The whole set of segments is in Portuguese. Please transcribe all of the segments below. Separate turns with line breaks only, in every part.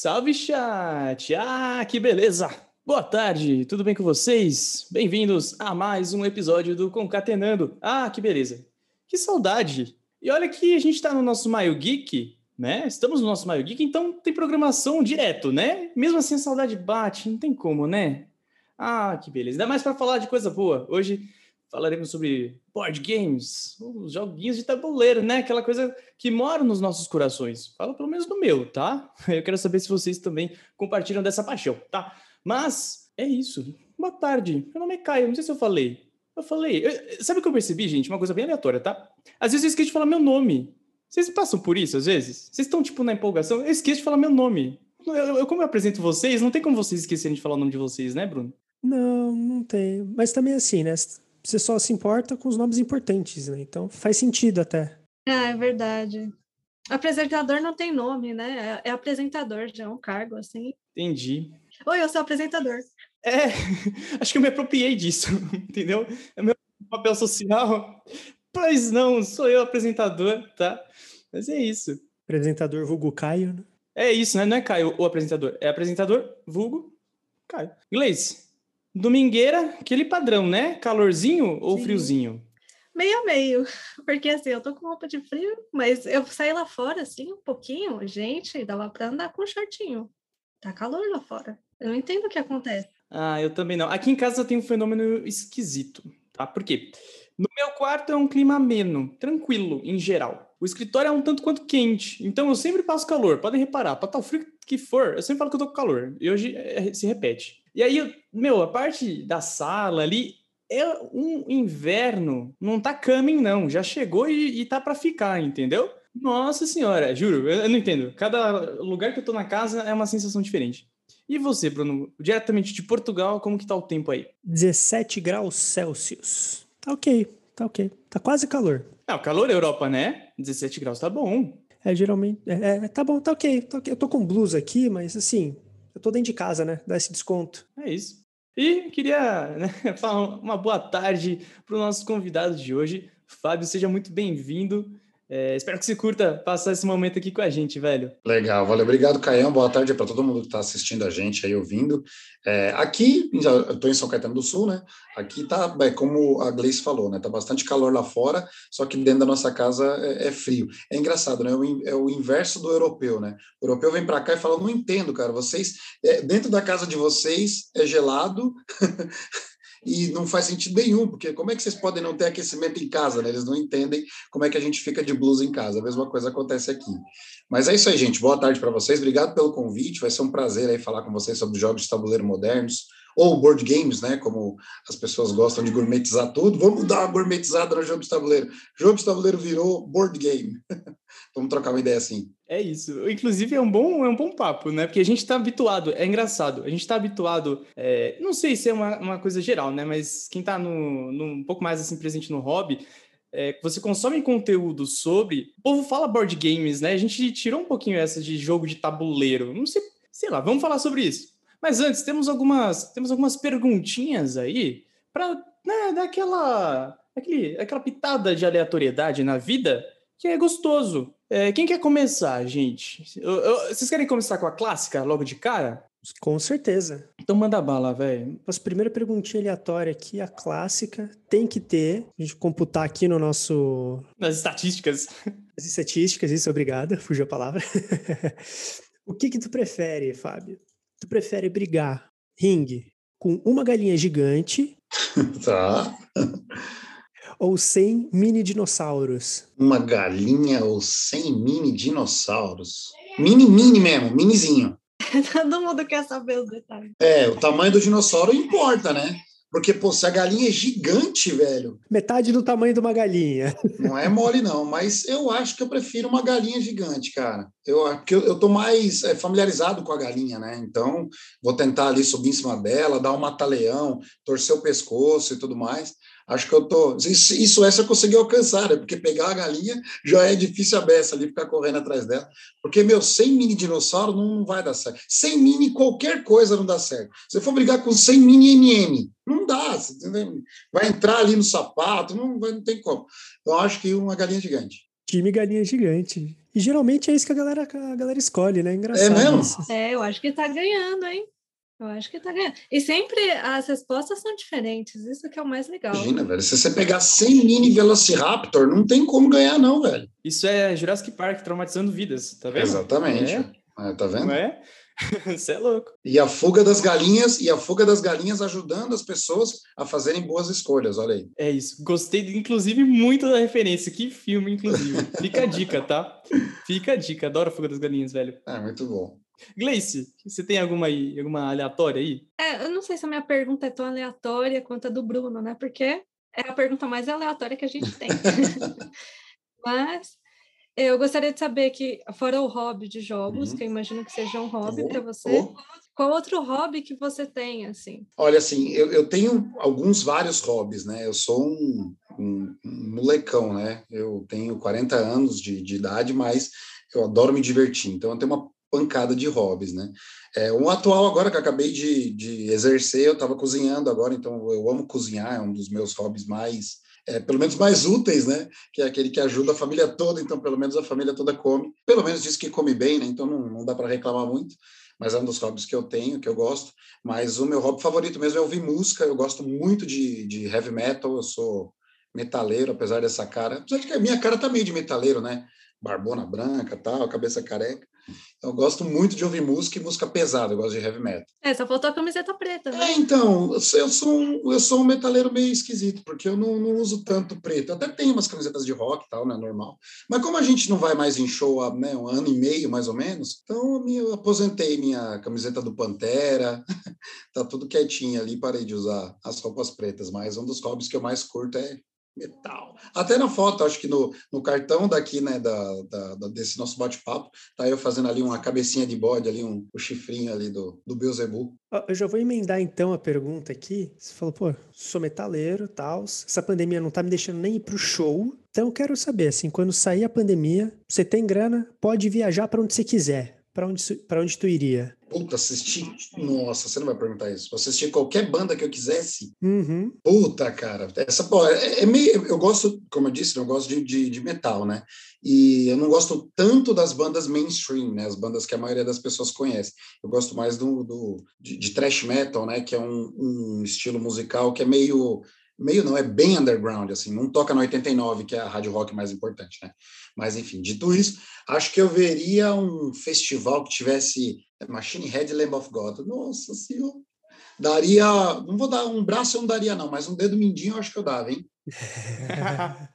Salve chat! Ah, que beleza! Boa tarde, tudo bem com vocês? Bem-vindos a mais um episódio do Concatenando. Ah, que beleza! Que saudade! E olha que a gente está no nosso Maio Geek, né? Estamos no nosso Maio Geek, então tem programação direto, né? Mesmo assim a saudade bate, não tem como, né? Ah, que beleza! Ainda mais para falar de coisa boa. Hoje falaremos sobre board games, os joguinhos de tabuleiro, né? Aquela coisa que mora nos nossos corações. Fala pelo menos no meu, tá? Eu quero saber se vocês também compartilham dessa paixão, tá? Mas é isso. Boa tarde. Meu nome é Caio. Não sei se eu falei. Eu falei. Eu, sabe o que eu percebi, gente? Uma coisa bem aleatória, tá? Às vezes eu esqueço de falar meu nome. Vocês passam por isso, às vezes? Vocês estão, tipo, na empolgação? Eu esqueço de falar meu nome. Eu, eu, como eu apresento vocês, não tem como vocês esquecerem de falar o nome de vocês, né, Bruno?
Não, não tem. Mas também assim, né? Você só se importa com os nomes importantes, né? Então faz sentido até.
Ah, é verdade. Apresentador não tem nome, né? É, é apresentador, já é um cargo, assim.
Entendi.
Oi, eu sou apresentador.
É, acho que eu me apropriei disso, entendeu? É meu papel social. Pois não, sou eu apresentador, tá? Mas é isso.
Apresentador vulgo Caio, né?
É isso, né? Não é Caio o apresentador, é apresentador vulgo Caio. Inglês, Domingueira, aquele padrão, né? Calorzinho ou Sim. friozinho?
Meio a meio, porque assim, eu tô com roupa de frio, mas eu saí lá fora, assim, um pouquinho, gente, dava pra andar com shortinho. Tá calor lá fora. Eu não entendo o que acontece.
Ah, eu também não. Aqui em casa tem um fenômeno esquisito, tá? Por quê? No meu quarto é um clima ameno, tranquilo, em geral. O escritório é um tanto quanto quente, então eu sempre passo calor. Podem reparar, para tal frio que for, eu sempre falo que eu tô com calor. E hoje é, se repete. E aí, meu, a parte da sala ali é um inverno, não tá coming não, já chegou e, e tá para ficar, entendeu? Nossa senhora, juro, eu, eu não entendo. Cada lugar que eu tô na casa é uma sensação diferente. E você, Bruno, diretamente de Portugal, como que tá o tempo aí?
17 graus Celsius. Tá ok, tá ok. Tá quase calor.
Ah, o calor Europa, né? 17 graus tá bom.
É, geralmente. É, é, tá bom, tá ok, tá ok. Eu tô com blusa aqui, mas assim, eu tô dentro de casa, né? Dá esse desconto.
É isso. E queria né, falar uma boa tarde para o nosso convidado de hoje. Fábio, seja muito bem-vindo. É, espero que você curta passar esse momento aqui com a gente, velho.
Legal, valeu. Obrigado, Caião. Boa tarde para todo mundo que está assistindo a gente aí, ouvindo. É, aqui, eu estou em São Caetano do Sul, né? Aqui tá, é, como a Gleice falou, né? Tá bastante calor lá fora, só que dentro da nossa casa é, é frio. É engraçado, né? É o inverso do europeu, né? O europeu vem para cá e fala: não entendo, cara. Vocês, é, dentro da casa de vocês é gelado. e não faz sentido nenhum, porque como é que vocês podem não ter aquecimento em casa, né? Eles não entendem como é que a gente fica de blusa em casa. A mesma coisa acontece aqui. Mas é isso aí, gente. Boa tarde para vocês. Obrigado pelo convite. Vai ser um prazer aí falar com vocês sobre jogos de tabuleiro modernos ou board games, né? Como as pessoas gostam de gourmetizar tudo. Vamos dar uma gourmetizada no jogo de tabuleiro. Jogo de tabuleiro virou board game. Vamos trocar uma ideia assim.
É isso. Inclusive é um bom, é um bom papo, né? Porque a gente está habituado, é engraçado, a gente está habituado, é, não sei se é uma, uma coisa geral, né? Mas quem está no, no, um pouco mais assim presente no hobby, é, você consome conteúdo sobre. O povo fala board games, né? A gente tirou um pouquinho essa de jogo de tabuleiro. Não sei, sei lá, vamos falar sobre isso. Mas antes, temos algumas, temos algumas perguntinhas aí para né, dar aquela, aquele, aquela pitada de aleatoriedade na vida que é gostoso. É, quem quer começar, gente? Eu, eu, vocês querem começar com a clássica logo de cara?
Com certeza.
Então manda bala, velho.
Nossa primeira perguntinha aleatória aqui, a clássica, tem que ter, a gente computar aqui no nosso...
Nas estatísticas.
As estatísticas, isso, obrigada, fugiu a palavra. o que que tu prefere, Fábio? Tu prefere brigar ringue com uma galinha gigante...
tá
ou 100 mini dinossauros?
Uma galinha ou 100 mini dinossauros? Mini, mini mesmo, minizinho.
Todo mundo quer saber os detalhes.
É, o tamanho do dinossauro importa, né? Porque, pô, se a galinha é gigante, velho.
Metade do tamanho de uma galinha.
Não é mole, não, mas eu acho que eu prefiro uma galinha gigante, cara. Eu, porque eu, eu tô mais é, familiarizado com a galinha, né? Então, vou tentar ali subir em cima dela, dar um mata-leão, torcer o pescoço e tudo mais. Acho que eu tô. Isso, isso é se eu conseguir alcançar, né? Porque pegar a galinha já é difícil a beça ali, ficar correndo atrás dela. Porque, meu, sem mini dinossauro não vai dar certo. Sem mini qualquer coisa não dá certo. Se for brigar com 100 mini MM, não dá. Vai entrar ali no sapato, não, vai, não tem como. Então, acho que uma galinha gigante.
Time galinha gigante. E geralmente é isso que a galera, a galera escolhe, né? Engraçado.
É mesmo?
isso.
É, eu acho que tá ganhando, hein? Eu acho que tá ganhando. E sempre as respostas são diferentes, isso que é o mais legal.
Imagina, velho. Se você pegar 100 mini Velociraptor, não tem como ganhar, não, velho.
Isso é Jurassic Park traumatizando vidas, tá vendo?
Exatamente.
É.
É, tá vendo?
Não é? Você é louco.
E a fuga das galinhas, e a fuga das galinhas ajudando as pessoas a fazerem boas escolhas, olha aí.
É isso. Gostei, inclusive, muito da referência. Que filme, inclusive. Fica a dica, tá? Fica a dica. Adoro a Fuga das Galinhas, velho.
É, muito bom.
Gleice, você tem alguma aí, alguma aleatória aí?
É, eu não sei se a minha pergunta é tão aleatória quanto a do Bruno, né? Porque é a pergunta mais aleatória que a gente tem. Mas eu gostaria de saber que, fora o hobby de jogos,
Uhum.
que eu imagino que seja um hobby para você, qual outro hobby que você tem, assim?
Olha, assim, eu, eu tenho alguns vários hobbies, né? Eu sou um, um, um molecão, né? Eu tenho 40 anos de, de idade, mas eu adoro me divertir. Então, eu tenho uma pancada de hobbies, né? É, um atual agora que eu acabei de, de exercer, eu estava cozinhando agora, então eu amo cozinhar, é um dos meus hobbies mais, é, pelo menos mais úteis, né? Que é aquele que ajuda a família toda, então pelo menos a família toda come. Pelo menos diz que come bem, né? Então não, não dá para reclamar muito. Mas é um dos hobbies que eu tenho, que eu gosto. Mas o meu hobby favorito mesmo é ouvir música. Eu gosto muito de, de heavy metal. Eu sou metaleiro, apesar dessa cara. Apesar de que a minha cara tá meio de metaleiro, né? Barbona branca, tal, cabeça careca. Eu gosto muito de ouvir música e música pesada. Eu gosto de heavy metal.
É, só faltou a camiseta preta, né?
É, então, eu sou, um, eu sou um metaleiro meio esquisito, porque eu não, não uso tanto preto. Até tenho umas camisetas de rock e tal, né, normal. Mas como a gente não vai mais em show há né, um ano e meio, mais ou menos, então eu, me, eu aposentei minha camiseta do Pantera, tá tudo quietinho ali, parei de usar as roupas pretas, mas um dos hobbies que eu mais curto é metal. Até na foto, acho que no, no cartão daqui, né, da, da, da- desse nosso bate-papo, tá eu fazendo ali uma cabecinha de bode, ali, um, o chifrinho ali do, do Beelzebub.
Eu já vou emendar então a pergunta aqui. Você falou, pô, sou metaleiro, tal. Essa pandemia não tá me deixando nem ir pro show. Então eu quero saber, assim, quando sair a pandemia, você tem grana, pode viajar para onde você quiser. Para onde, onde tu iria?
Puta, assistir. Nossa, você não vai perguntar isso. Assistir qualquer banda que eu quisesse.
Uhum.
Puta, cara. Essa, é, é meio. Eu gosto, como eu disse, eu gosto de, de, de metal, né? E eu não gosto tanto das bandas mainstream, né? As bandas que a maioria das pessoas conhece. Eu gosto mais do, do de, de thrash metal, né? Que é um, um estilo musical que é meio. Meio não, é bem underground, assim, não toca no 89, que é a rádio rock mais importante, né? Mas, enfim, dito isso, acho que eu veria um festival que tivesse Machine Head e Lamb of God. Nossa senhora. Daria. Não vou dar um braço, eu não daria, não, mas um dedo mindinho eu acho que eu dava, hein?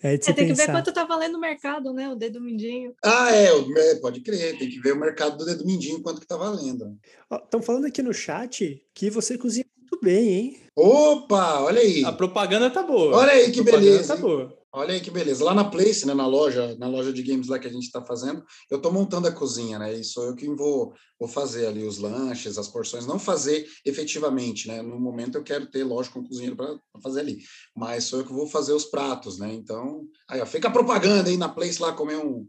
É
É, tem que ver quanto tá valendo o mercado, né? O dedo mindinho.
Ah, é, o- é, pode crer, tem que ver o mercado do dedo mindinho quanto que tá valendo.
Estão falando aqui no chat que você cozinha muito bem, hein?
Opa, olha aí.
A propaganda tá boa.
Olha aí que
A propaganda
beleza,
Tá boa.
Olha aí que beleza. Lá na Place, né, na loja, na loja de games lá que a gente está fazendo, eu estou montando a cozinha, né? E sou eu quem vou, vou fazer ali os lanches, as porções, não fazer efetivamente, né? No momento eu quero ter, lógico, um cozinheiro para fazer ali, mas sou eu que vou fazer os pratos, né? Então, aí ó, fica a propaganda aí na Place lá comer um,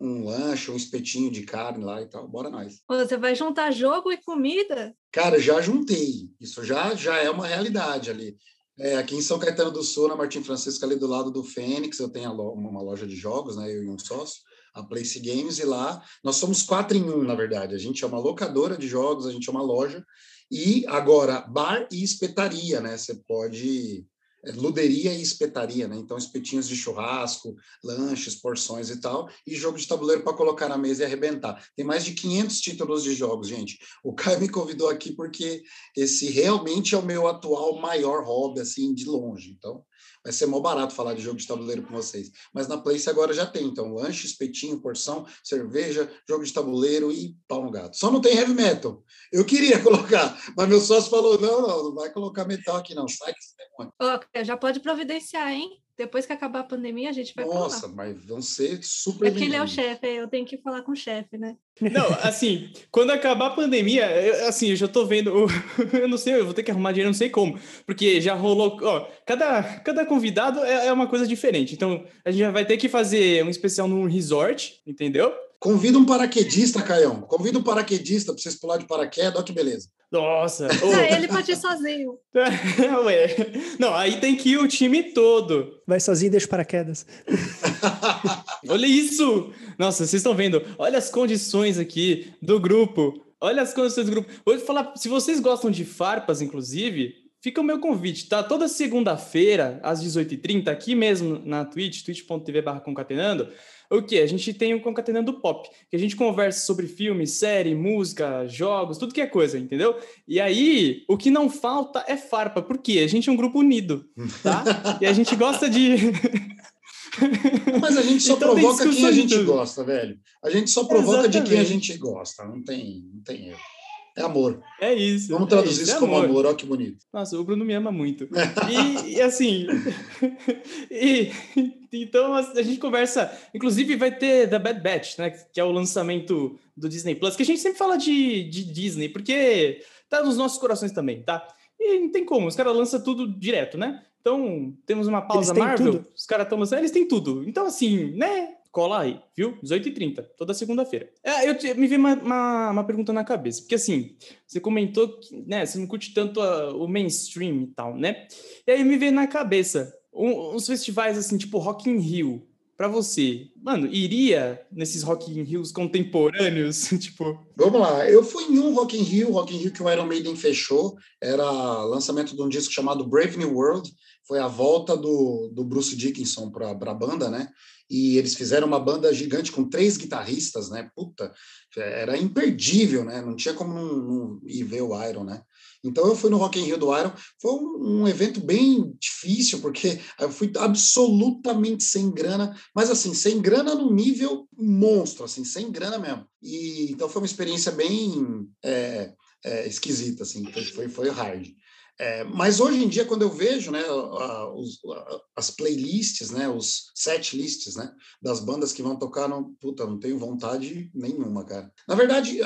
um lanche, um espetinho de carne lá e tal. Bora nós.
Você vai juntar jogo e comida?
Cara, já juntei. Isso já, já é uma realidade ali. É, aqui em São Caetano do Sul, na Martim Francisco, ali do lado do Fênix, eu tenho uma loja de jogos, né? Eu e um sócio, a Place Games, e lá nós somos quatro em um, na verdade. A gente é uma locadora de jogos, a gente é uma loja, e agora bar e espetaria, né? Você pode. É, Luderia e espetaria, né? Então, espetinhos de churrasco, lanches, porções e tal, e jogo de tabuleiro para colocar na mesa e arrebentar. Tem mais de 500 títulos de jogos, gente. O Caio me convidou aqui porque esse realmente é o meu atual maior hobby, assim, de longe. Então, vai ser mó barato falar de jogo de tabuleiro com vocês. Mas na Place agora já tem, então, lanche, espetinho, porção, cerveja, jogo de tabuleiro e pau no gato. Só não tem heavy metal. Eu queria colocar, mas meu sócio falou, não, não, não vai colocar metal aqui não, sai que esse demônio.
Ó, já pode providenciar, hein? Depois que acabar a pandemia, a gente vai.
Nossa, mas vão ser super
É que ele é o chefe, eu tenho que falar com o chefe, né?
Não, assim, quando acabar a pandemia, eu- assim, eu já tô vendo, o- eu não sei, eu vou ter que arrumar dinheiro, não sei como, porque já rolou, ó, cada, cada convidado é, é uma coisa diferente, então a gente já vai ter que fazer um especial num resort, entendeu?
Convida um paraquedista, Caião. Convida um paraquedista para vocês pular de paraquedas, olha que beleza.
Nossa,
Ah, ele pode ir sozinho.
ué, não, aí tem que ir o time todo.
Vai sozinho e deixa paraquedas.
Olha isso! Nossa, vocês estão vendo? Olha as condições aqui do grupo. Olha as condições do grupo. Vou falar, se vocês gostam de farpas, inclusive, fica o meu convite, tá? Toda segunda-feira, às 18h30, aqui mesmo na Twitch, twitch.tv concatenando, o que? A gente tem o Concatenando Pop, que a gente conversa sobre filme, série, música, jogos, tudo que é coisa, entendeu? E aí, o que não falta é farpa, porque a gente é um grupo unido, tá? e a gente gosta de...
Mas a gente só então, provoca quem a gente gosta, velho. A gente só provoca Exatamente. de quem a gente gosta, não tem, não tem erro. É amor.
É isso.
Vamos traduzir é isso, isso é como amor. amor, olha que bonito.
Nossa, o Bruno me ama muito. e, e, assim, e, então a gente conversa, inclusive vai ter The Bad Batch, né, que é o lançamento do Disney Plus, que a gente sempre fala de, de Disney, porque tá nos nossos corações também, tá? E não tem como, os caras lançam tudo direto, né? Então, temos uma pausa Marvel, tudo. os caras estão lançando, eles têm tudo. Então, assim, né? Cola aí, viu? 18h30, toda segunda-feira. É, eu me veio uma, uma, uma, pergunta na cabeça, porque assim, você comentou que né, você não curte tanto a, o mainstream e tal, né? E aí me veio na cabeça um, uns festivais assim, tipo Rock in Rio, para você, mano, iria nesses Rock in Rios contemporâneos, tipo?
Vamos lá, eu fui em um Rock in Rio, Rock in Rio que o Iron Maiden fechou, era lançamento de um disco chamado Brave New World, foi a volta do, do Bruce Dickinson para a banda, né? e eles fizeram uma banda gigante com três guitarristas, né? Puta, era imperdível, né? Não tinha como não, não ir ver o Iron, né? Então eu fui no Rock in Rio do Iron, foi um, um, evento bem difícil, porque eu fui absolutamente sem grana, mas assim, sem grana no nível monstro, assim, sem grana mesmo. E então foi uma experiência bem é, é, esquisita, assim, foi, foi hard. É, mas hoje em dia, quando eu vejo né, a, os, a, as playlists, né, os set lists né, das bandas que vão tocar, não, puta, não tenho vontade nenhuma, cara. Na verdade,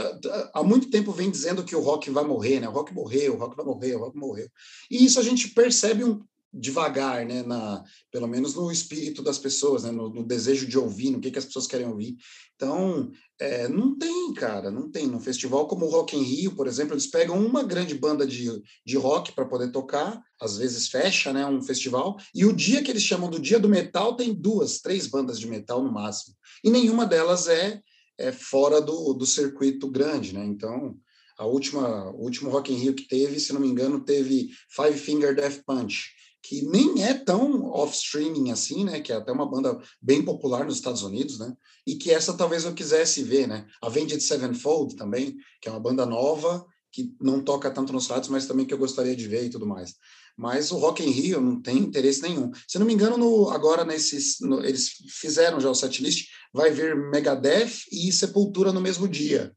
há muito tempo vem dizendo que o rock vai morrer, né? O rock morreu, o rock vai morrer, o rock morreu. E isso a gente percebe um, devagar, né, na, pelo menos no espírito das pessoas, né, no, no desejo de ouvir, no que, que as pessoas querem ouvir. Então, é, não tem, cara, não tem. Num festival como o Rock in Rio, por exemplo, eles pegam uma grande banda de, de rock para poder tocar, às vezes fecha, né, um festival, e o dia que eles chamam do dia do metal tem duas, três bandas de metal no máximo, e nenhuma delas é, é fora do, do circuito grande, né, então... A última, o último Rock in Rio que teve, se não me engano, teve Five Finger Death Punch, que nem é tão off-streaming assim, né? Que é até uma banda bem popular nos Estados Unidos, né? E que essa talvez eu quisesse ver, né? Avenged Sevenfold também, que é uma banda nova, que não toca tanto nos rádios, mas também que eu gostaria de ver e tudo mais. Mas o Rock in Rio não tem interesse nenhum. Se não me engano, no, agora nesses, no, eles fizeram já o setlist, vai vir Megadeth e Sepultura no mesmo dia.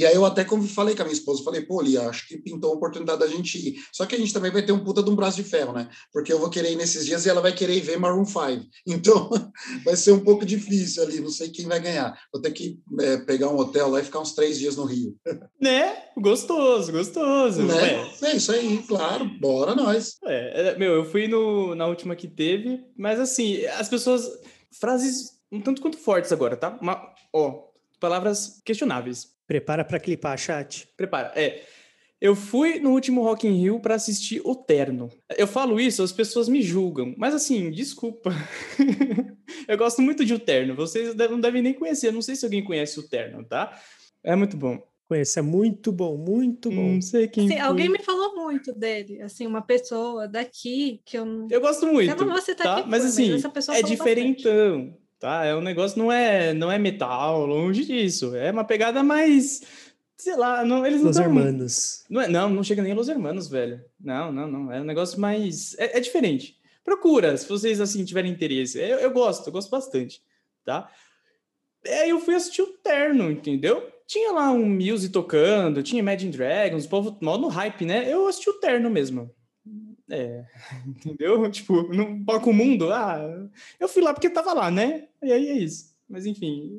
E aí eu até como falei com a minha esposa, falei, pô, Lia, acho que pintou a oportunidade da gente ir. Só que a gente também vai ter um puta de um braço de ferro, né? Porque eu vou querer ir nesses dias e ela vai querer ir ver Maroon 5. Então vai ser um pouco difícil ali, não sei quem vai ganhar. Vou ter que é, pegar um hotel lá e ficar uns três dias no Rio.
Né? Gostoso, gostoso.
Né? É isso aí, claro. Bora nós.
É, meu, eu fui no, na última que teve, mas assim, as pessoas... Frases um tanto quanto fortes agora, tá? Uma, ó, palavras questionáveis.
Prepara para clipar, chat.
Prepara. É. Eu fui no último Rock in Rio para assistir o Terno. Eu falo isso, as pessoas me julgam, mas assim, desculpa. eu gosto muito de O Terno. Vocês não devem nem conhecer. não sei se alguém conhece o Terno, tá? É muito bom.
Conhece, é muito bom, muito bom.
Não sei quem. Sim,
alguém me falou muito dele, assim, uma pessoa daqui que eu
Eu gosto muito. Você tá, tá? Aqui, mas assim, mas é diferentão. Bastante tá? É um negócio não é não é metal, longe disso. É uma pegada mais sei lá, não, eles não
Los tão, Hermanos.
Não, é, não, não chega nem Los Hermanos, velho. Não, não, não. É um negócio mais é, é diferente. Procura, se vocês assim tiverem interesse. Eu, eu gosto, eu gosto bastante, tá? Aí eu fui assistir o Terno, entendeu? Tinha lá um Muse tocando, tinha Imagine Dragons, o povo mal no hype, né? Eu assisti o Terno mesmo. É, entendeu? Tipo, no Palco Mundo, ah, eu fui lá porque tava lá, né? E aí é isso. Mas enfim,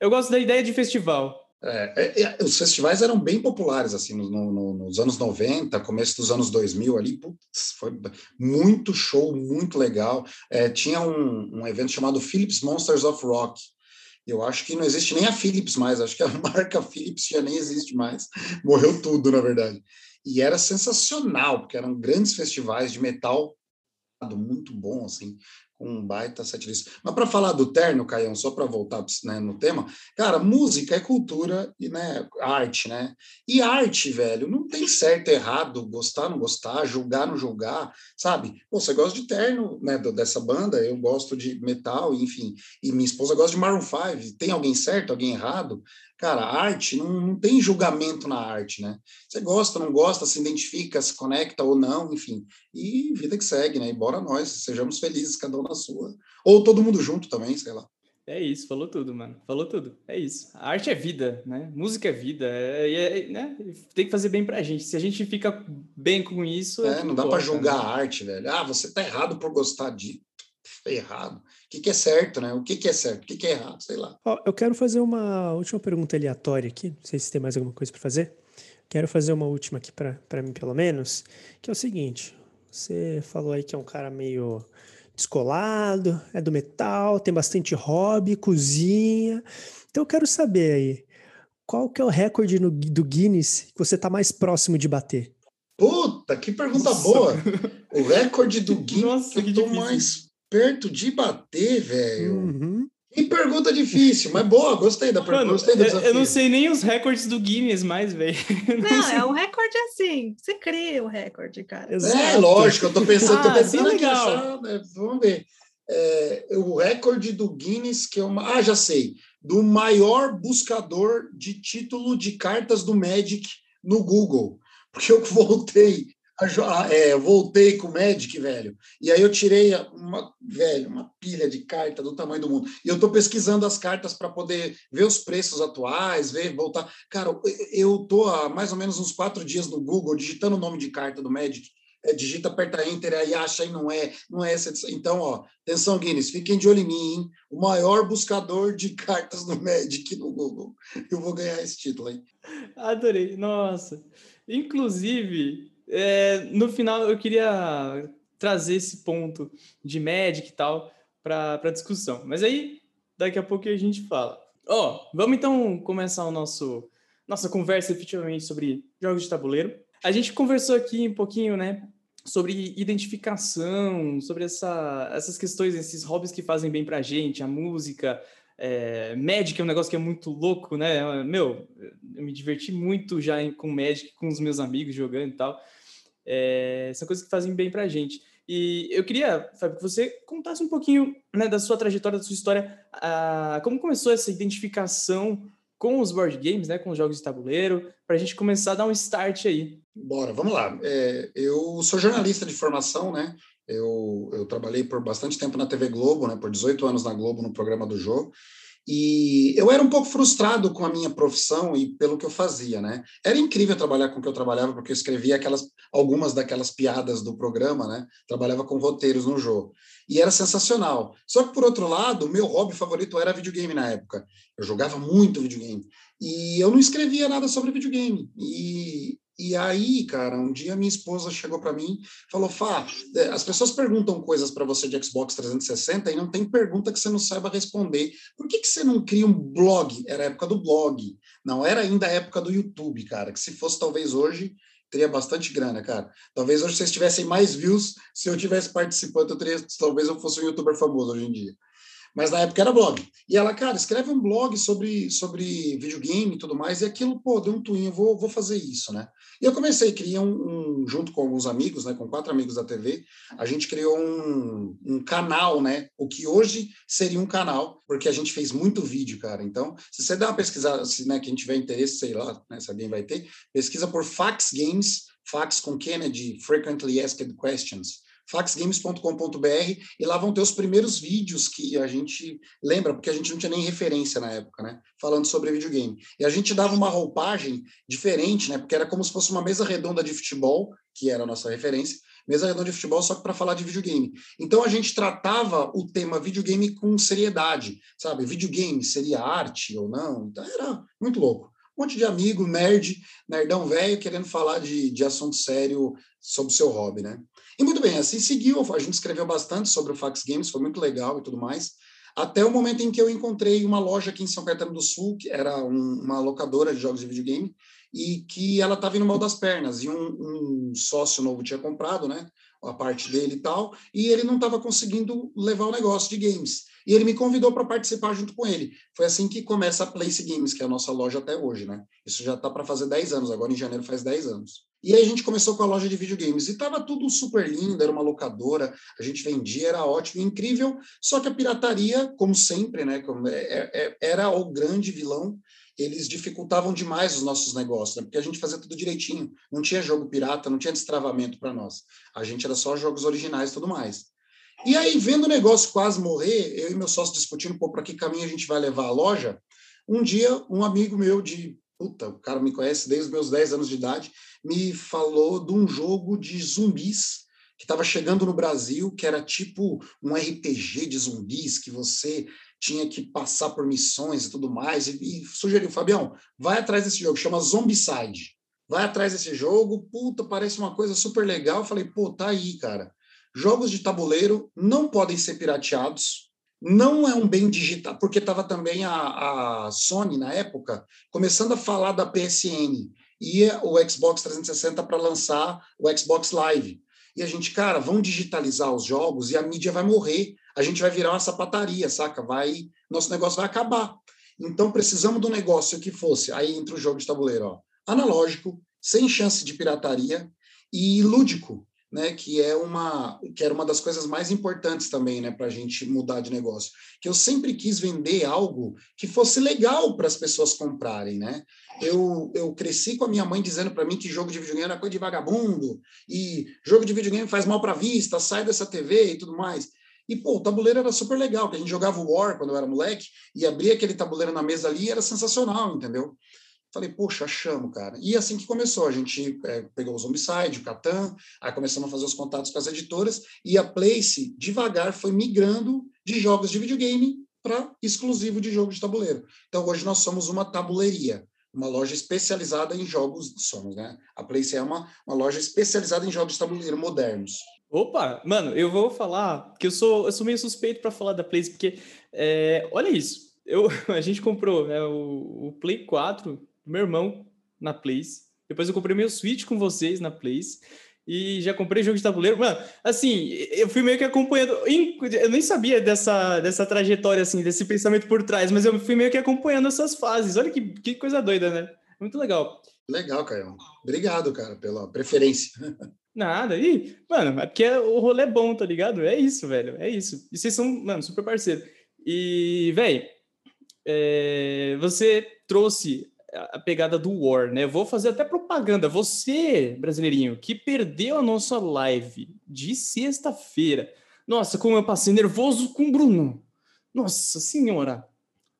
eu gosto da ideia de festival.
É, é, é os festivais eram bem populares, assim, no, no, nos anos 90, começo dos anos 2000 ali, putz, foi muito show, muito legal. É, tinha um, um evento chamado Philips Monsters of Rock, eu acho que não existe nem a Philips mais, acho que a marca Philips já nem existe mais. Morreu tudo, na verdade. E era sensacional, porque eram grandes festivais de metal muito bom, assim, com um baita setlist. Mas para falar do terno, Caião, só para voltar né, no tema, cara, música é cultura e né, arte, né? E arte, velho, não tem certo errado, gostar, não gostar, julgar, não julgar, sabe? Pô, você gosta de terno, né, dessa banda, eu gosto de metal, enfim, e minha esposa gosta de Maroon 5. Tem alguém certo, alguém errado? Cara, arte não, não tem julgamento na arte, né? Você gosta, não gosta, se identifica, se conecta ou não, enfim. E vida que segue, né? E bora nós, sejamos felizes, cada um na sua. Ou todo mundo junto também, sei lá.
É isso, falou tudo, mano. Falou tudo. É isso. A arte é vida, né? Música é vida. É, é, né? Tem que fazer bem pra gente. Se a gente fica bem com isso.
É, é não dá para julgar né? a arte, velho. Ah, você tá errado por gostar de errado. O que, que é certo, né? O que, que é certo? O que, que é errado? Sei lá.
Ó, eu quero fazer uma última pergunta aleatória aqui. Não sei se tem mais alguma coisa para fazer. Quero fazer uma última aqui para mim, pelo menos, que é o seguinte: você falou aí que é um cara meio descolado, é do metal, tem bastante hobby, cozinha. Então eu quero saber aí, qual que é o recorde no, do Guinness que você está mais próximo de bater?
Puta, que pergunta Nossa. boa! O recorde do Guinness Nossa, que eu tô difícil. mais perto de bater, velho. Uhum. Que pergunta difícil, mas boa, gostei da pergunta. Gostei do
desafio. Eu não sei nem os recordes do Guinness mais, velho.
Não, não é um recorde assim. Você cria o recorde, cara.
Exato. É, lógico, eu tô pensando, ah, tô pensando aqui achar, né? Vamos ver. É, o recorde do Guinness, que é uma. Ah, já sei. Do maior buscador de título de cartas do Magic no Google. Porque eu voltei é, eu voltei com o Magic, velho, e aí eu tirei uma, velho, uma pilha de carta do tamanho do mundo. E eu estou pesquisando as cartas para poder ver os preços atuais, ver, voltar. Cara, eu tô há mais ou menos uns quatro dias no Google digitando o nome de carta do Magic. É, digita, aperta Enter, aí acha e não é, não é essa. Então, ó, atenção, Guinness, fiquem de olho em mim, hein? O maior buscador de cartas do Magic no Google. Eu vou ganhar esse título aí.
Adorei, nossa. Inclusive, é, no final eu queria trazer esse ponto de Magic e tal para discussão. Mas aí, daqui a pouco a gente fala. Ó, oh, vamos então começar o nosso nossa conversa efetivamente sobre jogos de tabuleiro. A gente conversou aqui um pouquinho, né, sobre identificação, sobre essa, essas questões, esses hobbies que fazem bem pra gente, a música, é, Magic é um negócio que é muito louco, né? Meu, eu me diverti muito já com Magic, com os meus amigos jogando e tal. É, são coisas que fazem bem para a gente. E eu queria, Fábio, que você contasse um pouquinho né, da sua trajetória, da sua história, a, como começou essa identificação com os board games, né, com os jogos de tabuleiro, para a gente começar a dar um start aí.
Bora, vamos lá. É, eu sou jornalista de formação, né? Eu, eu trabalhei por bastante tempo na TV Globo, né, por 18 anos na Globo, no programa do jogo. E eu era um pouco frustrado com a minha profissão e pelo que eu fazia, né? Era incrível trabalhar com o que eu trabalhava, porque eu escrevia aquelas, algumas daquelas piadas do programa, né? Trabalhava com roteiros no jogo. E era sensacional. Só que, por outro lado, meu hobby favorito era videogame na época. Eu jogava muito videogame. E eu não escrevia nada sobre videogame. E e aí, cara, um dia minha esposa chegou para mim falou: Fá, é, as pessoas perguntam coisas para você de Xbox 360 e não tem pergunta que você não saiba responder. Por que, que você não cria um blog? Era a época do blog, não era ainda a época do YouTube, cara. Que se fosse talvez hoje, teria bastante grana, cara. Talvez hoje vocês tivessem mais views se eu tivesse participando, eu teria, talvez eu fosse um youtuber famoso hoje em dia mas na época era blog. E ela, cara, escreve um blog sobre, sobre videogame e tudo mais, e aquilo, pô, deu um twin, vou, vou fazer isso, né? E eu comecei, criei um, um, junto com alguns amigos, né, com quatro amigos da TV, a gente criou um, um canal, né, o que hoje seria um canal, porque a gente fez muito vídeo, cara. Então, se você der uma pesquisada, se né, quem tiver interesse, sei lá, né, se alguém vai ter, pesquisa por Fax Games, Fax com Kennedy, Frequently Asked Questions faxgames.com.br e lá vão ter os primeiros vídeos que a gente lembra, porque a gente não tinha nem referência na época, né? Falando sobre videogame. E a gente dava uma roupagem diferente, né? Porque era como se fosse uma mesa redonda de futebol, que era a nossa referência, mesa redonda de futebol só que para falar de videogame. Então a gente tratava o tema videogame com seriedade, sabe? Videogame seria arte ou não? Então era muito louco. Um monte de amigo, nerd, nerdão velho, querendo falar de, de assunto sério sobre o seu hobby, né? E muito bem, assim seguiu, a gente escreveu bastante sobre o Fax Games, foi muito legal e tudo mais, até o momento em que eu encontrei uma loja aqui em São Caetano do Sul, que era um, uma locadora de jogos de videogame, e que ela estava indo mal das pernas, e um, um, sócio novo tinha comprado, né, a parte dele e tal, e ele não estava conseguindo levar o negócio de games. E ele me convidou para participar junto com ele. Foi assim que começa a Place Games, que é a nossa loja até hoje, né? Isso já está para fazer 10 anos, agora em janeiro faz 10 anos. E aí a gente começou com a loja de videogames e estava tudo super lindo, era uma locadora, a gente vendia, era ótimo, incrível. Só que a pirataria, como sempre, né, é, é, é, era o grande vilão. Eles dificultavam demais os nossos negócios, né, porque a gente fazia tudo direitinho. Não tinha jogo pirata, não tinha destravamento para nós. A gente era só jogos originais e tudo mais. E aí, vendo o negócio quase morrer, eu e meu sócio discutindo, pô, para que caminho a gente vai levar a loja? Um dia, um amigo meu de puta, o cara me conhece desde os meus 10 anos de idade, me falou de um jogo de zumbis que estava chegando no Brasil, que era tipo um RPG de zumbis, que você tinha que passar por missões e tudo mais, e, e sugeriu, Fabião, vai atrás desse jogo, chama Zombicide. Vai atrás desse jogo, puta, parece uma coisa super legal. Eu falei, pô, tá aí, cara. Jogos de tabuleiro não podem ser pirateados, não é um bem digital, porque estava também a, a, Sony, na época, começando a falar da PSN e o Xbox 360 para lançar o Xbox Live. E a gente, cara, vão digitalizar os jogos e a mídia vai morrer. A gente vai virar uma sapataria, saca? Vai, nosso negócio vai acabar. Então precisamos de um negócio que fosse, aí entre o jogo de tabuleiro, ó, analógico, sem chance de pirataria e lúdico né, que é uma que era uma das coisas mais importantes também, né, para a gente mudar de negócio. Que eu sempre quis vender algo que fosse legal para as pessoas comprarem, né? Eu, eu cresci com a minha mãe dizendo para mim que jogo de videogame era coisa de vagabundo e jogo de videogame faz mal para a vista, sai dessa TV e tudo mais. E, pô, o tabuleiro era super legal, que a gente jogava War quando eu era moleque, e abria aquele tabuleiro na mesa ali, era sensacional, entendeu? Falei, poxa, chamo, cara. E assim que começou, a gente é, pegou o Zombicide, o Catan, aí começamos a fazer os contatos com as editoras, e a Place, devagar, foi migrando de jogos de videogame para exclusivo de jogo de tabuleiro. Então, hoje nós somos uma tabuleiria, uma loja especializada em jogos, somos, né? A Place é uma, uma loja especializada em jogos de tabuleiro modernos.
Opa, mano, eu vou falar que eu sou, eu sou meio suspeito para falar da Place, porque é, olha isso. Eu, a gente comprou né, o, o Play 4 meu irmão na Place. Depois eu comprei meu Switch com vocês na Place. E já comprei jogo de tabuleiro. Mano, assim, eu fui meio que acompanhando. Eu nem sabia dessa, dessa trajetória, assim, desse pensamento por trás, mas eu fui meio que acompanhando essas fases. Olha que, que coisa doida, né? Muito legal.
Legal, Caio. Obrigado, cara, pela preferência.
Nada. E, mano, é porque o rolê é bom, tá ligado? É isso, velho. É isso. E vocês são, mano, super parceiro. E, velho, é, você trouxe a pegada do War, né? Vou fazer até propaganda. Você, brasileirinho, que perdeu a nossa live de sexta-feira. Nossa, como eu passei nervoso com o Bruno. Nossa senhora.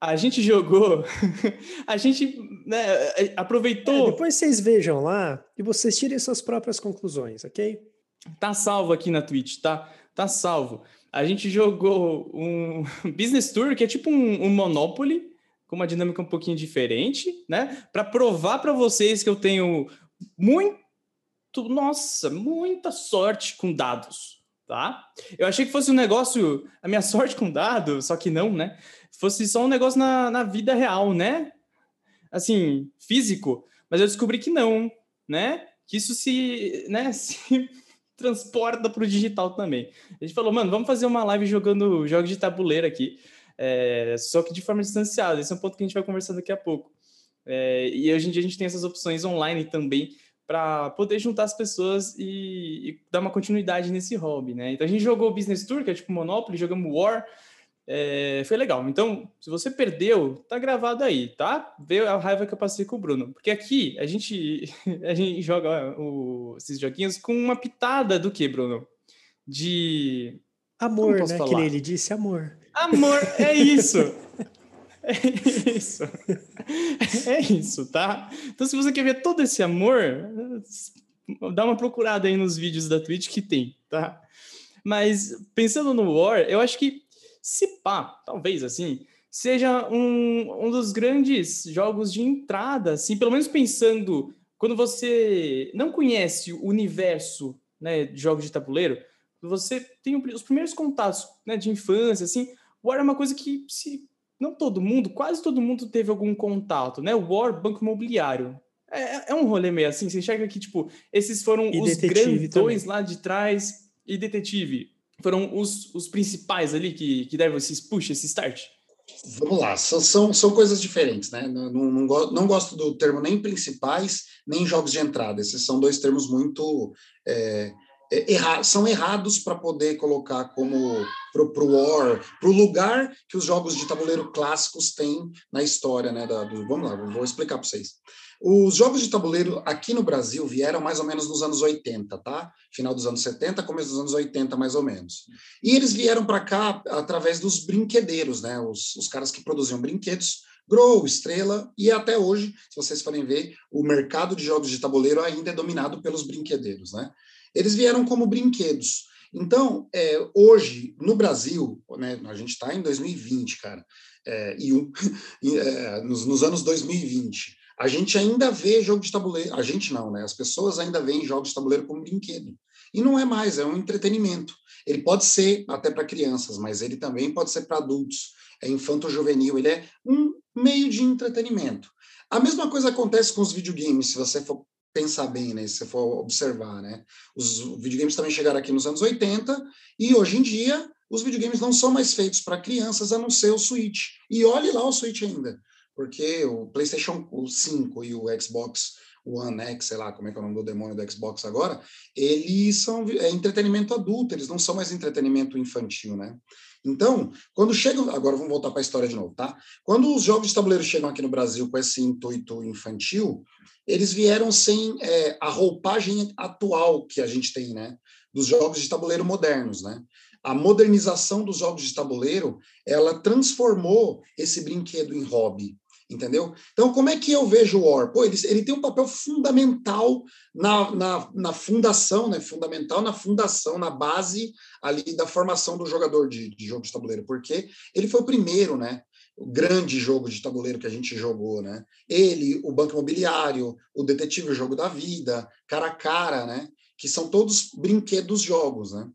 A gente jogou, a gente né, aproveitou.
É, depois vocês vejam lá e vocês tirem suas próprias conclusões, ok?
Tá salvo aqui na Twitch, tá? Tá salvo. A gente jogou um Business Tour, que é tipo um, um Monopoly, com uma dinâmica um pouquinho diferente, né? Para provar para vocês que eu tenho muito, nossa, muita sorte com dados, tá? Eu achei que fosse um negócio, a minha sorte com dados, só que não, né? Fosse só um negócio na, na vida real, né? Assim, físico. Mas eu descobri que não, né? Que isso se, né, se transporta para o digital também. A gente falou, mano, vamos fazer uma live jogando jogos de tabuleiro aqui é, só que de forma distanciada. Esse é um ponto que a gente vai conversar daqui a pouco. É, e hoje em dia a gente tem essas opções online também para poder juntar as pessoas e, e, dar uma continuidade nesse hobby, né? Então a gente jogou Business Tour, que é tipo Monopoly, jogamos War, é, foi legal. Então, se você perdeu, tá gravado aí, tá? Vê a raiva que eu passei com o Bruno. Porque aqui a gente, a gente joga o, esses joguinhos com uma pitada do que, Bruno? De.
Amor, né? Falar? Que ele disse amor.
Amor, é isso. É isso. É isso, tá? Então, se você quer ver todo esse amor, dá uma procurada aí nos vídeos da Twitch que tem, tá? Mas pensando no War, eu acho que se pá, talvez assim, seja um, um dos grandes jogos de entrada, assim, pelo menos pensando quando você não conhece o universo né, de jogos de tabuleiro, você tem os primeiros contatos né, de infância, assim, War é uma coisa que, se não todo mundo, quase todo mundo teve algum contato, né? War, banco imobiliário. É, é um rolê meio assim, você enxerga que, tipo, esses foram e os grandões também. lá de trás. e detetive foram os, os principais ali que, que deram esses push, esse start?
Vamos lá, são, são, são coisas diferentes, né? Não, não, não, não, gosto do termo nem principais, nem jogos de entrada. Esses são dois termos muito. É, é erra, são errados para poder colocar como para o War, para o lugar que os jogos de tabuleiro clássicos têm na história, né? Da, do, vamos lá, vou explicar para vocês. Os jogos de tabuleiro aqui no Brasil vieram mais ou menos nos anos 80, tá? Final dos anos 70, começo dos anos 80, mais ou menos. E eles vieram para cá através dos brinquedeiros, né? Os, os caras que produziam brinquedos, Grow, Estrela, e até hoje, se vocês forem ver, o mercado de jogos de tabuleiro ainda é dominado pelos brinquedeiros, né? Eles vieram como brinquedos. Então, é, hoje, no Brasil, né, a gente está em 2020, cara, é, e um, é, nos, nos anos 2020 a gente ainda vê jogo de tabuleiro, a gente não, né? As pessoas ainda veem jogos de tabuleiro como brinquedo. E não é mais, é um entretenimento. Ele pode ser até para crianças, mas ele também pode ser para adultos. É infanto-juvenil, ele é um meio de entretenimento. A mesma coisa acontece com os videogames, se você for pensar bem, né? Se você for observar, né? Os videogames também chegaram aqui nos anos 80 e hoje em dia os videogames não são mais feitos para crianças a não ser o Switch. E olhe lá o Switch ainda porque o PlayStation 5 e o Xbox One X, sei lá como é que é o nome do demônio do Xbox agora, eles são é entretenimento adulto, eles não são mais entretenimento infantil, né? Então, quando chegam, agora vamos voltar para a história de novo, tá? Quando os jogos de tabuleiro chegam aqui no Brasil com esse intuito infantil, eles vieram sem é, a roupagem atual que a gente tem, né? Dos jogos de tabuleiro modernos, né? a modernização dos jogos de tabuleiro, ela transformou esse brinquedo em hobby entendeu? Então, como é que eu vejo o War? Pô, ele, ele tem um papel fundamental na, na, na, fundação, né? Fundamental na fundação, na base ali da formação do jogador de, de jogo de tabuleiro, porque ele foi o primeiro, né? O grande jogo de tabuleiro que a gente jogou, né? Ele, o Banco Imobiliário, o Detetive o Jogo da Vida, Cara a Cara, né? Que são todos brinquedos jogos, né?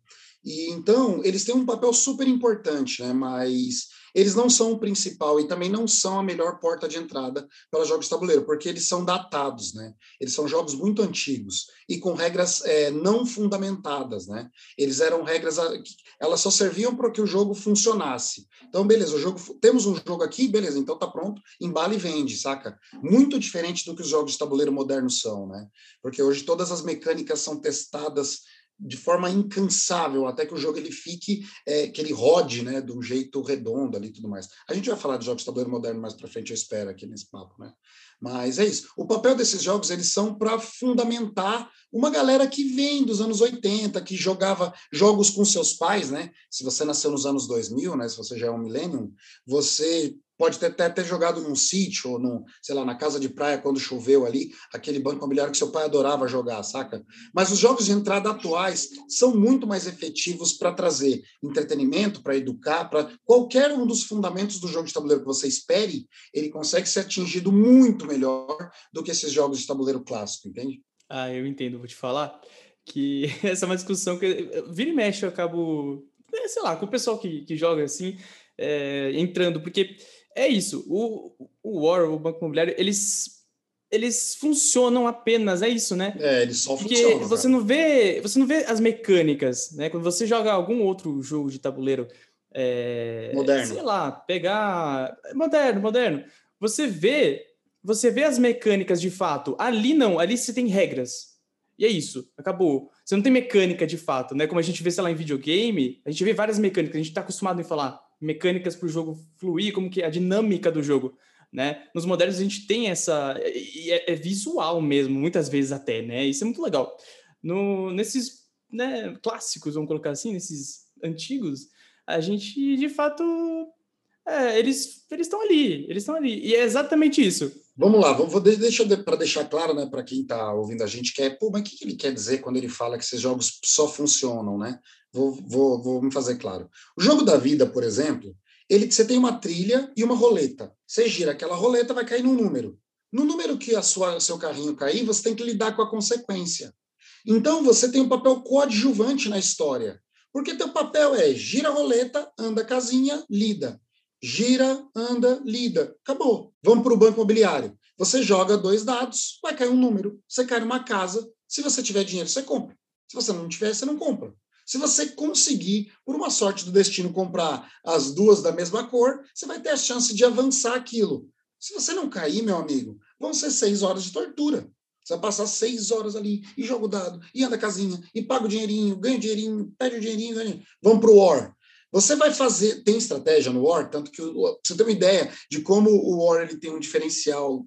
E então eles têm um papel super importante, né? Mas eles não são o principal e também não são a melhor porta de entrada para jogos de tabuleiro, porque eles são datados, né? Eles são jogos muito antigos e com regras é, não fundamentadas, né? Eles eram regras, elas só serviam para que o jogo funcionasse. Então, beleza, o jogo, temos um jogo aqui, beleza, então tá pronto, embala e vende, saca? Muito diferente do que os jogos de tabuleiro modernos são, né? Porque hoje todas as mecânicas são testadas de forma incansável até que o jogo ele fique é, que ele rode né de um jeito redondo ali e tudo mais. A gente vai falar de jogos de tabuleiro moderno mais para frente eu espero aqui nesse papo né mas é isso. O papel desses jogos eles são para fundamentar uma galera que vem dos anos 80 que jogava jogos com seus pais né? Se você nasceu nos anos 2000 né? Se você já é um millennium você pode ter, até ter jogado num sítio ou num, sei lá, na casa de praia quando choveu ali, aquele banco imobiliário que seu pai adorava jogar, saca? Mas os jogos de entrada atuais são muito mais efetivos para trazer entretenimento, para educar, para qualquer um dos fundamentos do jogo de tabuleiro que você espere, ele consegue ser atingido muito do que esses jogos de tabuleiro clássico, entende?
Ah, eu entendo, vou te falar que essa é uma discussão que vira e mexe eu acabo, é, sei lá, com o pessoal que, que joga assim, é, entrando, porque é isso. O, o War, o Banco Imobiliário, eles, eles funcionam apenas, é isso, né?
É, eles só
Porque
funcionam.
Porque você não vê, você não vê as mecânicas, né? Quando você joga algum outro jogo de tabuleiro, é,
moderno,
sei lá, pegar moderno, moderno, você vê, você vê as mecânicas de fato. Ali não, ali você tem regras. E é isso, acabou. Você não tem mecânica de fato, né? Como a gente vê, sei lá, em videogame, a gente vê várias mecânicas, a gente está acostumado em falar mecânicas para o jogo fluir, como que é a dinâmica do jogo, né? Nos modernos a gente tem essa é, é, visual mesmo, muitas vezes até, né? Isso é muito legal. No nesses, né, clássicos, vamos colocar assim, nesses antigos, a gente de fato é, eles estão ali, eles estão ali. E é exatamente isso.
Vamos lá, vamos deixa para deixar claro, né, para quem está ouvindo a gente, que é, pô, mas o que, que ele quer dizer quando ele fala que esses jogos só funcionam, né? Vou, vou, vou me fazer claro. O jogo da vida, por exemplo, ele você tem uma trilha e uma roleta. Você gira aquela roleta, vai cair num número. No número que a sua seu carrinho cair, você tem que lidar com a consequência. Então você tem um papel coadjuvante na história. Porque teu papel é gira a roleta, anda casinha, lida. Gira, anda, lida. Acabou. Vamos para o banco imobiliário. Você joga dois dados, vai cair um número. Você cai numa casa. Se você tiver dinheiro, você compra. Se você não tiver, você não compra. Se você conseguir, por uma sorte do destino, comprar as duas da mesma cor, você vai ter a chance de avançar aquilo. Se você não cair, meu amigo, vão ser seis horas de tortura. Você vai passar seis horas ali, e joga o dado, e anda a casinha, e paga o dinheirinho, ganha o dinheirinho, pede o dinheirinho, ganha. Vamos para o War. Você vai fazer, tem estratégia no War, tanto que você tem uma ideia de como o War ele tem um diferencial,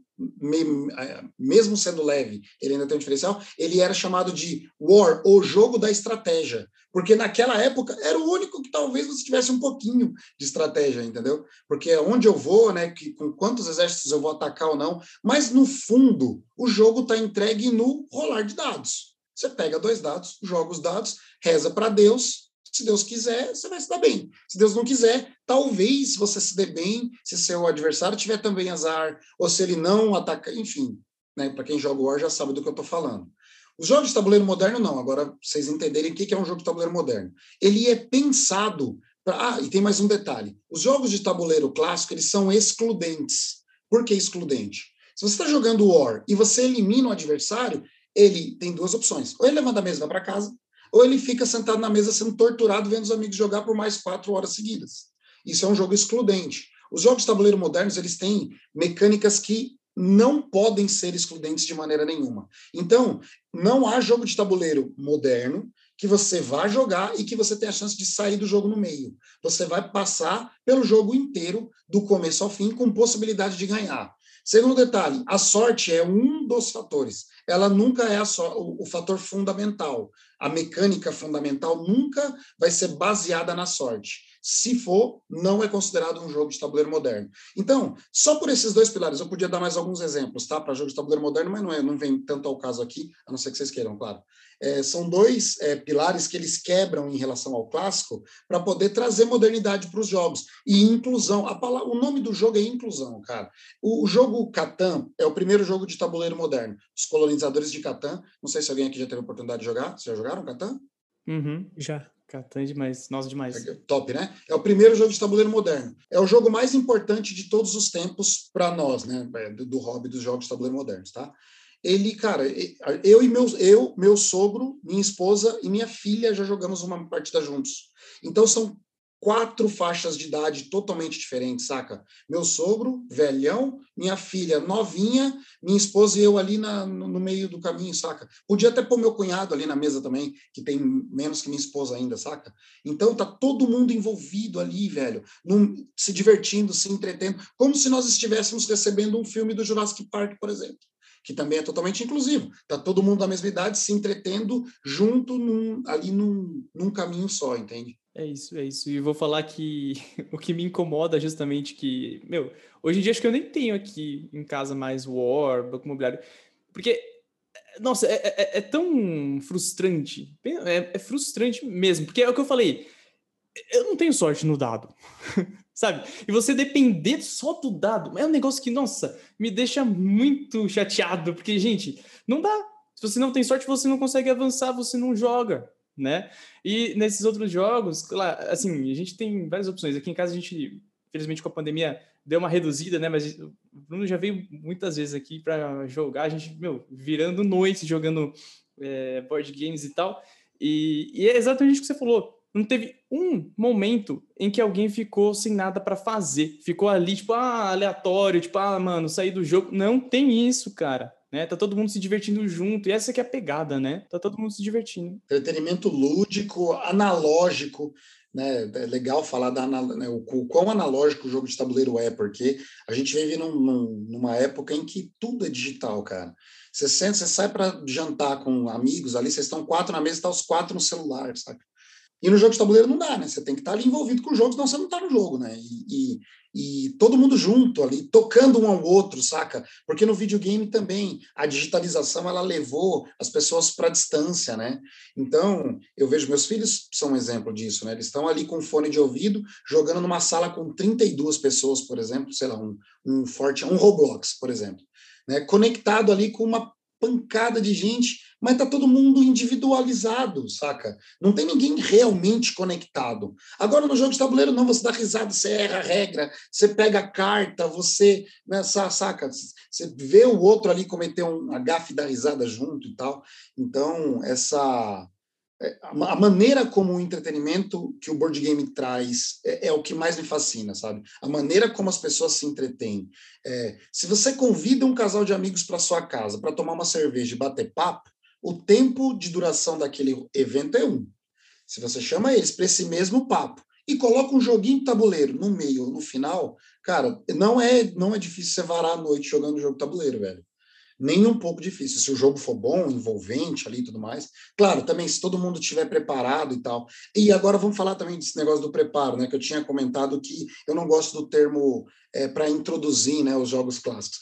é, mesmo sendo leve, ele ainda tem um diferencial. Ele era chamado de War, o jogo da estratégia, porque naquela época era o único que talvez você tivesse um pouquinho de estratégia, entendeu? Porque onde eu vou, né, que, com quantos exércitos eu vou atacar ou não, mas no fundo o jogo está entregue no rolar de dados. Você pega dois dados, joga os dados, reza para Deus, se Deus quiser, você vai se dar bem. Se Deus não quiser, talvez você se dê bem se seu adversário tiver também azar, ou se ele não atacar, enfim. Né? Para quem joga War já sabe do que eu estou falando. Os jogos de tabuleiro moderno, não. Agora, vocês entenderem o que é um jogo de tabuleiro moderno. Ele é pensado. Pra... Ah, e tem mais um detalhe. Os jogos de tabuleiro clássico, eles são excludentes. Por que excludente? Se você está jogando War e você elimina o adversário, ele tem duas opções. Ou ele levanta a mesa para casa, ou ele fica sentado na mesa sendo torturado vendo os amigos jogar por mais quatro horas seguidas. Isso é um jogo excludente. Os jogos de tabuleiro modernos eles têm mecânicas que não podem ser excludentes de maneira nenhuma. Então, não há jogo de tabuleiro moderno que você vá jogar e que você tenha a chance de sair do jogo no meio. Você vai passar pelo jogo inteiro, do começo ao fim, com possibilidade de ganhar. Segundo detalhe, a sorte é um dos fatores. Ela nunca é so o, o fator fundamental. A mecânica fundamental nunca vai ser baseada na sorte. Se for, não é considerado um jogo de tabuleiro moderno. Então, só por esses dois pilares, eu podia dar mais alguns exemplos, tá? Para jogo de tabuleiro moderno, mas não, é, não vem tanto ao caso aqui, a não ser que vocês queiram, claro é, são dois é, pilares que eles quebram em relação ao clássico para poder trazer modernidade para os jogos. E inclusão. A palavra, o nome do jogo é inclusão, cara. O, o jogo Catan é o primeiro jogo de tabuleiro moderno. Os colonizadores de Catan. Não sei se alguém aqui já teve a oportunidade de jogar. Vocês já jogaram Catan?
Uhum, já. Catan é demais. Nossa, demais.
Top, né? É o primeiro jogo de tabuleiro moderno. É o jogo mais importante de todos os tempos para nós, né? É, do, do hobby dos jogos de tabuleiro modernos, tá? ele, cara, eu e meus, eu, meu sogro, minha esposa e minha filha já jogamos uma partida juntos. Então são quatro faixas de idade totalmente diferentes, saca? Meu sogro, velhão, minha filha novinha, minha esposa e eu ali na, no, meio do caminho, saca? Podia até pôr meu cunhado ali na mesa também, que tem menos que minha esposa ainda, saca? Então tá todo mundo envolvido ali, velho, num, se divertindo, se entretendo, como se nós estivéssemos recebendo um filme do Jurassic Park, por exemplo que também é totalmente inclusivo. Está todo mundo da mesma idade se entretendo junto num, ali num, num caminho só, entende?
É isso, é isso. E vou falar que o que me incomoda justamente que, meu, hoje em dia acho que eu nem tenho aqui em casa mais War, Banco Imobiliário, porque, nossa, é, é, é tão frustrante, é, é frustrante mesmo, porque é o que eu falei, eu não tenho sorte no dado. sabe? E você depender só do dado é um negócio que, nossa, me deixa muito chateado, porque, gente, não dá. Se você não tem sorte, você não consegue avançar, você não joga, né? E nesses outros jogos, claro, assim, a gente tem várias opções. Aqui em casa a gente, infelizmente com a pandemia, deu uma reduzida, né? Mas o Bruno já veio muitas vezes aqui para jogar, a gente, meu, virando noite jogando é, board games e tal. E, e é exatamente o que você falou não teve um momento em que alguém ficou sem nada para fazer. Ficou ali, tipo, ah, aleatório, tipo, ah, mano, sair do jogo. Não tem isso, cara. Né? Tá todo mundo se divertindo junto. E essa que é a pegada, né? Tá todo mundo se divertindo.
Entretenimento lúdico, analógico. Né? É legal falar da, né, o, quão analógico o jogo de tabuleiro é, porque a gente vive num, num, numa época em que tudo é digital, cara. Você senta, você sai para jantar com amigos ali, vocês estão quatro na mesa, tá os quatro no celular, sabe? E no jogo de tabuleiro não dá, né? Você tem que estar ali envolvido com o jogo, senão você não está no jogo, né? E, e, e, todo mundo junto ali, tocando um ao outro, saca? Porque no videogame também a digitalização ela levou as pessoas para a distância, né? Então, eu vejo meus filhos são um exemplo disso, né? Eles estão ali com fone de ouvido, jogando numa sala com 32 pessoas, por exemplo, sei lá, um, um forte, um Roblox, por exemplo, né? Conectado ali com uma pancada de gente mas tá todo mundo individualizado, saca? Não tem ninguém realmente conectado. Agora, no jogo de tabuleiro, não, você dá risada, você erra a regra, você pega a carta, você, né, saca? Você vê o outro ali cometer um gafe da risada junto e tal. Então, essa é, a maneira como o entretenimento que o board game traz é, é, o que mais me fascina, sabe? A maneira como as pessoas se entretêm. É, se você convida um casal de amigos para sua casa para tomar uma cerveja e bater papo, o tempo de duração daquele evento é um. Se você chama eles para esse mesmo papo e coloca um joguinho de tabuleiro no meio ou no final, cara, não é não é difícil você varar a noite jogando jogo de tabuleiro, velho nem um pouco difícil. Se o jogo for bom, envolvente ali e tudo mais. Claro, também se todo mundo estiver preparado e tal. E agora vamos falar também desse negócio do preparo, né? Que eu tinha comentado que eu não gosto do termo é, para introduzir né, os jogos clássicos.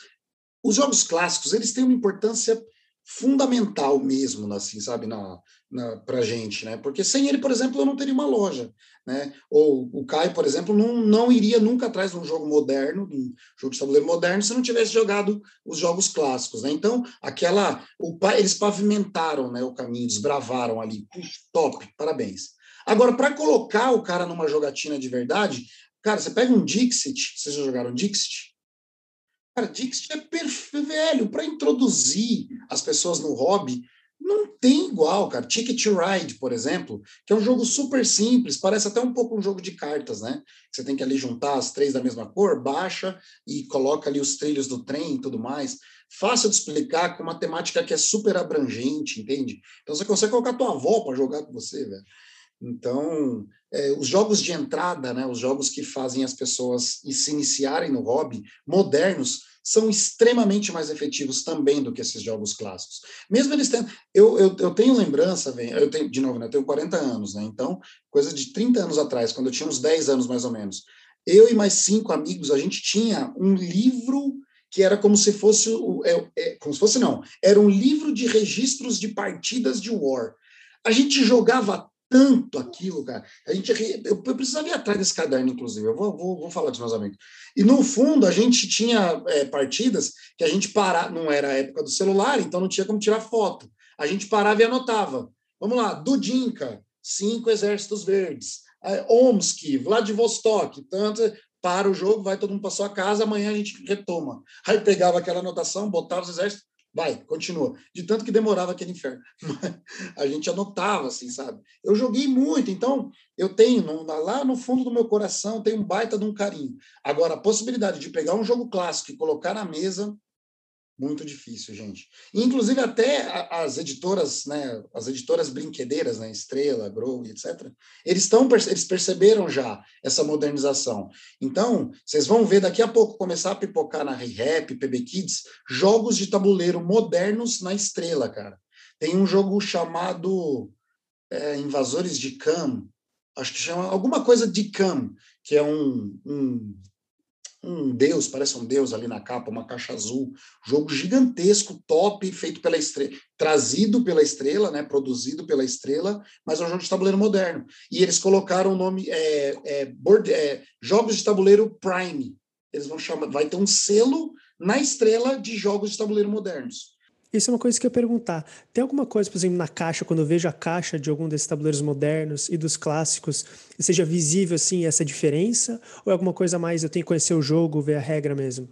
Os jogos clássicos, eles têm uma importância fundamental mesmo, assim, sabe, na, na para gente, né? Porque sem ele, por exemplo, eu não teria uma loja, né? Ou o Caio, por exemplo, não, não iria nunca atrás de um jogo moderno, de um jogo de tabuleiro moderno, se não tivesse jogado os jogos clássicos, né? Então, aquela, o, eles pavimentaram, né, o caminho, desbravaram ali, top, parabéns. Agora, para colocar o cara numa jogatina de verdade, cara, você pega um Dixit, vocês já jogaram Dixit? Cara, Dixit é perfeito, velho, para introduzir as pessoas no hobby, não tem igual, cara. Ticket Ride, por exemplo, que é um jogo super simples, parece até um pouco um jogo de cartas, né? Você tem que ali juntar as três da mesma cor, baixa e coloca ali os trilhos do trem e tudo mais. Fácil de explicar, com uma temática que é super abrangente, entende? Então você consegue colocar tua avó para jogar com você, velho. Então, é, os jogos de entrada, né, os jogos que fazem as pessoas se iniciarem no hobby, modernos, são extremamente mais efetivos também do que esses jogos clássicos. Mesmo eles tendo. Eu, eu, eu tenho lembrança, eu tenho, de novo, né, eu tenho 40 anos, né? Então, coisa de 30 anos atrás, quando eu tinha uns 10 anos mais ou menos, eu e mais cinco amigos, a gente tinha um livro que era como se fosse. É, é, como se fosse, não. Era um livro de registros de partidas de War. A gente jogava tanto aquilo, cara. A gente, eu, eu precisava ir atrás desse caderno, inclusive. Eu vou, vou, vou falar dos meus amigos. E no fundo, a gente tinha é, partidas que a gente parava, não era a época do celular, então não tinha como tirar foto. A gente parava e anotava. Vamos lá, Dudinka, cinco exércitos verdes. Omsk, Vladivostok, tanto para o jogo, vai todo mundo para sua casa, amanhã a gente retoma. Aí pegava aquela anotação, botava os exércitos, Vai, continua. De tanto que demorava aquele inferno. a gente anotava, assim, sabe? Eu joguei muito, então eu tenho, lá no fundo do meu coração, tem um baita de um carinho. Agora, a possibilidade de pegar um jogo clássico e colocar na mesa, muito difícil, gente. inclusive, até as editoras, né, as editoras brinquedeiras, né, Estrela, Grow, etc., eles, estão, eles perceberam já essa modernização. Então, vocês vão ver daqui a pouco começar a pipocar na ReHap, PB Kids, jogos de tabuleiro modernos na Estrela, cara. Tem um jogo chamado é, Invasores de Cam, acho que chama alguma coisa de Cam, que é um, um um deus, parece um deus ali na capa, uma caixa azul, jogo gigantesco, top, feito pela estrela, trazido pela estrela, né, produzido pela estrela, mas é um jogo de tabuleiro moderno. E eles colocaram o nome é, é, board, é, Jogos de Tabuleiro Prime. Eles vão chamar, vai ter um selo na estrela de jogos de tabuleiro modernos.
Isso é uma coisa que eu ia perguntar. Tem alguma coisa, por exemplo, na caixa, quando eu vejo a caixa de algum desses tabuleiros modernos e dos clássicos, seja visível assim essa diferença? Ou é alguma coisa mais eu tenho que conhecer o jogo, ver a regra mesmo?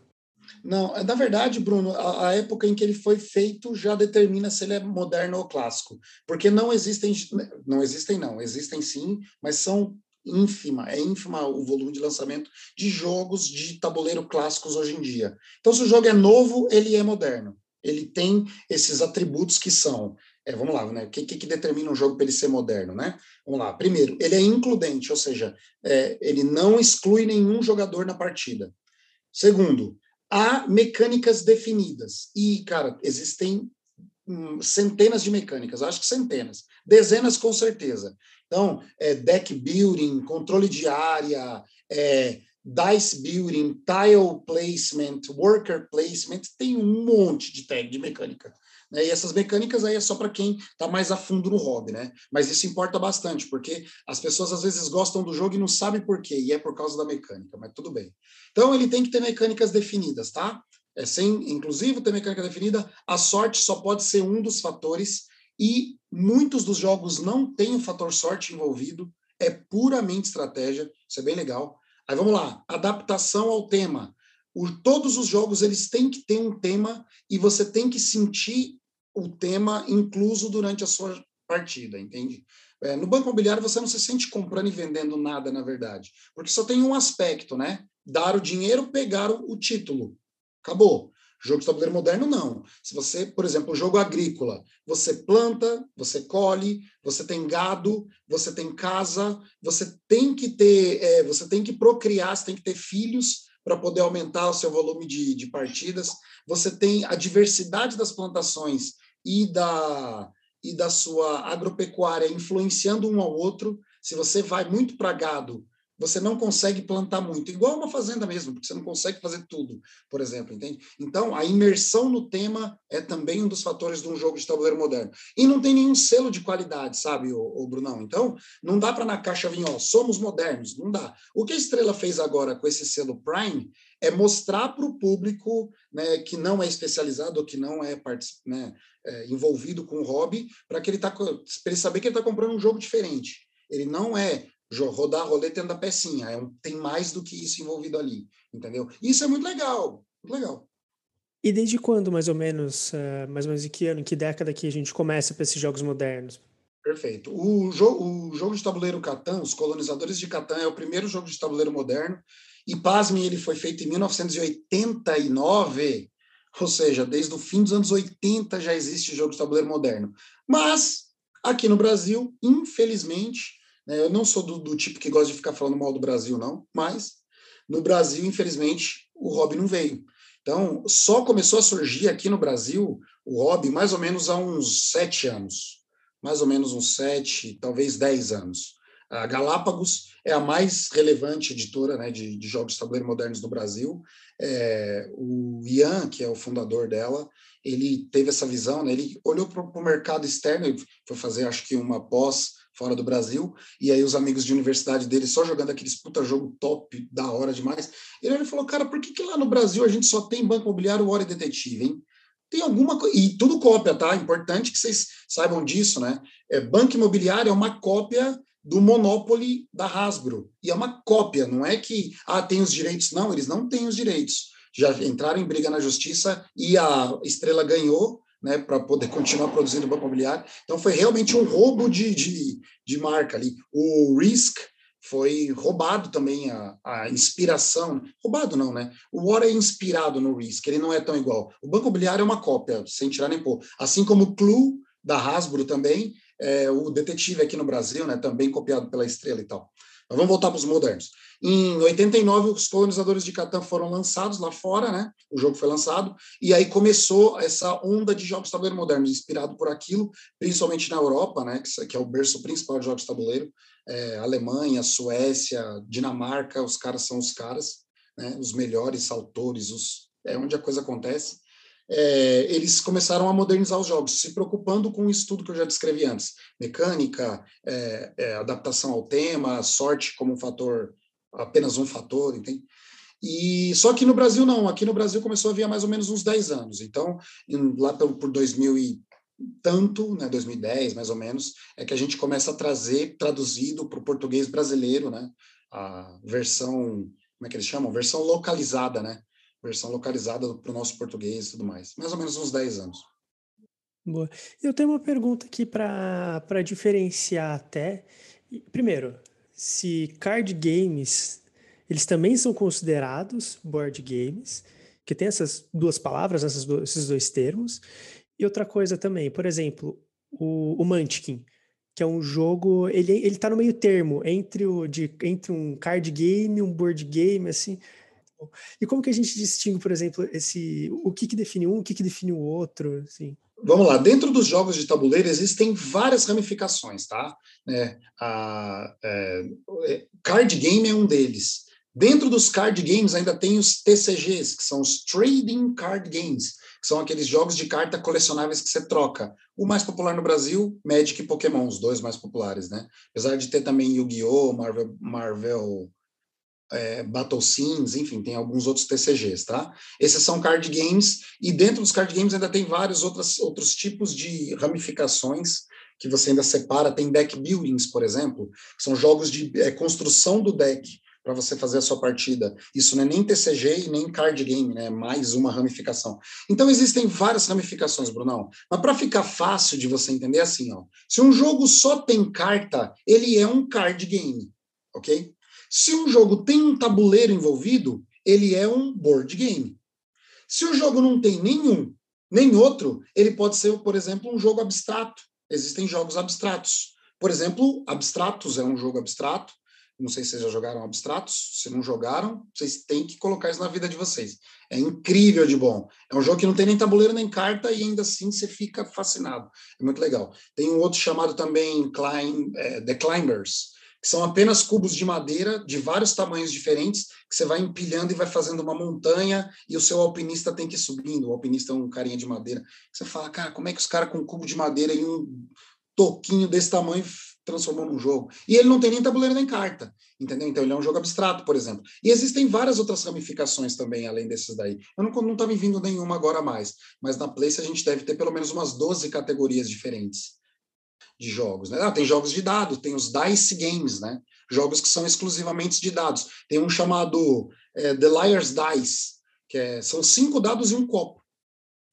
Não, é, na verdade, Bruno, a, a, época em que ele foi feito já determina se ele é moderno ou clássico. Porque não existem, não existem não, existem sim, mas são ínfima, é ínfima o volume de lançamento de jogos de tabuleiro clássicos hoje em dia. Então, se o jogo é novo, ele é moderno ele tem esses atributos que são, é, vamos lá, né? O que, que determina um jogo para ele ser moderno, né? Vamos lá. Primeiro, ele é includente, ou seja, é, ele não exclui nenhum jogador na partida. Segundo, há mecânicas definidas. E, cara, existem hum, centenas de mecânicas, acho que centenas, dezenas com certeza. Então, é, deck building, controle de área, é, dice building, tile placement, worker placement, tem um monte de tag de mecânica. Né? E essas mecânicas aí é só para quem está mais a fundo no hobby, né? Mas isso importa bastante, porque as pessoas às vezes gostam do jogo e não sabem por quê, e é por causa da mecânica, mas tudo bem. Então ele tem que ter mecânicas definidas, tá? É sem, inclusive, ter mecânica definida, a sorte só pode ser um dos fatores, e muitos dos jogos não têm o fator sorte envolvido, é puramente estratégia, isso é bem legal. Aí vamos lá, adaptação ao tema. O, todos os jogos eles têm que ter um tema e você tem que sentir o tema incluso durante a sua partida, entende? É, no banco imobiliário você não se sente comprando e vendendo nada, na verdade, porque só tem um aspecto, né? Dar o dinheiro, pegar o, o título. Acabou. Jogo de tabuleiro moderno, não. Se você, por exemplo, o jogo agrícola, você planta, você colhe, você tem gado, você tem casa, você tem que ter, é, você tem que procriar, você tem que ter filhos para poder aumentar o seu volume de, de partidas. Você tem a diversidade das plantações e da, e da sua agropecuária influenciando um ao outro. Se você vai muito para gado, você não consegue plantar muito, igual uma fazenda mesmo, porque você não consegue fazer tudo, por exemplo, entende? Então, a imersão no tema é também um dos fatores de um jogo de tabuleiro moderno. E não tem nenhum selo de qualidade, sabe, o, o Brunão? Então, não dá para na caixa vir, ó, somos modernos, não dá. O que a Estrela fez agora com esse selo Prime é mostrar para o público né, que não é especializado ou que não é, né, é envolvido com o hobby, para que ele tá, ele saber que ele está comprando um jogo diferente. Ele não é rodar a roleta dentro da pecinha. É um, tem mais do que isso envolvido ali, entendeu? Isso é muito legal, muito legal.
E desde quando, mais ou menos, uh, mais ou menos em que ano, em que década que a gente começa para esses jogos modernos?
Perfeito. O, jo o jogo de tabuleiro Catan, os colonizadores de Catan, é o primeiro jogo de tabuleiro moderno. E pasme, ele foi feito em 1989, ou seja, desde o fim dos anos 80 já existe jogo de tabuleiro moderno. Mas aqui no Brasil, infelizmente? Eu não sou do, do, tipo que gosta de ficar falando mal do Brasil, não, mas no Brasil, infelizmente, o hobby não veio. Então, só começou a surgir aqui no Brasil o hobby mais ou menos há uns sete anos. Mais ou menos uns sete, talvez dez anos. A Galápagos é a mais relevante editora né, de, de jogos de tabuleiro modernos no Brasil. É, o Ian, que é o fundador dela, ele teve essa visão, né, ele olhou para o mercado externo, foi fazer, acho que, uma pós fora do Brasil, e aí os amigos de universidade dele só jogando aqueles puta jogo top, da hora demais. E ele falou, cara, por que, que lá no Brasil a gente só tem banco imobiliário, hora e detetive, hein? Tem alguma coisa. E tudo cópia, tá? Importante que vocês saibam disso, né? É, banco imobiliário é uma cópia do Monopoly da Hasbro. E é uma cópia, não é que ah, tem os direitos. Não, eles não têm os direitos. Já entraram em briga na justiça e a Estrela ganhou né, para poder continuar produzindo banco imobiliário. Então, foi realmente um roubo de, de, de marca ali. O Risk foi roubado também a, a inspiração. Roubado não, né? O War é inspirado no Risk, ele não é tão igual. O banco imobiliário é uma cópia, sem tirar nem pôr. Assim como o Clue, da Hasbro também, é, o Detetive aqui no Brasil, né, também copiado pela Estrela e tal. Mas vamos voltar para os modernos. Em 89, os colonizadores de Catan foram lançados lá fora, né? O jogo foi lançado, e aí começou essa onda de jogos de tabuleiro modernos, inspirado por aquilo, principalmente na Europa, né? Que é o berço principal de jogos de tabuleiro. É, Alemanha, Suécia, Dinamarca, os caras são os caras, né? Os melhores autores, os, é onde a coisa acontece é, eles começaram a modernizar os jogos, se preocupando com o estudo que eu já descrevi antes: mecânica, é, é, adaptação ao tema, sorte como um fator, apenas um fator, entende? E só que no Brasil não, aqui no Brasil começou a vir há mais ou menos uns 10 anos. Então, lá por, por 2000 e tanto, né, 2010 mais ou menos, é que a gente começa a trazer traduzido para o português brasileiro, né, a versão, como é que eles chamam? Versão localizada, né? Versão localizada para o nosso português e tudo mais. Mais ou menos uns 10 anos.
Boa. Eu tenho uma pergunta aqui para diferenciar até. Primeiro, se card games, eles também são considerados board games, que tem essas duas palavras, essas do, esses dois termos. E outra coisa também, por exemplo, o, o Munchkin, que é um jogo, ele, ele tá no meio termo entre, o, de, entre um card game e um board game, assim. E como que a gente distingue, por exemplo, esse o que, que define um, o que, que define o outro? Assim?
Vamos lá, dentro dos jogos de tabuleiro existem várias ramificações, tá? É, a, é, card game é um deles. Dentro dos card games ainda tem os TCGs, que são os Trading Card Games, que são aqueles jogos de carta colecionáveis que você troca. O mais popular no Brasil, Magic e Pokémon, os dois mais populares, né? Apesar de ter também Yu-Gi-Oh!, Marvel, Marvel é, Battle Sims, enfim, tem alguns outros TCGs, tá? Esses são card games, e dentro dos card games ainda tem vários outros, outros tipos de ramificações que você ainda separa. Tem deck buildings, por exemplo, que são jogos de é, construção do deck. para você fazer a sua partida. Isso não é nem TCG e nem card game, né? Mais uma ramificação. Então existem várias ramificações, Brunão. Mas para ficar fácil de você entender, é assim, ó. Se um jogo só tem carta, ele é um card game, ok? Se um jogo tem um tabuleiro envolvido, ele é um board game. Se o jogo não tem nenhum, nem outro, ele pode ser, por exemplo, um jogo abstrato. Existem jogos abstratos. Por exemplo, Abstratos é um jogo abstrato. Não sei se vocês já jogaram Abstratos. Se não jogaram, vocês têm que colocar isso na vida de vocês. É incrível de bom. É um jogo que não tem nem tabuleiro nem carta e ainda assim você fica fascinado. É muito legal. Tem um outro chamado também Climb, é, The Climbers, que são apenas cubos de madeira de vários tamanhos diferentes, que você vai empilhando e vai fazendo uma montanha e o seu alpinista tem que ir subindo. O alpinista é um carinha de madeira. Você fala, cara, como é que os caras com um cubo de madeira e um toquinho desse tamanho transformou num jogo. E ele não tem nem tabuleiro nem carta, entendeu? Então ele é um jogo abstrato, por exemplo. E existem várias outras ramificações também, além desses daí. Eu não, não tá me vindo nenhuma agora mais, mas na Place a gente deve ter pelo menos umas 12 categorias diferentes de jogos. Né? Ah, tem jogos de dados, tem os Dice Games, né? Jogos que são exclusivamente de dados. Tem um chamado é, The Liar's Dice, que é, são cinco dados e um copo.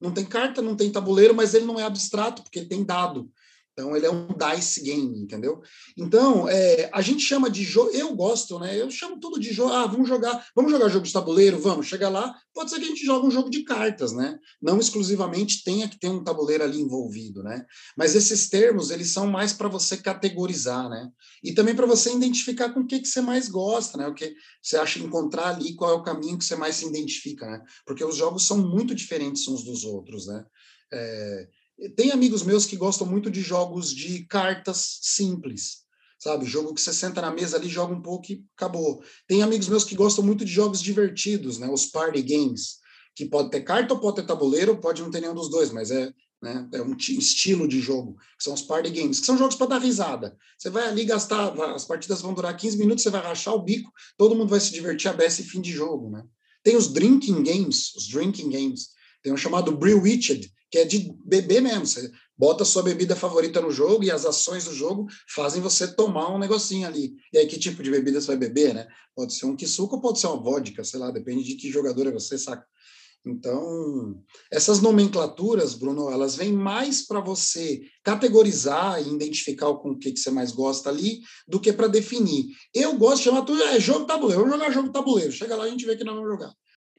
Não tem carta, não tem tabuleiro, mas ele não é abstrato, porque tem dado. Então, ele é um dice game, entendeu? Então, é, a gente chama de jogo. Eu gosto, né? Eu chamo tudo de jogo. Ah, vamos jogar, vamos jogar jogo de tabuleiro, vamos. Chega lá, pode ser que a gente jogue um jogo de cartas, né? Não exclusivamente tenha que ter um tabuleiro ali envolvido, né? Mas esses termos, eles são mais para você categorizar, né? E também para você identificar com o que, que você mais gosta, né? O que você acha encontrar ali, qual é o caminho que você mais se identifica, né? Porque os jogos são muito diferentes uns dos outros, né? É, tem amigos meus que gostam muito de jogos de cartas simples, sabe? Jogo que você senta na mesa ali, joga um pouco e acabou. Tem amigos meus que gostam muito de jogos divertidos, né? Os party games, que pode ter carta ou pode ter tabuleiro, pode não ter nenhum dos dois, mas é, né, é um estilo de jogo, que são os party games, que são jogos para dar risada. Você vai ali gastar, as partidas vão durar 15 minutos, você vai rachar o bico, todo mundo vai se divertir a beça e fim de jogo, né? Tem os drinking games, os drinking games. Tem um chamado Brewitched, que é de beber mesmo. Você bota sua bebida favorita no jogo e as ações do jogo fazem você tomar um negocinho ali. E aí, que tipo de bebida você vai beber, né? Pode ser um kisuko ou pode ser uma vodka, sei lá, depende de que jogador é você, saca? Então, essas nomenclaturas, Bruno, elas vêm mais para você categorizar e identificar com o que, que você mais gosta ali, do que para definir. Eu gosto de chamar tudo, é jogo tabuleiro, vamos jogar jogo tabuleiro. Chega lá, a gente vê que nós vamos jogar.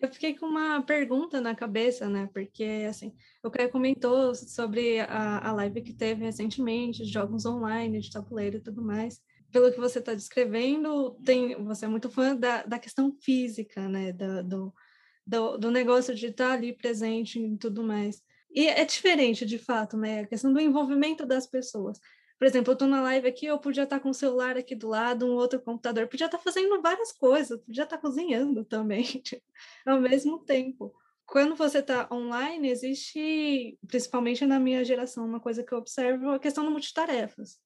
Eu fiquei com uma pergunta na cabeça, né? Porque, assim, o Caio comentou sobre a, a live que teve recentemente, jogos online, de tabuleiro e tudo mais. Pelo que você está descrevendo, tem, você é muito fã da, da questão física, né? Do, do, do negócio de estar tá ali presente e tudo mais. E é diferente, de fato, né? A questão do envolvimento das pessoas. Por exemplo, eu estou na live aqui, eu podia estar tá com o celular aqui do lado, um outro computador, podia estar tá fazendo várias coisas, podia estar tá cozinhando também, tipo, ao mesmo tempo. Quando você está online, existe, principalmente na minha geração, uma coisa que eu observo, a questão do multitarefas.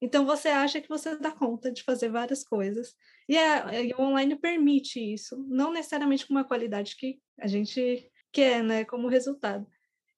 Então, você acha que você dá conta de fazer várias coisas. E, e o online permite isso, não necessariamente com uma qualidade que a gente quer, né, como resultado.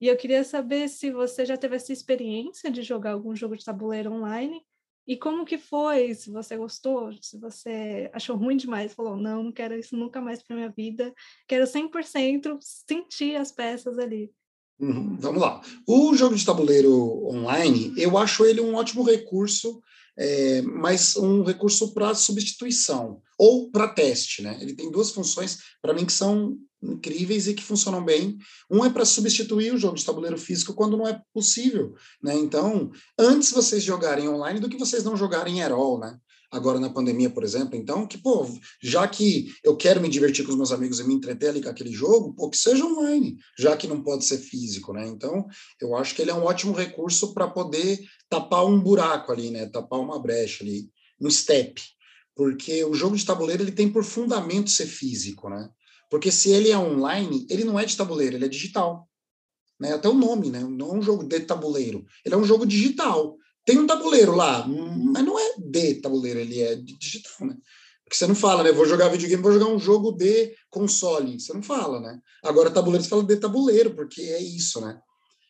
E eu queria saber se você já teve essa experiência de jogar algum jogo de tabuleiro online e como que foi, se você gostou, se você achou ruim demais, falou, não, não quero isso nunca mais para minha vida, quero 100% sentir as peças ali.
Uhum, vamos lá. O jogo de tabuleiro online, eu acho ele um ótimo recurso, é, mas um recurso para substituição ou para teste, né? Ele tem duas funções para mim que são incríveis e que funcionam bem. Um é para substituir o jogo de tabuleiro físico quando não é possível, né? Então, antes vocês jogarem online do que vocês não jogarem at all, né? Agora na pandemia, por exemplo, então, que pô, já que eu quero me divertir com os meus amigos e me entreter ali com aquele jogo, pô, que seja online, já que não pode ser físico, né? Então, eu acho que ele é um ótimo recurso para poder tapar um buraco ali, né? Tapar uma brecha ali, um step, porque o jogo de tabuleiro ele tem por fundamento ser físico, né? Porque se ele é online, ele não é de tabuleiro, ele é digital. Né? Até o nome, né? Não é um jogo de tabuleiro. Ele é um jogo digital. Tem um tabuleiro lá, mas não é de tabuleiro, ele é digital, né? Porque você não fala, né? Vou jogar videogame, vou jogar um jogo de console. Você não fala, né? Agora, tabuleiro, você fala de tabuleiro, porque é isso, né?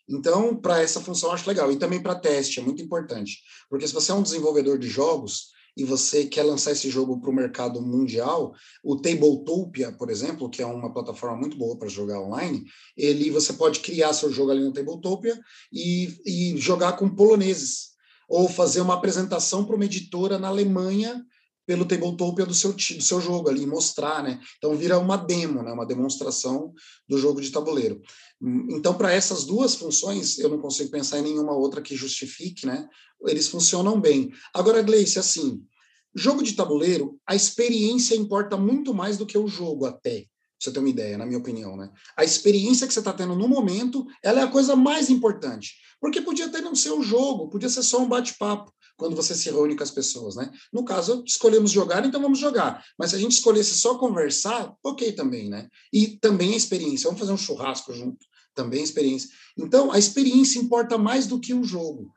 Então, para essa função, acho legal. E também para teste, é muito importante. Porque se você é um desenvolvedor de jogos, e você quer lançar esse jogo para o mercado mundial, o Tabletopia, por exemplo, que é uma plataforma muito boa para jogar online, ele você pode criar seu jogo ali no Tabletopia e, e jogar com poloneses, ou fazer uma apresentação para uma editora na Alemanha pelo Tabletopia do seu, do seu jogo ali, mostrar, né? Então vira uma demo, né? Uma demonstração do jogo de tabuleiro. Então, para essas duas funções, eu não consigo pensar em nenhuma outra que justifique, né? Eles funcionam bem. Agora, Gleice, assim, jogo de tabuleiro, a experiência importa muito mais do que o jogo, até. Você ter uma ideia, na minha opinião, né? A experiência que você está tendo no momento, ela é a coisa mais importante. Porque podia até não ser o jogo, podia ser só um bate-papo quando você se reúne com as pessoas, né? No caso, escolhemos jogar, então vamos jogar. Mas se a gente escolhesse só conversar, ok também, né? E também a experiência. Vamos fazer um churrasco junto, também a experiência. Então, a experiência importa mais do que o jogo.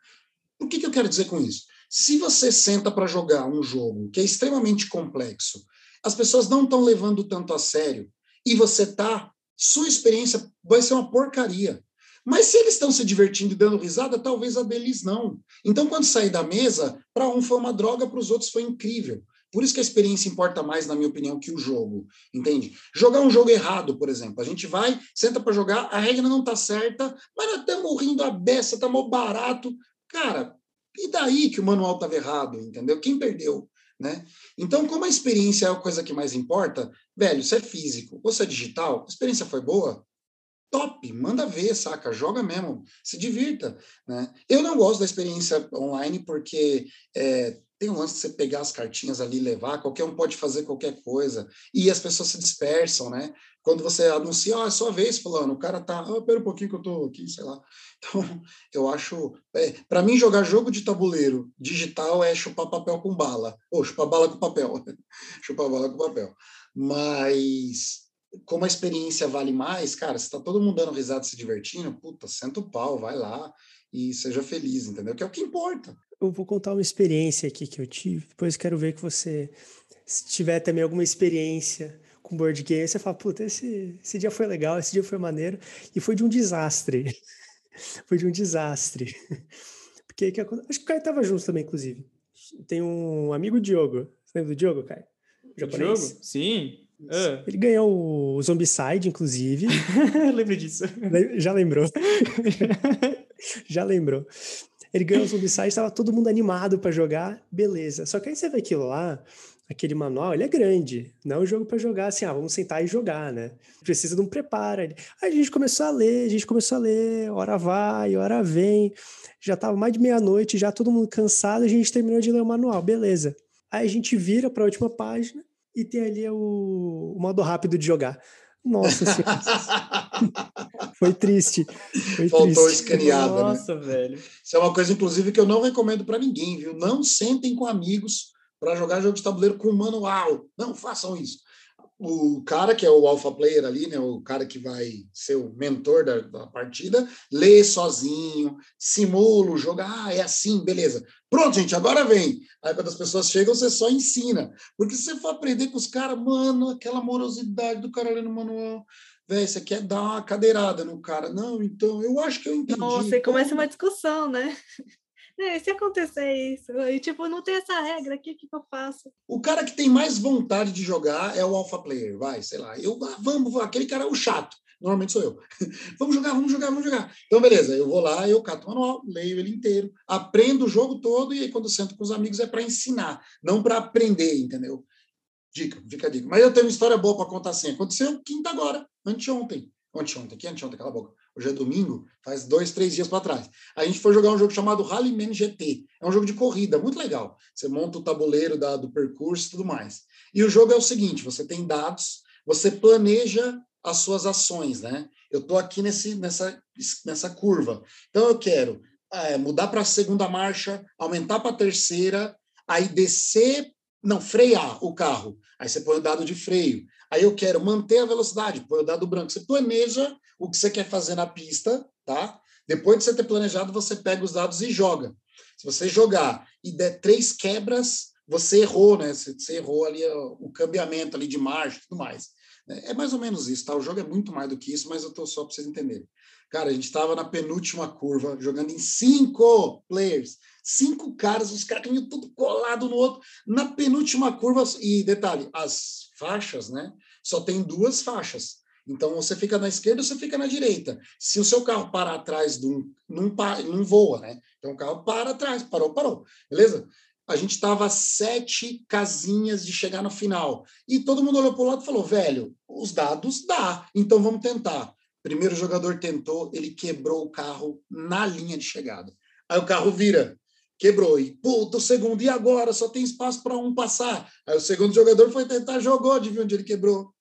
O que, que eu quero dizer com isso? Se você senta para jogar um jogo que é extremamente complexo, as pessoas não estão levando tanto a sério, e você tá, sua experiência vai ser uma porcaria. Mas se eles estão se divertindo e dando risada, talvez a deles não. Então, quando sair da mesa, para um foi uma droga, para os outros foi incrível. Por isso que a experiência importa mais, na minha opinião, que o jogo, entende? Jogar um jogo errado, por exemplo. A gente vai, senta para jogar, a regra não está certa, mas nós estamos rindo a beça, está mó barato. Cara, e daí que o manual estava errado, entendeu? Quem perdeu? Né? Então, como a experiência é a coisa que mais importa, velho, se é físico ou se é digital, a experiência foi boa, top, manda ver, saca? Joga mesmo, se divirta, né? Eu não gosto da experiência online porque é, tem um lance de você pegar as cartinhas ali levar, qualquer um pode fazer qualquer coisa, e as pessoas se dispersam, né? Quando você anuncia, ah, é sua vez, fulano, o cara tá, ah, pera um pouquinho que eu tô aqui, sei lá. Então, eu acho, é, para mim jogar jogo de tabuleiro digital é chupar papel com bala, ou chupar bala com papel, chupar bala com papel. Mas como a experiência vale mais, cara, se tá todo mundo dando risada se divertindo, puta, senta o pau, vai lá e seja feliz, entendeu? Que é o que importa.
Eu vou contar uma experiência aqui que eu tive, depois quero ver que você, se tiver também alguma experiência com board game, você fala, puta, esse, esse dia foi legal, esse dia foi maneiro, e foi de um desastre. foi de um desastre. Porque que, acho que o Caio tava junto também, inclusive. Tem um amigo Diogo. Você lembra do Diogo, Caio?
Japonês? Diogo? Sim.
Ele ganhou o Zombicide, inclusive.
Lembro disso.
Já lembrou. Já lembrou. Ele ganhou o Zombicide, estava todo mundo animado para jogar, beleza. Só que aí você vê aquilo lá, aquele manual, ele é grande, não é um jogo para jogar assim, ah, vamos sentar e jogar, né? Precisa de um preparo. Aí a gente começou a ler, a gente começou a ler, hora vai, hora vem. Já estava mais de meia-noite, já todo mundo cansado, a gente terminou de ler o manual, beleza. Aí a gente vira para a última página, e tem ali o, o modo rápido de jogar. Nossa senhora. foi triste. Foi
Faltou
triste.
escaneada.
Né? Nossa, né? velho.
Isso é uma coisa, inclusive, que eu não recomendo para ninguém, viu? Não sentem com amigos para jogar jogo de tabuleiro com manual. Não façam isso o cara que é o alpha player ali, né, o cara que vai ser o mentor da, da, partida, lê sozinho, simula o jogo, ah, é assim, beleza. Pronto, gente, agora vem. Aí quando as pessoas chegam, você só ensina. Porque se você for aprender com os caras, mano, aquela morosidade do cara lendo manual, velho, você quer dar uma cadeirada no cara. Não, então, eu acho que eu entendi.
Nossa,
então...
começa uma discussão, né? É, se acontecer isso, e tipo, não tem essa regra aqui, o que, que eu faço?
O cara que tem mais vontade de jogar é o alpha player, vai, sei lá. Eu, ah, vamos, aquele cara é o chato. Normalmente sou eu. vamos jogar, vamos jogar, vamos jogar. Então, beleza, eu vou lá, eu cato o manual, leio ele inteiro, aprendo o jogo todo, e aí quando sento com os amigos é para ensinar, não para aprender, entendeu? Dica, fica a dica. Mas eu tenho uma história boa para contar assim. Aconteceu quinta agora, anteontem. Anteontem, aqui, anteontem, cala a boca hoje é domingo, faz dois, três dias para trás. A gente foi jogar um jogo chamado Rallyman GT. É um jogo de corrida, muito legal. Você monta o tabuleiro da, do percurso e tudo mais. E o jogo é o seguinte: você tem dados, você planeja as suas ações, né? Eu estou aqui nesse, nessa, nessa curva. Então eu quero é, mudar para a segunda marcha, aumentar para a terceira, aí descer, não, frear o carro. Aí você põe o dado de freio. Aí eu quero manter a velocidade, põe o dado branco. Você planeja o que você quer fazer na pista, tá? Depois de você ter planejado, você pega os dados e joga. Se você jogar e der três quebras, você errou, né? Você, errou ali o cambiamento ali de marcha e tudo mais. É mais ou menos isso, tá? O jogo é muito mais do que isso, mas eu tô só para vocês entenderem. Cara, a gente estava na penúltima curva, jogando em cinco players. cinco caras, os carrinhos tudo colado no outro. Na penúltima curva, e detalhe, as faixas, né? Só tem duas faixas. Então você fica na esquerda, você fica na direita. Se o seu carro parar atrás de um, não, não voa, né? Então o carro para atrás, parou, parou, beleza? A gente estava sete casinhas de chegar no final. E todo mundo olhou para o lado e falou: velho, os dados dá, então vamos tentar. Primeiro jogador tentou, ele quebrou o carro na linha de chegada. Aí o carro vira, quebrou. E, puta, o segundo, e agora? Só tem espaço para um passar. Aí o segundo jogador foi tentar, jogou, adivinha onde ele quebrou?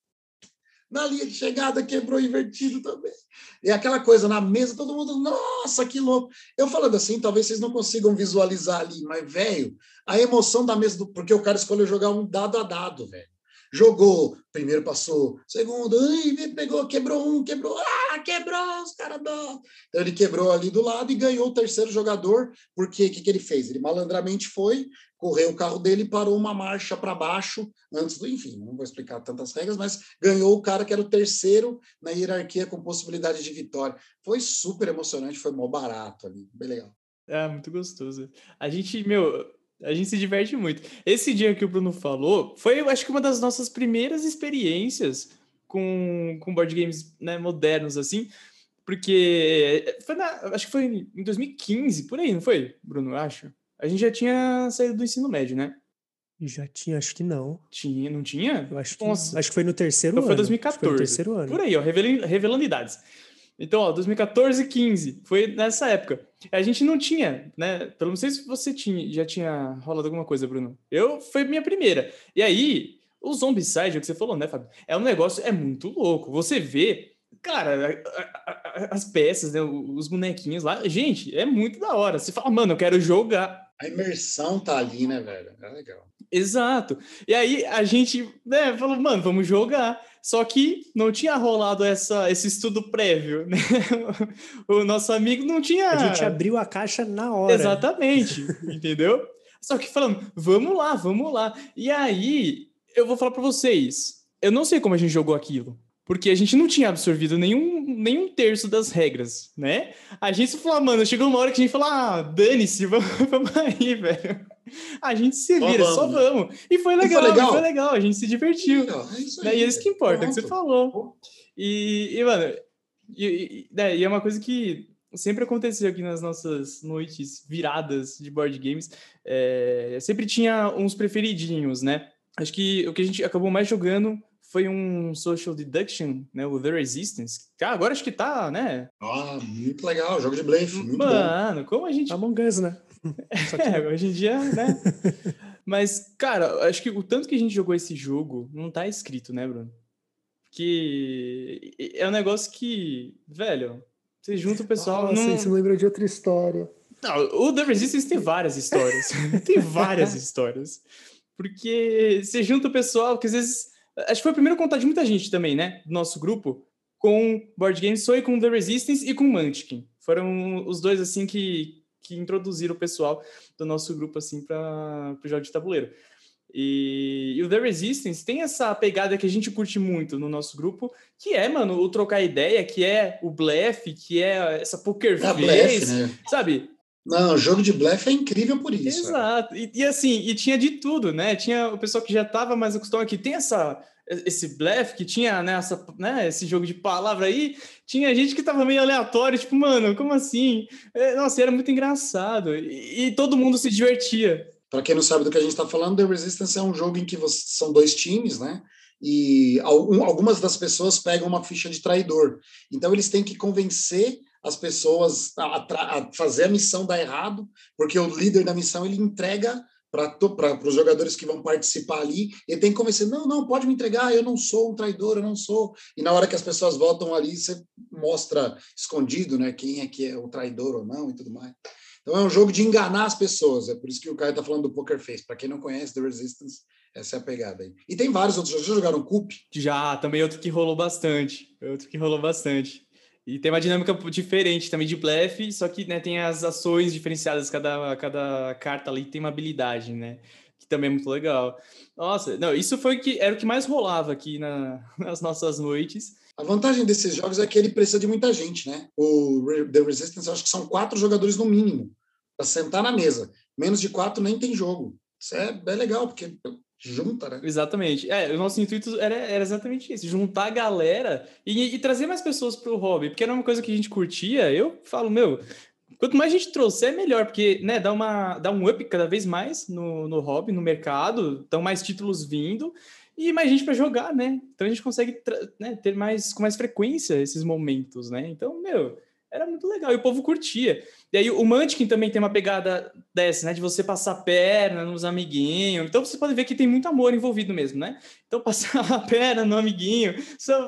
Na linha de chegada quebrou invertido também. E aquela coisa na mesa, todo mundo, nossa, que louco. Eu falando assim, talvez vocês não consigam visualizar ali, mas, velho, a emoção da mesa, do, porque o cara escolheu jogar um dado a dado, velho jogou, primeiro passou, segundo, ai, pegou, quebrou um, quebrou, ah, quebrou, os caras Então ele quebrou ali do lado e ganhou o terceiro jogador, porque o que, que ele fez? Ele malandramente foi, correu o carro dele e parou uma marcha para baixo, antes do, enfim, não vou explicar tantas regras, mas ganhou o cara que era o terceiro na hierarquia com possibilidade de vitória. Foi super emocionante, foi mó barato ali, bem legal.
É, muito gostoso. A gente, meu, a gente se diverte muito. Esse dia que o Bruno falou foi, acho que uma das nossas primeiras experiências com, com board games né, modernos, assim, porque foi na, acho que foi em 2015, por aí, não foi, Bruno? Eu acho. A gente já tinha saído do ensino médio, né?
Já tinha, acho que não.
Tinha, não tinha?
Eu acho que, Nossa. Acho que foi no terceiro
então
ano.
Foi 2014. Foi no
terceiro ano.
Por aí, ó, revelando, revelando idades. Então, ó, 2014 15, foi nessa época. A gente não tinha, né? Pelo não sei se você tinha, já tinha rolado alguma coisa, Bruno. Eu foi minha primeira. E aí, o Zombicide, é o que você falou, né, Fábio? É um negócio, é muito louco. Você vê, cara, a, a, as peças, né, os bonequinhos lá, gente, é muito da hora. Você fala, mano, eu quero jogar.
A imersão tá ali, né, velho? É legal.
Exato. E aí a gente, né, falou, mano, vamos jogar. Só que não tinha rolado essa, esse estudo prévio, né? O nosso amigo não tinha.
A gente abriu a caixa na hora.
Exatamente, entendeu? Só que falando, vamos lá, vamos lá. E aí, eu vou falar para vocês, eu não sei como a gente jogou aquilo, porque a gente não tinha absorvido nenhum, nenhum terço das regras, né? A gente falou, ah, mano, chegou uma hora que a gente falou, ah, dane-se, vamos, vamos aí, velho. A gente se vira, só vamos. Só vamos. E foi legal, e foi legal, foi legal, a gente se divertiu. É isso né? aí, e é isso que importa, é que você falou. E, e mano, e, e, né, e é uma coisa que sempre aconteceu aqui nas nossas noites viradas de board games. É, sempre tinha uns preferidinhos, né? Acho que o que a gente acabou mais jogando foi um social deduction, né? O The Resistance. Ah, agora acho que tá, né?
Ah, muito legal, jogo de blefe.
Mano, bom. como a gente.
Among Us, né?
é, hoje em dia, né? Mas, cara, acho que o tanto que a gente jogou esse jogo não tá escrito, né, Bruno? Que é um negócio que, velho, você junta o pessoal.
Nossa, não... isso me lembra de outra história.
Não, o The Resistance tem várias histórias. tem várias histórias. Porque você junta o pessoal, que às vezes. Acho que foi o primeiro contato de muita gente também, né? Do nosso grupo, com Board Games, foi com The Resistance e com Munchkin. Foram os dois, assim, que, que introduziram o pessoal do nosso grupo assim para o jogo de tabuleiro. E, e, o The Resistance tem essa pegada que a gente curte muito no nosso grupo, que é, mano, o trocar ideia, que é o blefe, que é essa poker face, né? sabe?
Não, o jogo de blefe é incrível por isso.
Exato. E, e, assim, e tinha de tudo, né? Tinha o pessoal que já estava mais acostumado, que tem essa esse blefe que tinha nessa, né, né, esse jogo de palavra aí, tinha gente que tava meio aleatório, tipo, mano, como assim? É, nossa, era muito engraçado e, e, todo mundo se divertia.
Para quem não sabe do que a gente está falando, The Resistance é um jogo em que você, são dois times, né? E algumas das pessoas pegam uma ficha de traidor. Então eles têm que convencer as pessoas a, a fazer a missão dar errado, porque o líder da missão ele entrega para os jogadores que vão participar ali, ele tem que convencer, não, não, pode me entregar, eu não sou um traidor, eu não sou. E na hora que as pessoas votam ali, você mostra escondido, né, quem é que é o traidor ou não e tudo mais. Então é um jogo de enganar as pessoas, é por isso que o Caio está falando do Poker Face. Para quem não conhece The Resistance, essa é a pegada aí. E tem vários outros jogos. Já jogaram Coop?
Já, também outro que rolou bastante. Outro que rolou bastante. E tem uma dinâmica diferente também de blefe, só que né, tem as ações diferenciadas, cada, cada carta ali tem uma habilidade, né? Que também é muito legal. Nossa, não, isso foi que era o que mais rolava aqui na, nas nossas noites.
A vantagem desses jogos é que ele precisa de muita gente, né? O The Resistance, acho que são quatro jogadores no mínimo para sentar na mesa. Menos de quatro nem tem jogo. Isso é, é legal, porque junta, né?
Exatamente. É, o nosso intuito era, era exatamente isso, juntar a galera e, e trazer mais pessoas para o hobby, porque era uma coisa que a gente curtia. Eu falo, meu, quanto mais a gente trouxer, é melhor, porque né, dá, uma, dá um up cada vez mais no, no hobby, no mercado, estão mais títulos vindo e mais gente para jogar, né? Então a gente consegue né, ter mais com mais frequência esses momentos, né? Então, meu, era muito legal e o povo curtia. E aí o Munchkin também tem uma pegada dessa, né? De você passar perna nos amiguinhos. Então você pode ver que tem muito amor envolvido mesmo, né? Então passar a perna no amiguinho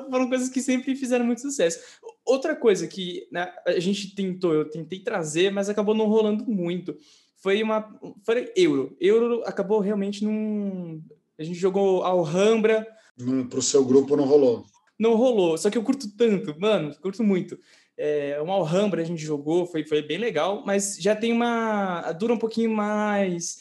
foram coisas que sempre fizeram muito sucesso. Outra coisa que né, a gente tentou, eu tentei trazer, mas acabou não rolando muito. Foi uma. Foi Euro. Euro acabou realmente num. A gente jogou Alhambra.
Hum, Para o seu grupo não rolou.
Não rolou. Só que eu curto tanto, mano, curto muito. É, uma Alhambra a gente jogou, foi, foi bem legal, mas já tem uma. dura um pouquinho mais.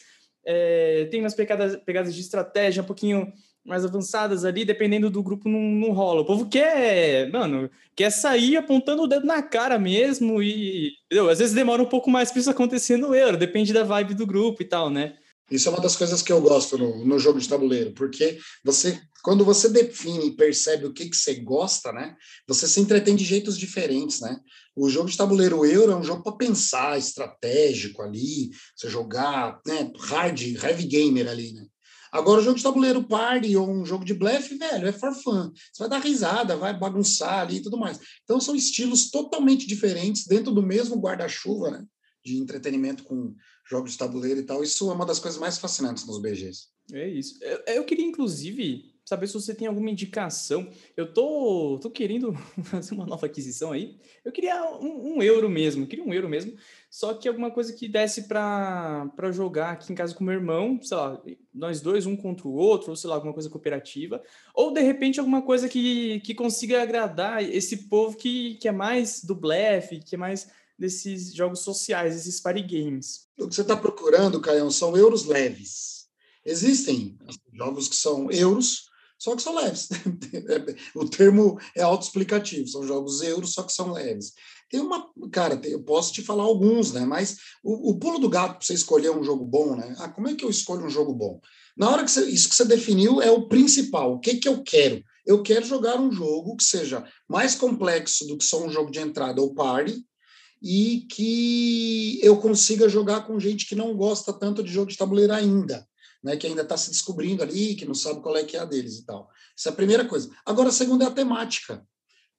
É, tem umas pegadas, pegadas de estratégia um pouquinho mais avançadas ali, dependendo do grupo, não, não rola. O povo quer, mano, quer sair apontando o dedo na cara mesmo e. Entendeu? Às vezes demora um pouco mais para isso acontecer no Euro, depende da vibe do grupo e tal, né?
Isso é uma das coisas que eu gosto no, no jogo de tabuleiro, porque você, quando você define e percebe o que, que você gosta, né, você se entretém de jeitos diferentes, né? O jogo de tabuleiro Euro é um jogo para pensar, estratégico ali, você jogar, né, hard, heavy gamer ali, né? Agora, o jogo de tabuleiro party ou um jogo de blefe, velho, é for fun. Você vai dar risada, vai bagunçar ali e tudo mais. Então, são estilos totalmente diferentes dentro do mesmo guarda-chuva, né? De entretenimento com jogos de tabuleiro e tal. Isso é uma das coisas mais fascinantes nos BGs.
É isso. Eu, eu queria, inclusive, saber se você tem alguma indicação. Eu tô, tô querendo fazer uma nova aquisição aí. Eu queria um, um euro mesmo, queria um euro mesmo. Só que alguma coisa que desse para jogar aqui em casa com meu irmão, sei lá, nós dois, um contra o outro, ou sei lá, alguma coisa cooperativa. Ou de repente alguma coisa que, que consiga agradar esse povo que, que é mais do blefe, que é mais desses jogos sociais, esses party games.
O que você está procurando, Caião, são euros leves. Existem jogos que são euros, só que são leves. o termo é autoexplicativo, são jogos euros, só que são leves. Tem uma, cara, eu posso te falar alguns, né? Mas o, o pulo do gato para você escolher um jogo bom, né? Ah, como é que eu escolho um jogo bom? Na hora que você, isso que você definiu é o principal. O que que eu quero? Eu quero jogar um jogo que seja mais complexo do que só um jogo de entrada ou party, e que eu consiga jogar com gente que não gosta tanto de jogo de tabuleiro ainda, né, que ainda está se descobrindo ali, que não sabe qual é que é a deles e tal. Essa é a primeira coisa. Agora, a segunda é a temática.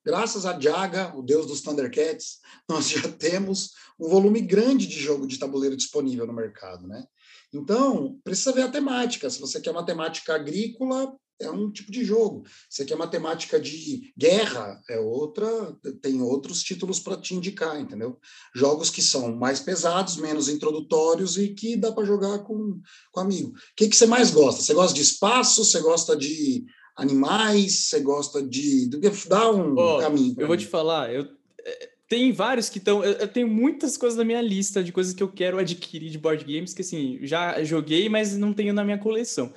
Graças a Jaga, o deus dos Thundercats, nós já temos um volume grande de jogo de tabuleiro disponível no mercado, né? Então, precisa ver a temática. Se você quer uma temática agrícola, é um tipo de jogo. Você quer matemática de guerra, é outra, tem outros títulos para te indicar, entendeu? Jogos que são mais pesados, menos introdutórios e que dá para jogar com, com amigo. O que, que você mais gosta? Você gosta de espaço? Você gosta de animais? Você gosta de. Dá um oh, caminho.
Eu vou te falar, eu. É, tem vários que estão. Eu, eu tenho muitas coisas na minha lista de coisas que eu quero adquirir de board games que assim já joguei, mas não tenho na minha coleção.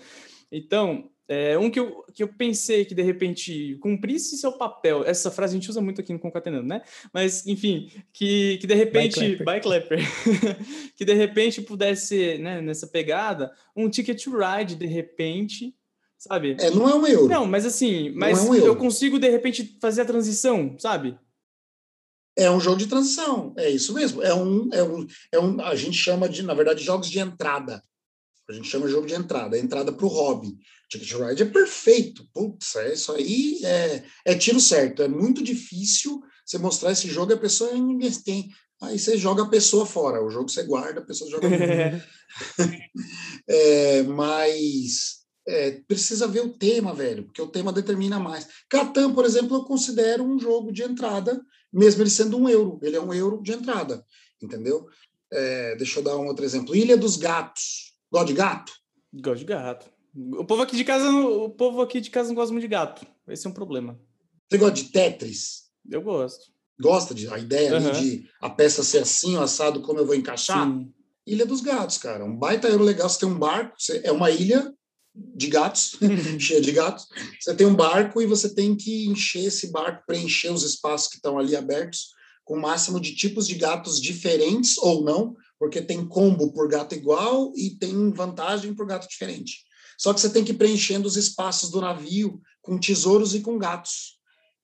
Então, é, um que eu, que eu pensei que de repente cumprisse seu papel, essa frase a gente usa muito aqui no Concatenando, né? Mas, enfim, que, que de repente. By Clapper. que de repente pudesse, né, nessa pegada, um Ticket to Ride, de repente, sabe?
É, não é um euro.
Não, mas assim, mas é um eu consigo de repente fazer a transição, sabe?
É um jogo de transição, é isso mesmo. É um, é um, é um, a gente chama de, na verdade, jogos de entrada. A gente chama de jogo de entrada, é entrada para o hobby. Ticket Ride é perfeito. Putz, é isso aí é, é tiro certo. É muito difícil você mostrar esse jogo e a pessoa tem. Aí você joga a pessoa fora. O jogo você guarda, a pessoa joga. é, mas é, precisa ver o tema, velho, porque o tema determina mais. Catan, por exemplo, eu considero um jogo de entrada, mesmo ele sendo um euro. Ele é um euro de entrada, entendeu? É, deixa eu dar um outro exemplo. Ilha dos Gatos. Gosta de gato?
Gosto de gato. O povo aqui de casa, o povo aqui de casa não gosta muito de gato. Esse é um problema.
Você gosta de Tetris?
Eu gosto.
Gosta de a ideia uhum. de a peça ser assim, o assado, como eu vou encaixar? Sim. Ilha dos Gatos, cara. Um baita euro legal. Você tem um barco, você, é uma ilha de gatos, cheia de gatos. Você tem um barco e você tem que encher esse barco, preencher os espaços que estão ali abertos com o máximo de tipos de gatos diferentes ou não, porque tem combo por gato igual e tem vantagem por gato diferente. Só que você tem que ir preenchendo os espaços do navio com tesouros e com gatos.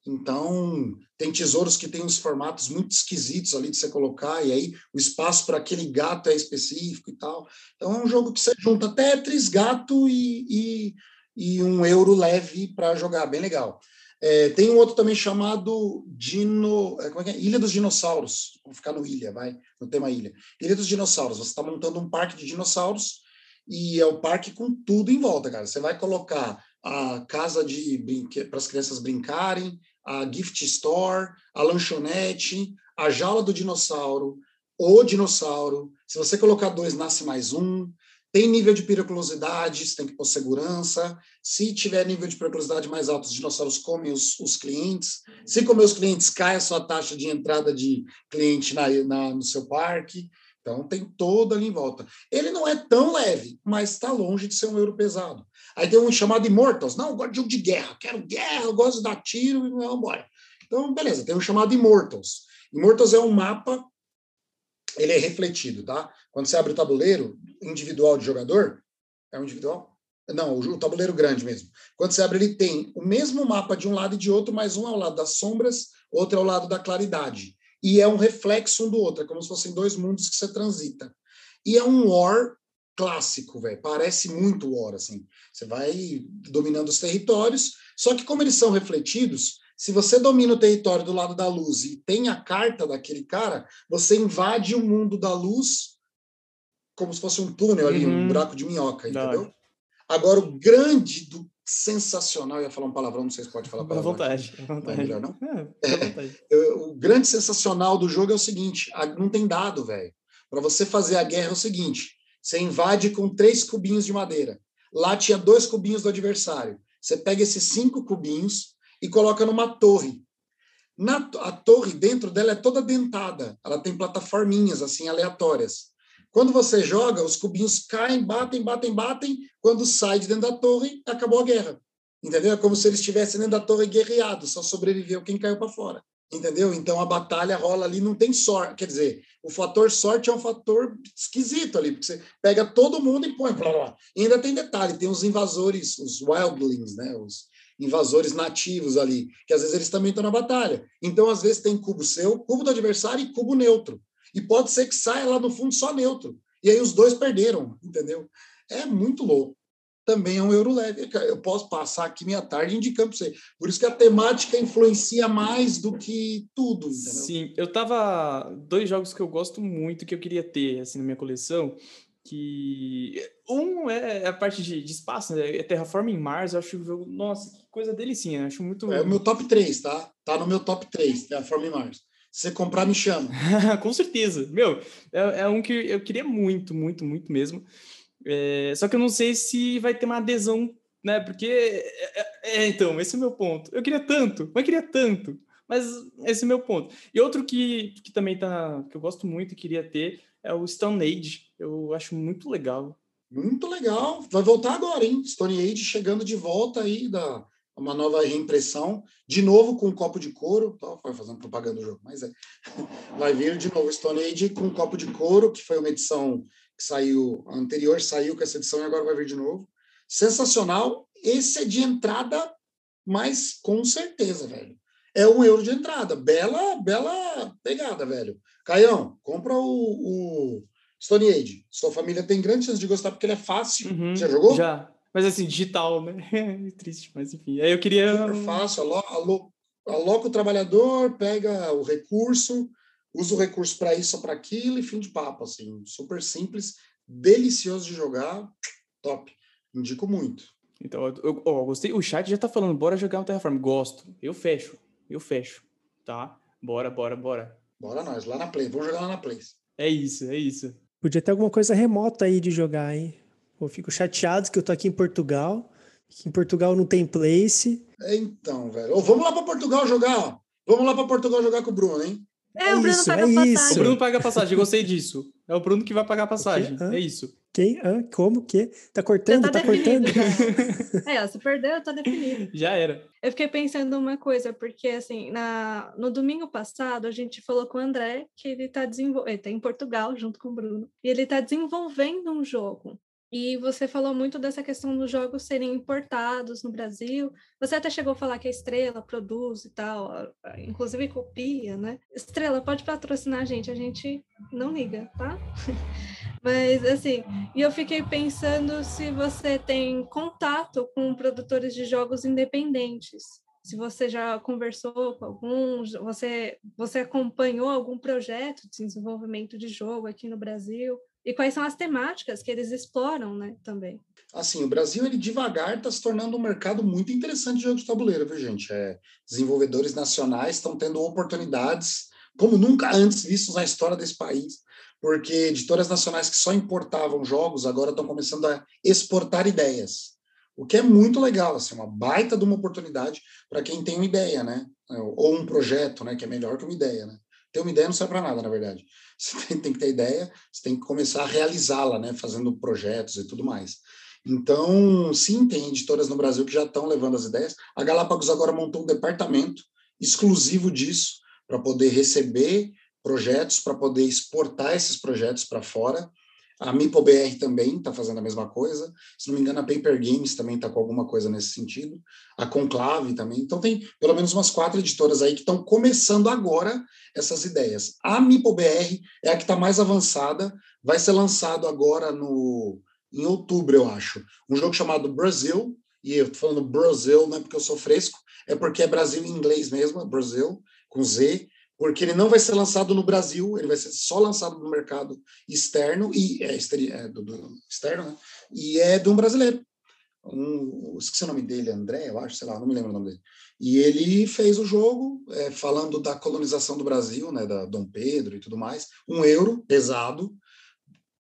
Então, tem tesouros que têm uns formatos muito esquisitos ali de você colocar, e aí o espaço para aquele gato é específico e tal. Então, é um jogo que você junta Tetris, gato e, e, e um euro leve para jogar, bem legal. É, tem um outro também chamado Dino, é, é é? Ilha dos Dinossauros. Vamos ficar no ilha, vai, no tema ilha. Ilha dos Dinossauros. Você está montando um parque de dinossauros e é o um parque com tudo em volta, cara. Você vai colocar a casa de para as crianças brincarem, a gift store, a lanchonete, a jaula do dinossauro, o dinossauro. Se você colocar dois, nasce mais um. Tem nível de periculosidade, você tem que pôr segurança. Se tiver nível de periculosidade mais alto, os dinossauros comem os, os clientes. Se comer os clientes, cai a sua taxa de entrada de cliente na, na no seu parque. Então, tem todo ali em volta. Ele não é tão leve, mas está longe de ser um euro pesado. Aí tem um chamado Immortals. Não, eu gosto de jogo de guerra. Quero guerra, eu gosto de dar tiro e vamos embora. Então, beleza, tem um chamado Immortals. Immortals é um mapa, ele é refletido, tá? Quando você abre o tabuleiro individual de jogador, é um individual? Não, o tabuleiro grande mesmo. Quando você abre, ele tem o mesmo mapa de um lado e de outro, mas um ao lado das sombras, outro ao lado da claridade e é um reflexo um do outro, é como se fossem dois mundos que você transita. E é um war clássico, velho. Parece muito war, assim. Você vai dominando os territórios, só que como eles são refletidos, se você domina o território do lado da luz e tem a carta daquele cara, você invade o mundo da luz como se fosse um túnel ali, uhum. um buraco de minhoca, entendeu? Agora, o grande do sensacional, eu ia falar um palavrão, não sei se pode falar palavrão.
À vontade, à vontade. Não é melhor,
não? É, é, o grande sensacional do jogo é o seguinte, não tem dado, velho. Para você fazer a guerra é o seguinte, você invade com três cubinhos de madeira. Lá tinha dois cubinhos do adversário. Você pega esses cinco cubinhos e coloca numa torre. Na, a torre, dentro dela, é toda dentada. Ela tem plataforminhas, assim, aleatórias. Quando você joga, os cubinhos caem, batem, batem, batem. Quando sai de dentro da torre, acabou a guerra. Entendeu? É como se eles estivessem dentro da torre guerreado, só sobreviveu quem caiu para fora. Entendeu? Então a batalha rola ali, não tem sorte. Quer dizer, o fator sorte é um fator esquisito ali, porque você pega todo mundo e põe. Blá, blá. E ainda tem detalhe: tem os invasores, os wildlings, né? Os invasores nativos ali, que às vezes eles também estão na batalha. Então, às vezes, tem cubo seu, cubo do adversário e cubo neutro. E pode ser que saia lá no fundo só neutro. E aí os dois perderam, entendeu? É muito louco. Também é um euro leve. Eu posso passar aqui minha tarde indicando para você. Por isso que a temática influencia mais do que tudo, entendeu?
Sim, eu tava. Dois jogos que eu gosto muito, que eu queria ter assim, na minha coleção. Que um é a parte de, de espaço, né? É Terraforming Mars, eu acho o jogo, nossa, que coisa delicinha, acho muito.
É o meu top 3, tá? Tá no meu top 3, Terraforming Mars. Se você comprar, me chama.
Com certeza. Meu, é, é, um que eu queria muito, muito, muito mesmo. É, só que eu não sei se vai ter uma adesão, né? Porque, é, é, é então, esse é o meu ponto. Eu queria tanto, mas queria tanto. Mas esse é o meu ponto. E outro que, que também tá, que eu gosto muito e queria ter é o Stone Age. Eu acho muito legal.
Muito legal. Vai voltar agora, hein? Stone Age chegando de volta aí da, uma nova reimpressão, de novo com um copo de couro, foi fazendo propaganda do jogo, mas é. Vai vir de novo Stone Age com um copo de couro, que foi uma edição que saiu, a anterior saiu com essa edição e agora vai vir de novo. Sensacional. Esse é de entrada, mas com certeza, velho. É um euro de entrada. Bela, bela pegada, velho. Caião, compra o, o Stone Age. Sua família tem grande chance de gostar porque ele é fácil. Uhum, Já jogou?
Já. Mas assim, digital, né? Triste, mas enfim. Aí eu queria.
Super fácil, alo, aloca o trabalhador, pega o recurso, usa o recurso para isso ou para aquilo e fim de papo, assim. Super simples, delicioso de jogar, top. Indico muito.
Então, eu, eu, eu, gostei. O chat já tá falando, bora jogar um Terraform. Gosto. Eu fecho. Eu fecho. Tá? Bora, bora, bora.
Bora nós, lá na Play. Vamos jogar lá na Play.
É isso, é isso.
Podia ter alguma coisa remota aí de jogar, hein? Eu fico chateado que eu tô aqui em Portugal, que em Portugal não tem place.
Então, velho. Ô, vamos lá para Portugal jogar. Vamos lá para Portugal jogar com o Bruno, hein?
É, o Bruno isso, paga é passagem.
O Bruno paga passagem, gostei disso. É o Bruno que vai pagar passagem. É isso.
Quem? Hã? Como? Que? Tá cortando?
Já
Tá, cortando?
já. É, ó, se perdeu, tá definido.
Já era.
Eu fiquei pensando uma coisa, porque assim, na, no domingo passado a gente falou com o André que ele está desenvolvendo, ele tá em Portugal junto com o Bruno, e ele está desenvolvendo um jogo. E você falou muito dessa questão dos jogos serem importados no Brasil. Você até chegou a falar que a Estrela produz e tal, inclusive copia, né? Estrela, pode patrocinar a gente, a gente não liga, tá? Mas assim, e eu fiquei pensando se você tem contato com produtores de jogos independentes. Se você já conversou com alguns, você, você acompanhou algum projeto de desenvolvimento de jogo aqui no Brasil? E quais são as temáticas que eles exploram, né, também?
Assim, o Brasil, ele devagar está se tornando um mercado muito interessante de jogos de tabuleiro, viu, gente? É, desenvolvedores nacionais estão tendo oportunidades como nunca antes vistos na história desse país, porque editoras nacionais que só importavam jogos agora estão começando a exportar ideias, o que é muito legal, assim, uma baita de uma oportunidade para quem tem uma ideia, né? Ou um projeto, né? Que é melhor que uma ideia, né? Ter uma ideia não serve para nada, na verdade. Você tem, tem que ter ideia, você tem que começar a realizá-la, né? Fazendo projetos e tudo mais. Então, sim, tem editoras no Brasil que já estão levando as ideias. A Galápagos agora montou um departamento exclusivo disso, para poder receber projetos, para poder exportar esses projetos para fora. A MipoBR também está fazendo a mesma coisa. Se não me engano, a Paper Games também está com alguma coisa nesse sentido. A Conclave também. Então, tem pelo menos umas quatro editoras aí que estão começando agora essas ideias. A MipoBR é a que está mais avançada. Vai ser lançado agora no, em outubro, eu acho. Um jogo chamado Brasil. E eu estou falando Brasil, não é porque eu sou fresco, é porque é Brasil em inglês mesmo, Brasil, com Z porque ele não vai ser lançado no Brasil, ele vai ser só lançado no mercado externo e é, é do, do, externo, né? E é de um brasileiro. Um, esqueci o nome dele, André, eu acho, sei lá, não me lembro o nome dele. E ele fez o jogo é, falando da colonização do Brasil, né, da Dom Pedro e tudo mais. Um euro pesado.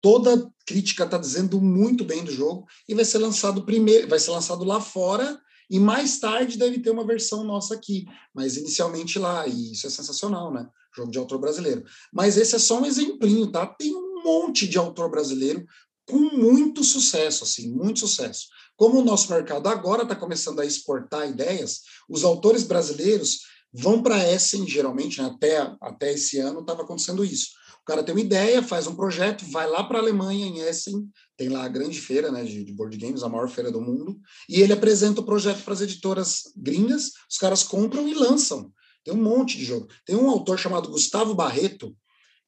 Toda crítica está dizendo muito bem do jogo e vai ser lançado primeiro, vai ser lançado lá fora e mais tarde deve ter uma versão nossa aqui, mas inicialmente lá, e isso é sensacional, né? Jogo de autor brasileiro. Mas esse é só um exemplinho, tá? Tem um monte de autor brasileiro com muito sucesso, assim, muito sucesso. Como o nosso mercado agora está começando a exportar ideias, os autores brasileiros vão para Essen, geralmente, né? até, até esse ano estava acontecendo isso. Cara tem uma ideia, faz um projeto, vai lá para a Alemanha, em Essen, tem lá a grande feira né, de, de board games, a maior feira do mundo, e ele apresenta o projeto para as editoras gringas, os caras compram e lançam. Tem um monte de jogo. Tem um autor chamado Gustavo Barreto,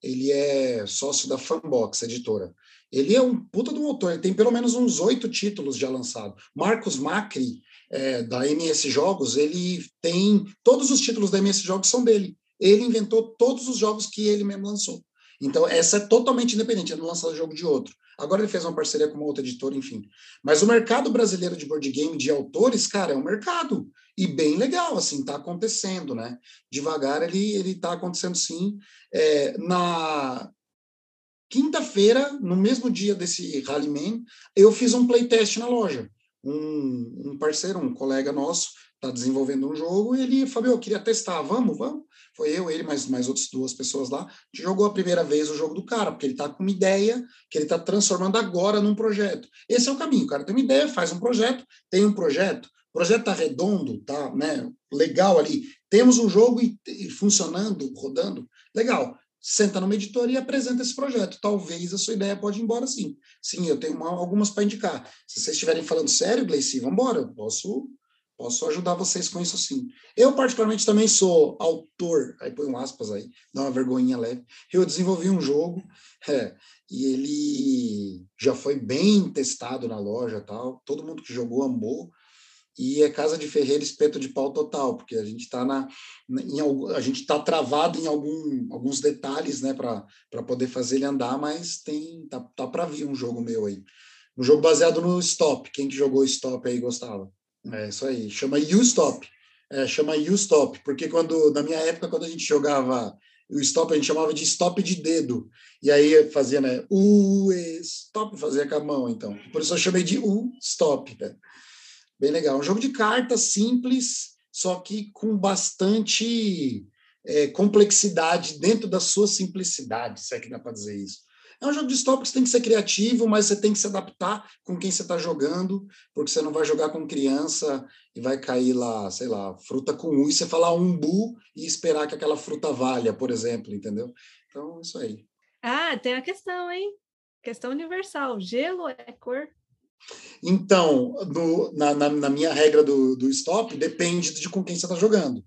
ele é sócio da Fanbox, editora. Ele é um puta de um autor, ele tem pelo menos uns oito títulos já lançados. Marcos Macri, é, da MS Jogos, ele tem. Todos os títulos da MS Jogos são dele. Ele inventou todos os jogos que ele mesmo lançou. Então, essa é totalmente independente, ele não lança jogo de outro. Agora ele fez uma parceria com uma outra editora, enfim. Mas o mercado brasileiro de board game, de autores, cara, é um mercado. E bem legal, assim, tá acontecendo, né? Devagar ele, ele tá acontecendo sim. É, na quinta-feira, no mesmo dia desse Rallyman, eu fiz um playtest na loja. Um, um parceiro, um colega nosso, está desenvolvendo um jogo e ele, Fabio, eu queria testar, vamos, vamos. Foi eu, ele, mais, mais outras duas pessoas lá. Jogou a primeira vez o jogo do cara, porque ele está com uma ideia que ele está transformando agora num projeto. Esse é o caminho, o cara tem uma ideia, faz um projeto, tem um projeto, o projeto está redondo, tá né, legal ali. Temos um jogo e, e funcionando, rodando, legal senta numa editora e apresenta esse projeto. Talvez a sua ideia pode ir embora sim. Sim, eu tenho uma, algumas para indicar. Se vocês estiverem falando sério, Gleice, vamos embora. Eu posso, posso ajudar vocês com isso sim. Eu, particularmente, também sou autor, aí põe um aspas aí, dá uma vergonhinha leve. Eu desenvolvi um jogo é, e ele já foi bem testado na loja tal. Todo mundo que jogou amou e é casa de ferreiro espeto de pau total, porque a gente está na, em, a gente está travado em algum, alguns detalhes, né, para poder fazer ele andar, mas tem tá, tá para vir um jogo meu aí, um jogo baseado no Stop. Quem que jogou Stop aí gostava? É isso aí, chama You Stop, é, chama You Stop, porque quando na minha época quando a gente jogava o stop a gente chamava de stop de dedo. E aí fazia, né? U, stop, fazia com a mão, então. Por isso eu chamei de U, stop. Né? Bem legal. Um jogo de cartas simples, só que com bastante é, complexidade dentro da sua simplicidade, se é que dá para dizer isso. É um jogo de stop que você tem que ser criativo, mas você tem que se adaptar com quem você está jogando, porque você não vai jogar com criança e vai cair lá, sei lá, fruta com U e você falar umbu e esperar que aquela fruta valha, por exemplo, entendeu? Então, isso aí.
Ah, tem a questão, hein? Questão universal. Gelo é cor?
Então, no, na, na, na, minha regra do, do stop, depende de com quem você está jogando.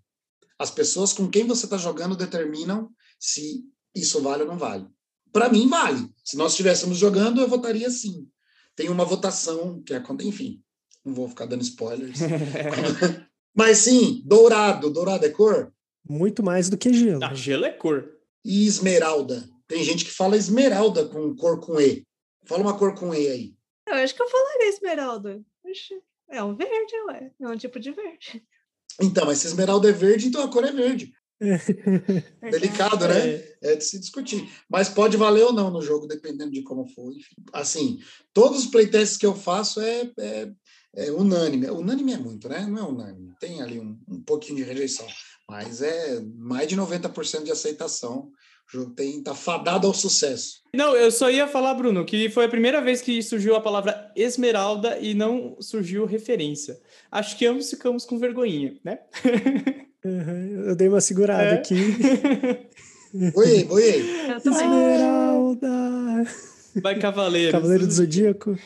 As pessoas com quem você está jogando determinam se isso vale ou não vale. Para mim, vale. Se nós estivéssemos jogando, eu votaria sim. Tem uma votação que é enfim, não vou ficar dando spoilers. Mas sim, dourado. Dourado é cor?
Muito mais do que gelo.
Ah, gelo é cor.
E esmeralda? Tem gente que fala esmeralda com cor com E. Fala uma cor com E aí.
Eu acho que eu falaria esmeralda. É um verde, ué. É um tipo de verde.
Então, mas se esmeralda é verde, então a cor é verde. Delicado, né? É. é. de se discutir. Mas pode valer ou não no jogo, dependendo de como for. Enfim. Assim, todos os playtests que eu faço é, é, é, unânime. Unânime é muito, né? Não é unânime. Tem ali um, um pouquinho de rejeição. Mas é mais de 90% de aceitação. O jogo tem, tá fadado ao sucesso.
Não, eu só ia falar, Bruno, que foi a primeira vez que surgiu a palavra esmeralda e não surgiu referência. Acho que ambos ficamos com vergonhinha, né?
Uhum, eu dei uma segurada é. aqui.
Oi, oi.
Esmeralda.
Vai Cavaleiro.
Cavaleiro do Zodíaco.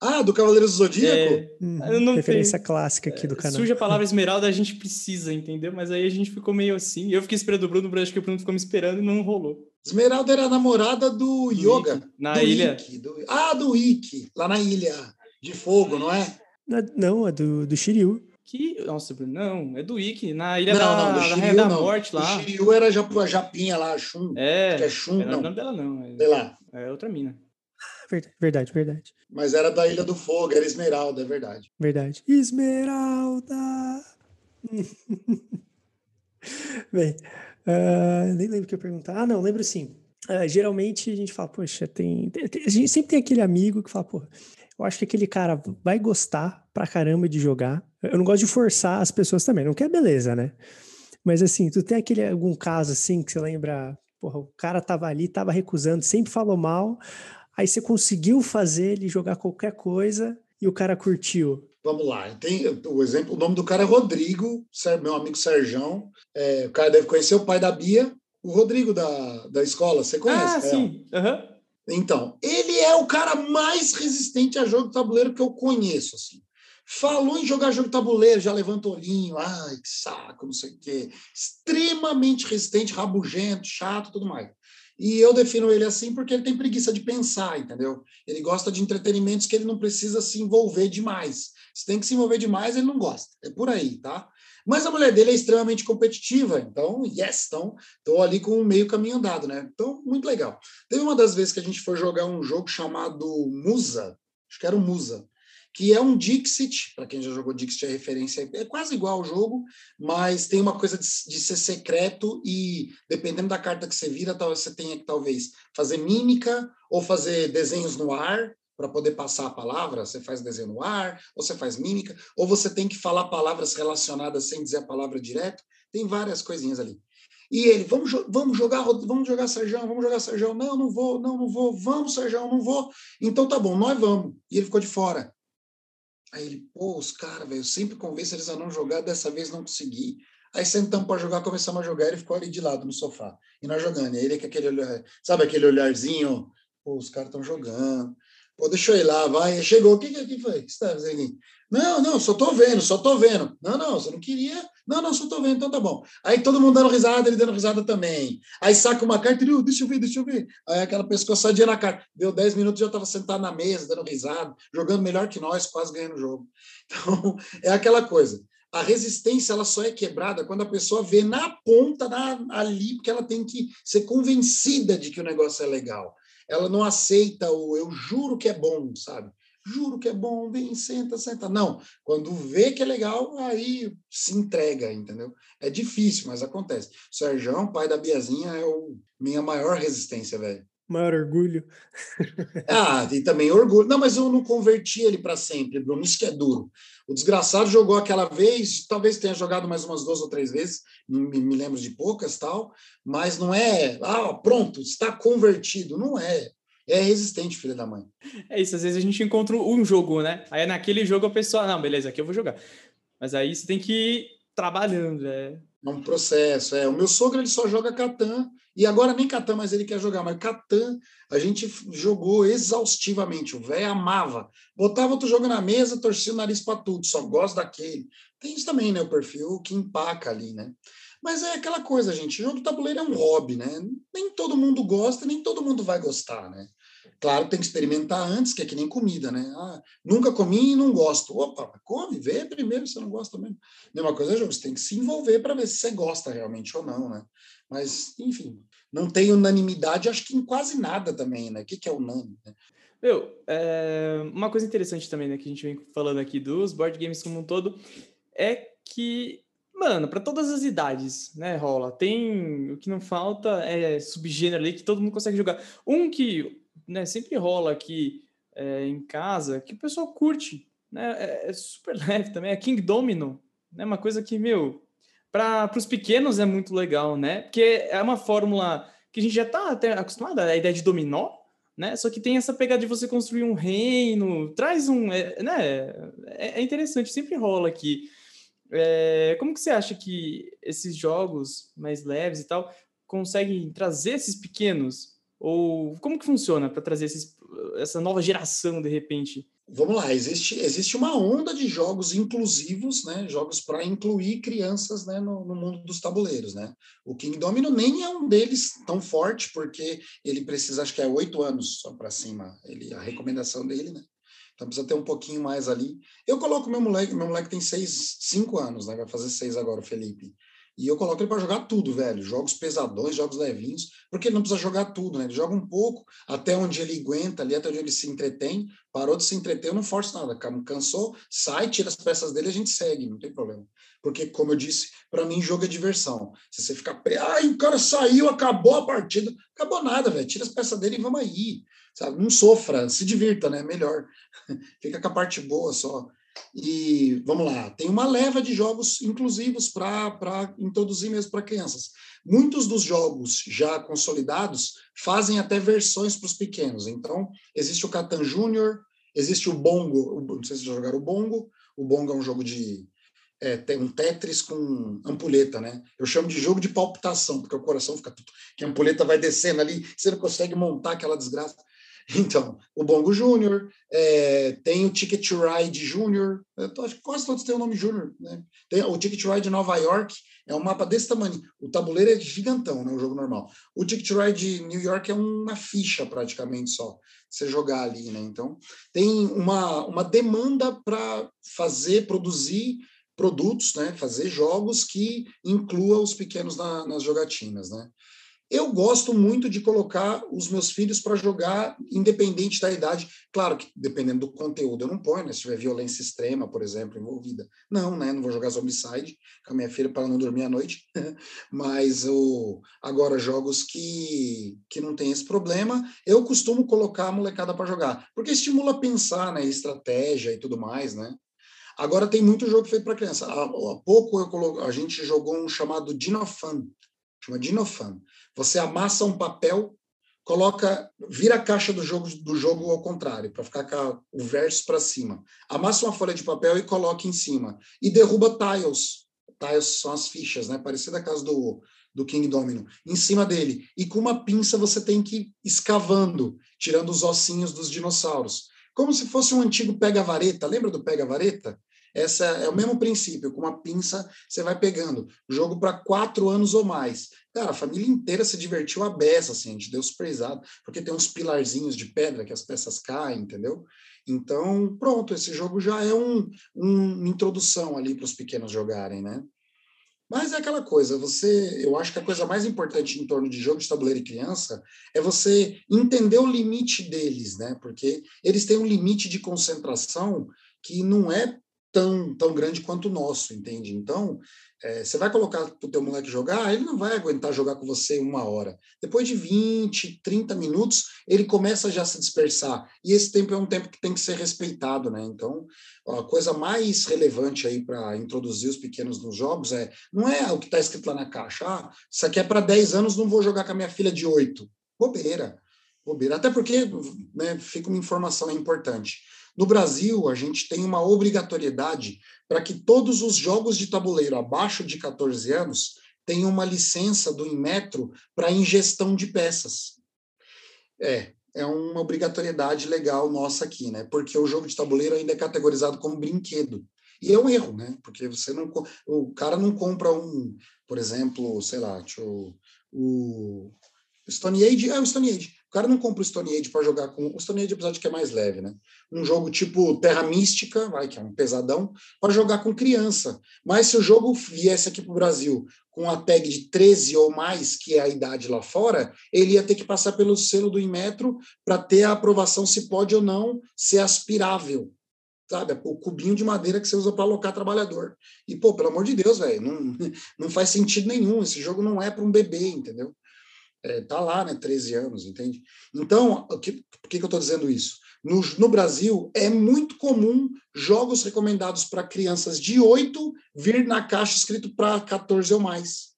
Ah, do Cavaleiro do Zodíaco? É,
hum, referência tem... clássica aqui do canal.
Surge a palavra esmeralda, a gente precisa, entendeu? Mas aí a gente ficou meio assim. Eu fiquei esperando o Bruno, acho que o Bruno ficou me esperando e não rolou.
Esmeralda era a namorada do, do Yoga.
Ike. Na
do
ilha.
Ike, do... Ah, do Ike, lá na ilha de fogo, não é?
Não, é do, do Shiryu.
Que. Nossa, não, é do Ikki, na Ilha não, da, não, da Shiryu, da Morte lá.
O Shiryu era a Japinha lá, a Shun.
É.
Que é Shun,
não. o nome dela não. É,
Sei lá.
É outra mina.
Verdade, verdade.
Mas era da Ilha do Fogo, era Esmeralda, é verdade.
Verdade. Esmeralda! Bem, uh, nem lembro o que eu perguntar. Ah, não, lembro sim. Uh, geralmente a gente fala, poxa, tem, tem, A gente sempre tem aquele amigo que fala, pô, eu acho que aquele cara vai gostar pra caramba de jogar. Eu não gosto de forçar as pessoas também, não quer beleza, né? Mas assim, tu tem aquele algum caso assim que você lembra, porra, o cara tava ali, tava recusando, sempre falou mal, aí você conseguiu fazer ele jogar qualquer coisa e o cara curtiu.
Vamos lá, tem o exemplo, o nome do cara é Rodrigo, meu amigo Serjão. É, o cara deve conhecer o pai da Bia, o Rodrigo da, da escola, você conhece? Ah,
é, sim. Uhum.
Então, ele é o cara mais resistente a jogo de tabuleiro que eu conheço, assim. Falou em jogar jogo de tabuleiro, já levanta o olhinho, ai, que saco, não sei o quê. Extremamente resistente, rabugento, chato, tudo mais. E eu defino ele assim porque ele tem preguiça de pensar, entendeu? Ele gosta de entretenimentos que ele não precisa se envolver demais. Se tem que se envolver demais, ele não gosta. É por aí, tá? Mas a mulher dele é extremamente competitiva, então, yes, então, estou ali com meio caminho andado, né? Então, muito legal. Teve uma das vezes que a gente foi jogar um jogo chamado Musa, acho que era o Musa, que é um Dixit, para quem já jogou Dixit, é referência, é quase igual ao jogo, mas tem uma coisa de, de, ser secreto e, dependendo da carta que você vira, você tem que talvez fazer mímica ou fazer desenhos no ar, para poder passar a palavra, você faz desenho no ar, ou você faz mímica, ou você tem que falar palavras relacionadas sem dizer a palavra direto. Tem várias coisinhas ali. E ele, vamos, vamos jogar, vamos jogar Sérgio, vamos jogar Sérgio. Não, não vou, não, não vou. Vamos, Sérgio, não vou. Então tá bom, nós vamos. E ele ficou de fora. Aí ele, pô, os caras, velho, eu sempre convenço eles a não jogar, dessa vez não consegui. Aí sentamos para jogar, começamos a jogar, ele ficou ali de lado no sofá. E nós jogando. E ele com aquele olhar, sabe aquele olharzinho? Pô, os caras estão jogando. Pô, deixa eu ir lá, vai. Chegou, o que, que, foi? O que você está fazendo aqui? Não, não, só tô vendo, só tô vendo. Não, não, você não queria? Não, não, só tô vendo, então tá bom. Aí todo mundo dando risada, ele dando risada também. Aí saca uma carta, ele, deixa eu ver, deixa eu ver. Aí aquela pescoçadinha na carta. Deu 10 minutos, já estava sentado na mesa, dando risada, jogando melhor que nós, quase ganhando o jogo. Então, é aquela coisa. A resistência ela só é quebrada quando a pessoa vê na ponta, na, ali, porque ela tem que ser convencida de que o negócio é legal ela não aceita o eu juro que é bom, sabe? Juro que é bom, vem, senta, senta. Não, quando vê que é legal, aí se entrega, entendeu? É difícil, mas acontece. O Sérgio, pai da Biazinha, é o minha maior resistência, velho.
Maior orgulho.
ah, e também orgulho. Não, mas eu não converti ele para sempre, Bruno. Isso que é duro. O desgraçado jogou aquela vez, talvez tenha jogado mais umas duas ou três vezes, me, me lembro de poucas tal, mas não é, ah, pronto, está convertido. Não é. É resistente, filha da mãe.
É isso, às vezes a gente encontra um jogo, né? Aí naquele jogo a pessoa, não, beleza, aqui eu vou jogar. Mas aí você tem que ir trabalhando, é.
É um processo, é. O meu sogro ele só joga Catan, e agora nem Catan, mas ele quer jogar. Mas Catan a gente jogou exaustivamente. O velho amava. Botava outro jogo na mesa, torcia o nariz para tudo, só gosta daquele. Tem isso também, né? O perfil que empaca ali, né? Mas é aquela coisa, gente. Jogo de tabuleiro é um hobby, né? Nem todo mundo gosta, nem todo mundo vai gostar, né? Claro, tem que experimentar antes, que é que nem comida, né? Ah, nunca comi e não gosto. Opa, come, vê primeiro se você não gosta mesmo. Mesma coisa jogo, você tem que se envolver para ver se você gosta realmente ou não, né? Mas, enfim, não tem unanimidade, acho que em quase nada também, né? O que, que é unânime? Né?
Meu, é... uma coisa interessante também, né, que a gente vem falando aqui dos board games como um todo, é que, mano, para todas as idades, né, rola. Tem o que não falta é subgênero ali que todo mundo consegue jogar. Um que né, sempre rola aqui é, em casa, que o pessoal curte, né, é, é, super leve também, é King Domino, né, uma coisa que, meu, para os pequenos é muito legal, né, porque é uma fórmula que a gente já está até acostumado, a ideia de dominó, né, só que tem essa pegada de você construir um reino, traz um, é, né, é, é interessante, sempre rola aqui. É, como que você acha que esses jogos mais leves e tal conseguem trazer esses pequenos ou como que funciona para trazer esses, essa nova geração de repente?
Vamos lá, existe, existe uma onda de jogos inclusivos, né? Jogos para incluir crianças né? No, no, mundo dos tabuleiros, né? O King Domino nem é um deles tão forte, porque ele precisa, acho que é oito anos só para cima, ele, a recomendação dele, né? Então precisa ter um pouquinho mais ali. Eu coloco meu moleque, meu moleque tem seis, cinco anos, né? Vai fazer seis agora, o Felipe. E eu coloco ele para jogar tudo, velho. Jogos pesadões, jogos levinhos, porque ele não precisa jogar tudo, né? Ele joga um pouco, até onde ele aguenta ali, até onde ele se entretém. Parou de se entreter, não forço nada. Cansou, sai, tira as peças dele, a gente segue, não tem problema. Porque, como eu disse, para mim, jogo é diversão. Se você ficar, ai, o cara saiu, acabou a partida. Acabou nada, velho. Tira as peças dele e vamos aí. Sabe? Não sofra, se divirta, né? Melhor. Fica com a parte boa só. E vamos lá, tem uma leva de jogos inclusivos para introduzir mesmo para crianças. Muitos dos jogos já consolidados fazem até versões para os pequenos. Então, existe o Catan Júnior, existe o Bongo, não sei se já jogaram o Bongo. O Bongo é um jogo de. É, tem um Tetris com ampulheta, né? Eu chamo de jogo de palpitação, porque o coração fica tudo. Que a ampulheta vai descendo ali, você não consegue montar aquela desgraça. Então, o Bongo Júnior, é, tem o Ticket Ride Júnior, quase todos têm o nome Júnior, né? Tem o Ticket Ride Nova York, é um mapa desse tamanho. O tabuleiro é gigantão, né? O jogo normal. O Ticket Ride New York é uma ficha praticamente só, você jogar ali, né? Então, tem uma, uma demanda para fazer, produzir produtos, né? Fazer jogos que inclua os pequenos na, nas jogatinas, né? Eu gosto muito de colocar os meus filhos para jogar, independente da idade. Claro que dependendo do conteúdo, eu não ponho, né? Se tiver violência extrema, por exemplo, envolvida. Não, né? Não vou jogar Zombicide com a minha filha para não dormir à noite. Mas o, agora, jogos que, que não tem esse problema, eu costumo colocar a molecada para jogar. Porque estimula a pensar, né? Estratégia e tudo mais, né? Agora tem muito jogo feito para criança. Há, pouco eu colo... a gente jogou um chamado Dinofan, chama Dinofan. Você amassa um papel, coloca, vira a caixa do jogo do jogo ao contrário, para ficar com o verso para cima. Amassa uma folha de papel e coloca em cima e derruba tiles. Tiles são as fichas, né? Parecida a casa do do King Domino, em cima dele. E com uma pinça você tem que ir escavando, tirando os ossinhos dos dinossauros. Como se fosse um antigo pega-vareta. Lembra do pega-vareta? Essa é o mesmo princípio, com uma pinça você vai pegando. Jogo para quatro anos ou mais. Cara, a família inteira se divertiu a beça, assim, a gente deu surpresado, porque tem uns pilarzinhos de pedra que as peças caem, entendeu? Então, pronto, esse jogo já é um, um uma introdução ali para os pequenos jogarem, né? Mas é aquela coisa, você, eu acho que a coisa mais importante em torno de jogo de tabuleiro e criança é você entender o limite deles, né? Porque eles têm um limite de concentração que não é tão, tão grande quanto o nosso, entende? Então, é, você vai colocar para o teu moleque jogar, ele não vai aguentar jogar com você uma hora. Depois de 20, 30 minutos, ele começa já a se dispersar. E esse tempo é um tempo que tem que ser respeitado, né? Então, a coisa mais relevante aí para introduzir os pequenos nos jogos é, não é o que está escrito lá na caixa, ah, isso aqui é para 10 anos, não vou jogar com a minha filha de 8. Bobeira. bobeira. Até porque, né, fica uma informação importante. No Brasil, a gente tem uma obrigatoriedade para que todos os jogos de tabuleiro abaixo de 14 anos tenham uma licença do Inmetro para ingestão de peças. É, é uma obrigatoriedade legal nossa aqui, né? Porque o jogo de tabuleiro ainda é categorizado como brinquedo. E é um erro, né? Porque você não o cara não compra um, por exemplo, sei lá, o, o Stone Age, é o Stone Age. Cara não compra o Stone Age para jogar com. O Stone Age, apesar de que é mais leve, né? Um jogo tipo Terra Mística, vai, que é um pesadão, para jogar com criança. Mas se o jogo viesse aqui para o Brasil com a tag de 13 ou mais, que é a idade lá fora, ele ia ter que passar pelo selo do Inmetro para ter a aprovação se pode ou não ser aspirável. Sabe? O cubinho de madeira que você usa para alocar trabalhador. E, pô, pelo amor de Deus, velho, não, não faz sentido nenhum. Esse jogo não é para um bebê, entendeu? É, tá lá, né, 13 anos, entende? Então, o que, por que, que eu estou dizendo isso? No, no, Brasil, é muito comum jogos recomendados para crianças de 8 vir na caixa escrito para 14 ou mais.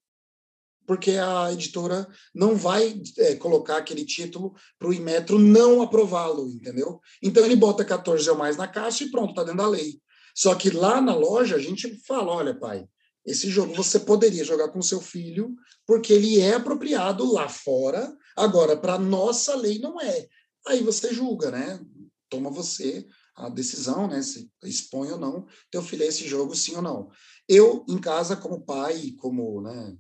Porque a editora não vai é, colocar aquele título para o Imetro não aprová-lo, entendeu? Então ele bota 14 ou mais na caixa e pronto, está dentro da lei. Só que lá na loja a gente fala: olha, pai, esse jogo você poderia jogar com seu filho, porque ele é apropriado lá fora, agora, para nossa lei, não é. Aí você julga, né? Toma você a decisão, né? Se expõe ou não teu filho a esse jogo, sim ou não. Eu, em casa, como pai, como né,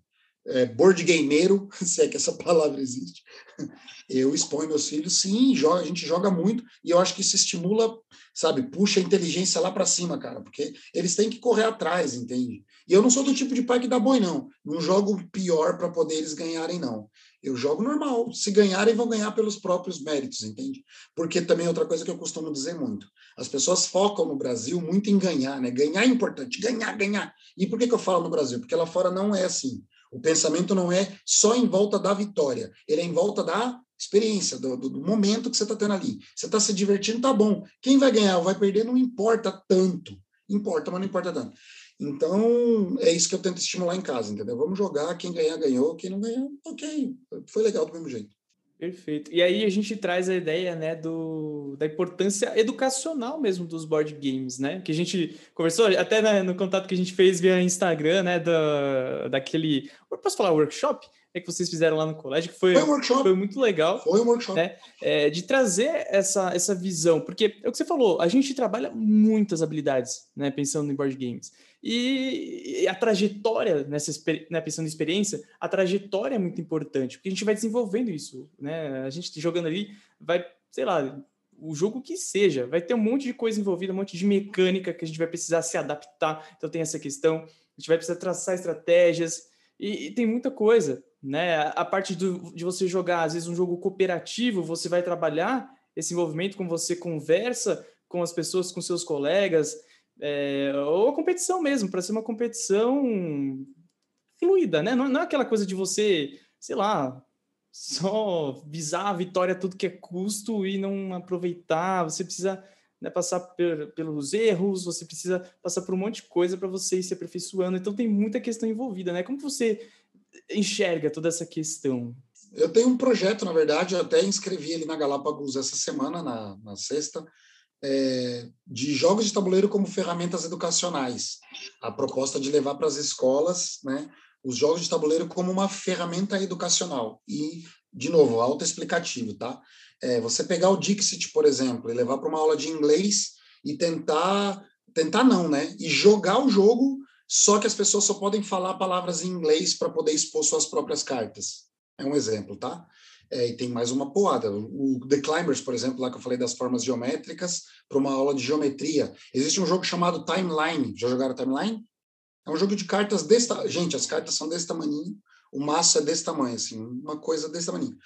é, board gameiro, se é que essa palavra existe, eu exponho meus filhos, sim, joga, a gente joga muito, e eu acho que isso estimula, sabe, puxa a inteligência lá para cima, cara, porque eles têm que correr atrás, entende? E eu não sou do tipo de pai que dá boi, não. Não jogo pior para poder eles ganharem, não. Eu jogo normal. Se ganharem, vão ganhar pelos próprios méritos, entende? Porque também é outra coisa que eu costumo dizer muito. As pessoas focam no Brasil muito em ganhar, né? Ganhar é importante, ganhar, ganhar. E por que, que eu falo no Brasil? Porque lá fora não é assim. O pensamento não é só em volta da vitória, ele é em volta da experiência, do, do, do momento que você está tendo ali. Você está se divertindo, tá bom. Quem vai ganhar ou vai perder não importa tanto. Importa, mas não importa tanto. Então, é isso que eu tento estimular em casa, entendeu? Vamos jogar, quem ganhar, ganhou, quem não ganhar, ok, foi legal do mesmo jeito.
Perfeito. E aí a gente traz a ideia, né, do, da importância educacional mesmo dos board games, né? Que a gente conversou até né, no contato que a gente fez via Instagram, né, da, daquele, posso falar workshop? É que vocês fizeram lá no colégio, que foi,
foi, um workshop.
foi muito legal.
Foi um workshop.
Né? É, de trazer essa, essa visão, porque é o que você falou, a gente trabalha muitas habilidades, né, pensando em board games. E, a trajetória, nessa né, pensando em experiência, a trajetória é muito importante, porque a gente vai desenvolvendo isso, né? A gente jogando ali, vai, sei lá, o jogo que seja, vai ter um monte de coisa envolvida, um monte de mecânica que a gente vai precisar se adaptar. Então tem essa questão, a gente vai precisar traçar estratégias e, e tem muita coisa, né? A parte do, de você jogar, às vezes, um jogo cooperativo, você vai trabalhar esse envolvimento com você conversa com as pessoas, com seus colegas, é, ou a competição mesmo, para ser uma competição fluida, né? Não, não, é aquela coisa de você, sei lá, só visar a vitória tudo que é custo e não aproveitar. Você precisa né, passar per, pelos erros, você precisa passar por um monte de coisa para você ir se aperfeiçoando. Então tem muita questão envolvida, né? Como você enxerga toda essa questão?
Eu tenho um projeto, na verdade, eu até inscrevi ele na Galápagos essa semana, na, na sexta, é, de jogos de tabuleiro como ferramentas educacionais. A proposta de levar para as escolas né, os jogos de tabuleiro como uma ferramenta educacional. E, de novo, autoexplicativo, tá? É, você pegar o Dixit, por exemplo, e levar para uma aula de inglês e tentar. Tentar não, né? E jogar o jogo, só que as pessoas só podem falar palavras em inglês para poder expor suas próprias cartas. É um exemplo, tá? É, e tem mais uma poada. O The Climbers, por exemplo, lá que eu falei das formas geométricas, para uma aula de geometria. Existe um jogo chamado Timeline. Já jogaram Timeline? É um jogo de cartas desse Gente, as cartas são desse tamanho, o maço é desse tamanho, assim, uma coisa desse tamanho.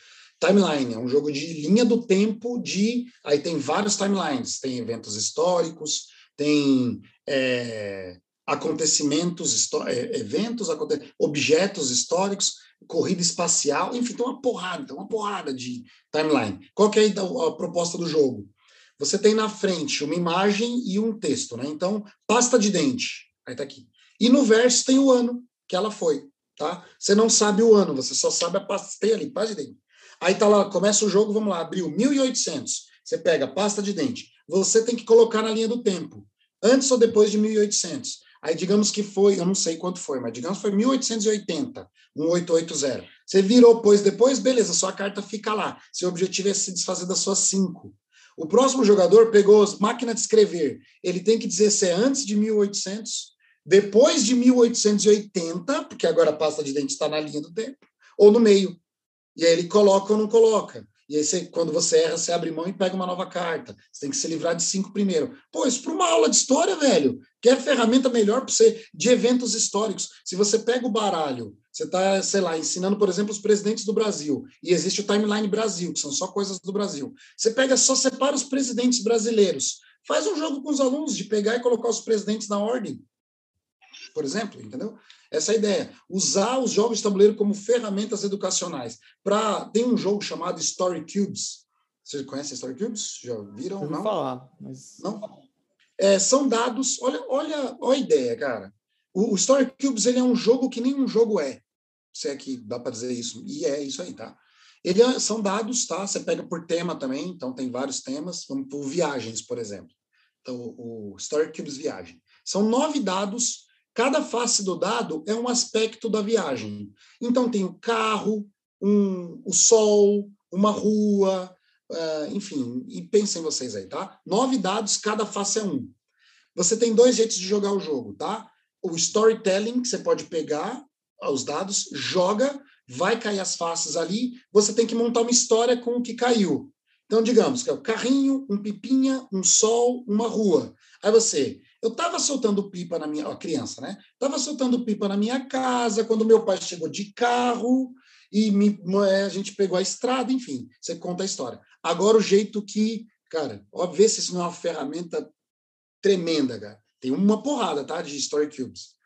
Timeline é um jogo de linha do tempo de. Aí tem vários timelines, tem eventos históricos, tem é, acontecimentos, é, eventos, objetos históricos corrida espacial, enfim, tem uma porrada, uma porrada de timeline. Qual que é a, proposta do jogo? Você tem na frente uma imagem e um texto, né? Então, pasta de dente, aí tá aqui. E no verso tem o ano que ela foi, tá? Você não sabe o ano, você só sabe a pasta, tem ali, pasta de dente. Aí tá lá, começa o jogo, vamos lá, abriu 1800. Você pega pasta de dente. Você tem que colocar na linha do tempo, antes ou depois de 1800. Aí digamos que foi, eu não sei quanto foi, mas digamos que foi 1880, 1880. Você virou, pois depois, beleza, sua carta fica lá. Seu objetivo é se desfazer das suas cinco. O próximo jogador pegou as máquinas de escrever. Ele tem que dizer se é antes de 1800, depois de 1880, porque agora a pasta de dente está na linha do tempo, ou no meio. E aí ele coloca ou não coloca. E aí, você, quando você erra, você abre mão e pega uma nova carta. Você tem que se livrar de cinco primeiro. Pô, isso para uma aula de história, velho. Que é ferramenta melhor para você de eventos históricos. Se você pega o baralho, você está, sei lá, ensinando, por exemplo, os presidentes do Brasil. E existe o Timeline Brasil, que são só coisas do Brasil. Você pega, só separa os presidentes brasileiros. Faz um jogo com os alunos de pegar e colocar os presidentes na ordem. Por exemplo, entendeu? Essa é a ideia. Usar os jogos de tabuleiro como ferramentas educacionais. Pra, tem um jogo chamado Story Cubes. Vocês conhecem Story Cubes? Já viram?
Eu
não?
falar, mas...
Não? É, são dados. Olha, olha, olha a ideia, cara. O, o Story Cubes ele é um jogo que nenhum jogo é. Se é que dá para dizer isso. E é isso aí, tá? Ele é, são dados, tá? Você pega por tema também, então tem vários temas. Vamos por viagens, por exemplo. Então, o Story Cubes Viagem. São nove dados Cada face do dado é um aspecto da viagem. Então, tem o carro, um, o sol, uma rua, uh, enfim, e pensem vocês aí, tá? Nove dados, cada face é um. Você tem dois jeitos de jogar o jogo, tá? O storytelling, que você pode pegar os dados, joga, vai cair as faces ali, você tem que montar uma história com o que caiu. Então, digamos que é o carrinho, um pipinha, um sol, uma rua. Aí você, eu estava soltando pipa na minha, criança, né? Estava soltando pipa na minha casa quando meu pai chegou de carro e me, é, a gente pegou a estrada, enfim, você conta a história. Agora o jeito que, cara, ó, vê se isso não é uma ferramenta tremenda, cara. Tem uma porrada, tá, de story cubes.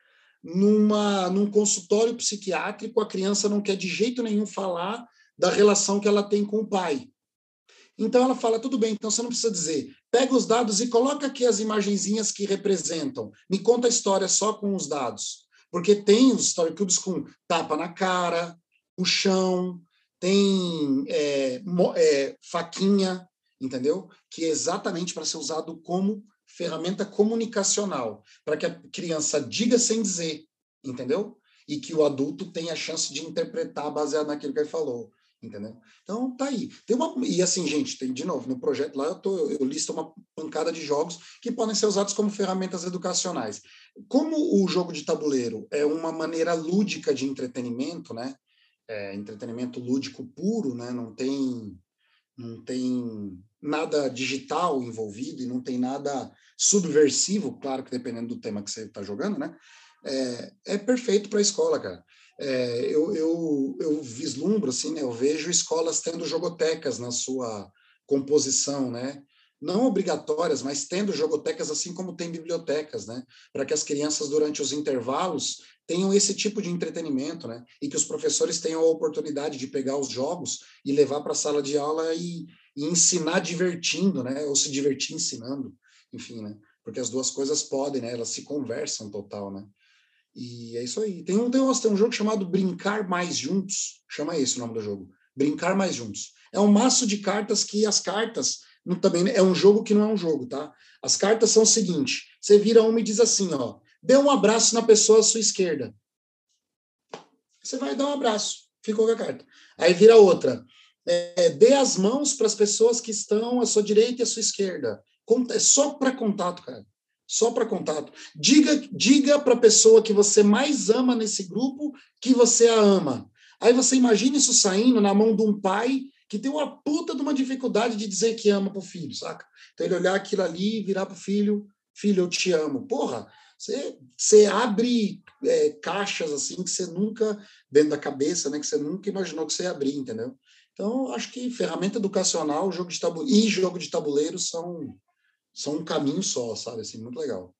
Numa, num consultório psiquiátrico, a criança não quer de jeito nenhum falar da relação que ela tem com o pai. Então ela fala, tudo bem, então você não precisa dizer, pega os dados e coloca aqui as imagenzinhas que representam. Me conta a história só com os dados. Porque tem os story cubes com tapa na cara, o chão, tem é, é, faquinha, entendeu? Que é exatamente para ser usado como ferramenta comunicacional, para que a criança diga sem dizer, entendeu? E que o adulto tenha a chance de interpretar baseado naquilo que ele falou entendeu? Então tá aí. Tem uma e assim, gente, tem de novo no projeto lá eu tô eu listo uma pancada de jogos que podem ser usados como ferramentas educacionais. Como o jogo de tabuleiro é uma maneira lúdica de entretenimento, né? É, entretenimento lúdico puro, né? Não tem não tem nada digital envolvido e não tem nada subversivo, claro que dependendo do tema que você está jogando, né? É, é perfeito para a escola, cara é, eu, eu, eu vislumbro, assim, né, eu vejo escolas tendo jogotecas na sua composição, né? Não obrigatórias, mas tendo jogotecas assim como tem bibliotecas, né? Para que as crianças, durante os intervalos, tenham esse tipo de entretenimento, né? E que os professores tenham a oportunidade de pegar os jogos e levar para a sala de aula e, e ensinar divertindo, né? Ou se divertir ensinando, enfim, né? Porque as duas coisas podem, né? Elas se conversam total, né? E é isso aí. Tem um, tem um, tem um jogo chamado Brincar Mais Juntos, chama esse o nome do jogo. Brincar Mais Juntos. É um maço de cartas que as cartas também é um jogo que não é um jogo, tá? As cartas são o seguinte: você vira uma e diz assim, ó, dê um abraço na pessoa à sua esquerda. Você vai dar um abraço, ficou com a carta. Aí vira outra. É, dê as mãos para as pessoas que estão à sua direita e à sua esquerda. É só para contato, cara só para contato. Diga, diga para a pessoa que você mais ama nesse grupo que você a ama. Aí você imagina isso saindo na mão de um pai que tem uma puta de uma dificuldade de dizer que ama pro filho, saca? Então ele olhar aquilo ali e virar pro filho, filho, eu te amo. Porra, você, você abre é, caixas assim que você nunca, dentro da cabeça, né, que você nunca imaginou que você ia abrir, entendeu? Então, acho que ferramenta educacional, jogo de tabuleiro e jogo de tabuleiro são são um caminho só, sabe? Assim, muito legal.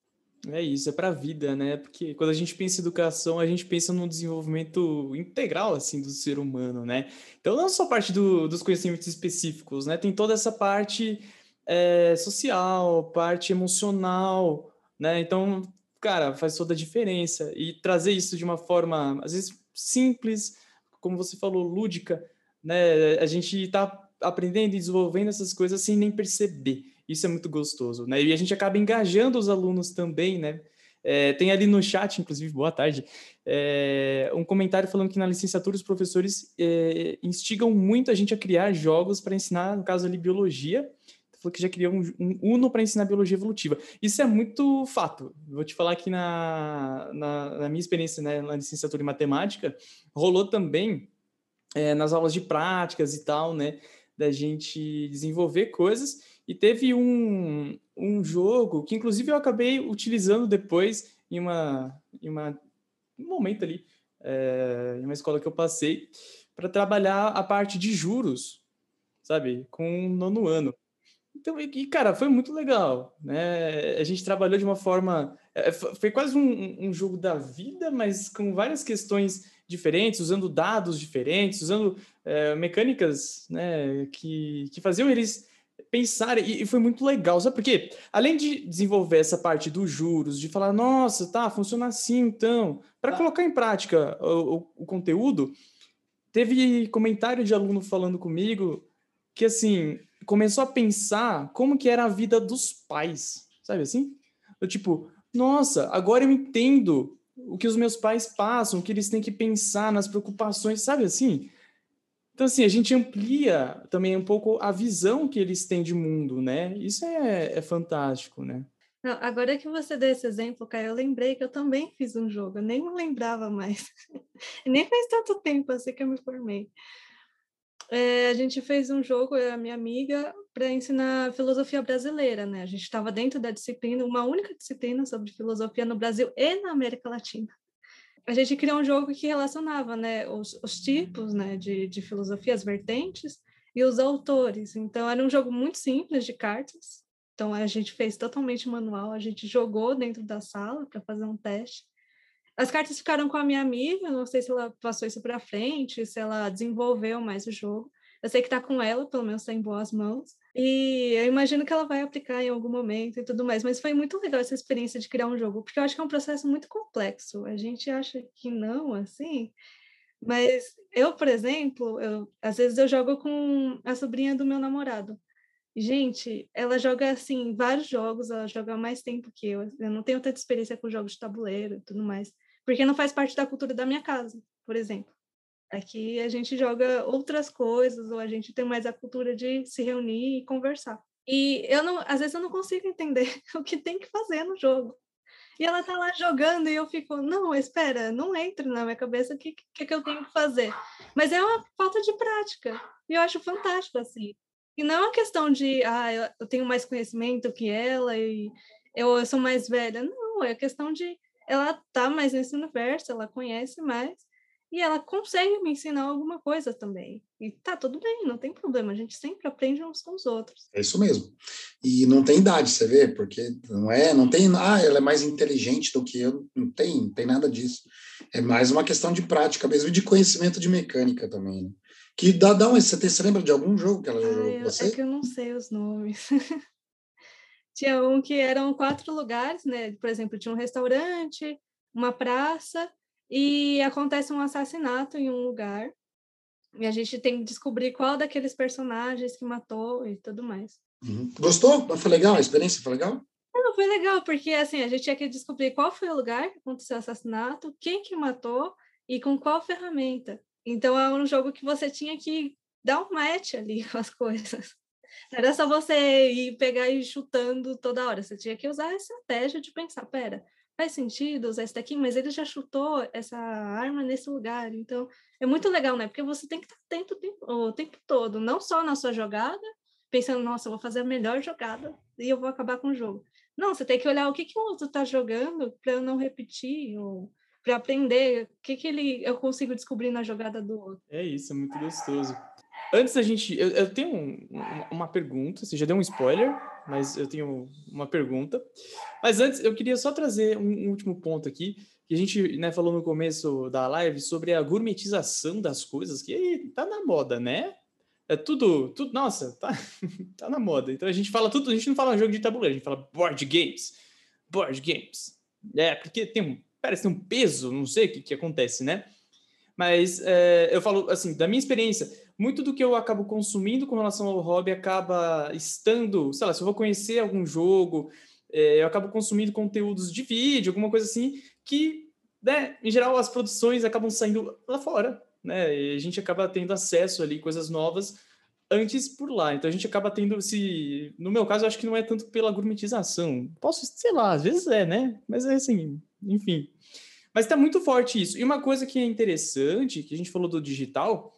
É isso, é para a vida, né? Porque quando a gente pensa em educação, a gente pensa no desenvolvimento integral, assim, do ser humano, né? Então, não só parte do, dos conhecimentos específicos, né? Tem toda essa parte é, social, parte emocional, né? Então, cara, faz toda a diferença. E trazer isso de uma forma, às vezes, simples, como você falou, lúdica, né? A gente está aprendendo e desenvolvendo essas coisas sem nem perceber. Isso é muito gostoso, né? E a gente acaba engajando os alunos também, né? É, tem ali no chat, inclusive, boa tarde, é, um comentário falando que na licenciatura os professores é, instigam muito a gente a criar jogos para ensinar, no caso ali, biologia. Falou que já criou um, um Uno para ensinar biologia evolutiva. Isso é muito fato. Vou te falar que na, na, na minha experiência né, na licenciatura em matemática, rolou também é, nas aulas de práticas e tal, né? Da gente desenvolver coisas. E teve um, um jogo que, inclusive, eu acabei utilizando depois em, uma, em uma, um momento ali, é, em uma escola que eu passei, para trabalhar a parte de juros, sabe? Com o nono ano. Então, e, cara, foi muito legal, né? A gente trabalhou de uma forma... É, foi quase um, um jogo da vida, mas com várias questões diferentes, usando dados diferentes, usando é, mecânicas né, que, que faziam eles pensarem, e, foi muito legal, sabe por quê? Além de desenvolver essa parte dos juros, de falar, nossa, tá, funciona assim então, para tá. colocar em prática o, o, o conteúdo, teve comentário de aluno falando comigo que, assim, começou a pensar como que era a vida dos pais, sabe assim? Eu, tipo, nossa, agora eu entendo o que os meus pais passam, o que eles têm que pensar nas preocupações, sabe assim? Então, assim, a gente amplia também um pouco a visão que eles têm de mundo, né? Isso é, é fantástico, né?
Não, agora que você deu esse exemplo, Caio, eu lembrei que eu também fiz um jogo, eu nem lembrava mais. nem faz tanto tempo assim que eu me formei. É, a gente fez um jogo, a minha amiga, para ensinar filosofia brasileira, né? A gente estava dentro da disciplina, uma única disciplina sobre filosofia no Brasil e na América Latina. A gente criou um jogo que relacionava, né, os, os tipos, né, de, de filosofia, as vertentes e os autores. Então era um jogo muito simples de cartas. Então a gente fez totalmente manual, a gente jogou dentro da sala para fazer um teste. As cartas ficaram com a minha amiga, não sei se ela passou isso para frente, se ela desenvolveu mais o jogo. Eu sei que está com ela, pelo menos está em boas mãos. E eu imagino que ela vai aplicar em algum momento e tudo mais. Mas foi muito legal essa experiência de criar um jogo, porque eu acho que é um processo muito complexo. A gente acha que não, assim. Mas eu, por exemplo, eu, às vezes eu jogo com a sobrinha do meu namorado. Gente, ela joga assim vários jogos, ela joga mais tempo que eu. Eu não tenho tanta experiência com jogos de tabuleiro e tudo mais porque não faz parte da cultura da minha casa, por exemplo. Aqui a gente joga outras coisas, ou a gente tem mais a cultura de se reunir e conversar. E eu não, às vezes eu não consigo entender o que tem que fazer no jogo. E ela tá lá jogando e eu fico, não, espera, não entra na minha cabeça o que, que, que eu tenho que fazer. Mas é uma falta de prática. E eu acho fantástico, assim. E não é uma questão de, ah, eu tenho mais conhecimento que ela e eu, eu sou mais velha. Não, é questão de ela tá mais nesse universo, ela conhece mais e ela consegue me ensinar alguma coisa também. E tá tudo bem, não tem problema, a gente sempre aprende uns com os outros.
É isso mesmo. E não tem idade, você vê, porque não é, não tem, ah, ela é mais inteligente do que eu, não tem, não tem nada disso. É mais uma questão de prática mesmo e de conhecimento de mecânica também, né? Que dá, dá um, você, tem, você lembra de algum jogo que ela jogou com você?
É que eu não sei os nomes. tinha um que eram quatro lugares, né? Por exemplo, tinha um restaurante, uma praça e acontece um assassinato em um lugar. E a gente tem que descobrir qual daqueles personagens que matou e tudo mais.
Uhum. Gostou? Foi legal? A experiência foi legal?
Não, foi legal, porque assim, a gente tinha que descobrir qual foi o lugar que aconteceu o assassinato, quem que matou e com qual ferramenta. Então é um jogo que você tinha que dar um match ali com as coisas. Não era só você ir pegar e ir chutando toda hora. Você tinha que usar a estratégia de pensar, pera, faz sentido usar esse daqui, mas ele já chutou essa arma nesse lugar. Então, é muito legal, né? Porque você tem que estar atento o tempo, todo, não só na sua jogada, pensando, nossa, eu vou fazer a melhor jogada e eu vou acabar com o jogo. Não, você tem que olhar o que, que o outro está jogando para não repetir, ou para aprender o que, que ele, eu consigo descobrir na jogada do outro.
É isso, é muito gostoso. Antes da gente. Eu, eu tenho um, uma pergunta, você já deu um spoiler, mas eu tenho uma pergunta. Mas antes, eu queria só trazer um, um último ponto aqui, que a gente né, falou no começo da live sobre a gourmetização das coisas, que tá na moda, né? É tudo, tudo, nossa, tá, tá na moda. Então a gente fala tudo, a gente não fala jogo de tabuleiro, a gente fala board games. Board games. É, porque tem um, parece ter um peso, não sei o que, que acontece, né? Mas é, eu falo assim, da minha experiência, muito do que eu acabo consumindo com relação ao hobby acaba estando, sei lá, se eu vou conhecer algum jogo, é, eu acabo consumindo conteúdos de vídeo, alguma coisa assim, que, né, em geral, as produções acabam saindo lá fora, né? E a gente acaba tendo acesso ali, coisas novas, antes por lá. Então a gente acaba tendo se. No meu caso, eu acho que não é tanto pela gourmetização. Posso, sei lá, às vezes é, né? Mas é assim, enfim. Mas está muito forte isso. E uma coisa que é interessante, que a gente falou do digital,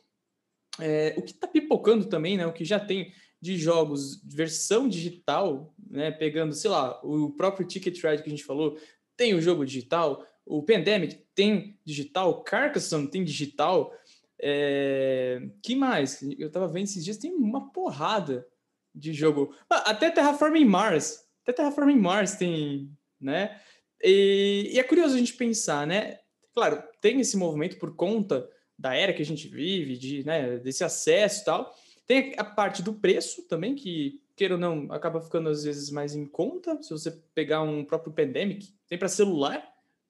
é, o que está pipocando também, né? O que já tem de jogos versão digital, né? Pegando, sei lá, o próprio Ticket Ride que a gente falou, tem o jogo digital, o Pandemic tem digital, Carcassonne tem digital. É... Que mais? Eu tava vendo esses dias, tem uma porrada de jogo. Ah, até Terraforming Mars. Até Terraforming Mars tem, né? E, e, é curioso a gente pensar, né? Claro, tem esse movimento por conta da era que a gente vive, de, né, desse acesso e tal. Tem a parte do preço também, que, queira ou não, acaba ficando às vezes mais em conta. Se você pegar um próprio Pandemic, tem para celular,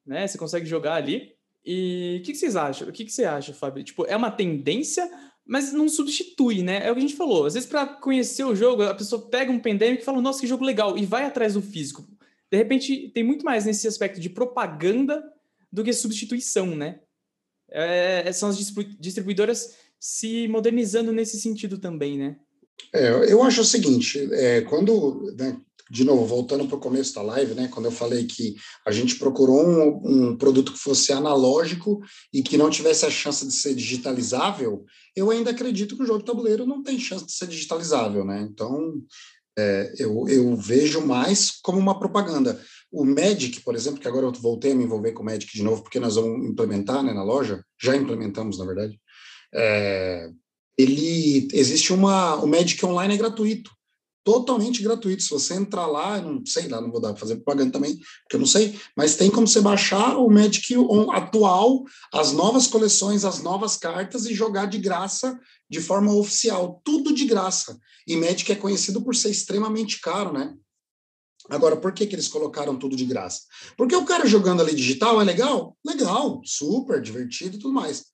né? Você consegue jogar ali. E o que, que, vocês acham? O que, que você acha, Fábio? Tipo, é uma tendência, mas não substitui, né? É o que a gente falou. Às vezes, para conhecer o jogo, a pessoa pega um Pandemic e fala, nossa, que jogo legal, e vai atrás do físico de repente, tem muito mais nesse aspecto de propaganda do que substituição, né? É, são as distribuidoras se modernizando nesse sentido também, né?
É, eu acho o seguinte, é, quando, né, de novo, voltando para o começo da live, né, quando eu falei que a gente procurou um, um, produto que fosse analógico e que não tivesse a chance de ser digitalizável, eu ainda acredito que o jogo de tabuleiro não tem chance de ser digitalizável, né? Então, é, eu, eu, vejo mais como uma propaganda. O Magic, por exemplo, que agora eu voltei a me envolver com o Magic de novo, porque nós vamos implementar né, na loja, já implementamos, na verdade, é, ele existe uma. O Magic Online é gratuito totalmente gratuito. Se você entrar lá, não sei lá, não vou dar para fazer propaganda também, porque eu não sei, mas tem como você baixar o Magic atual, as novas coleções, as novas cartas e jogar de graça de forma oficial, tudo de graça. E Magic é conhecido por ser extremamente caro, né? Agora, por que, que eles colocaram tudo de graça? Porque o cara jogando ali digital é legal? Legal, super divertido e tudo mais.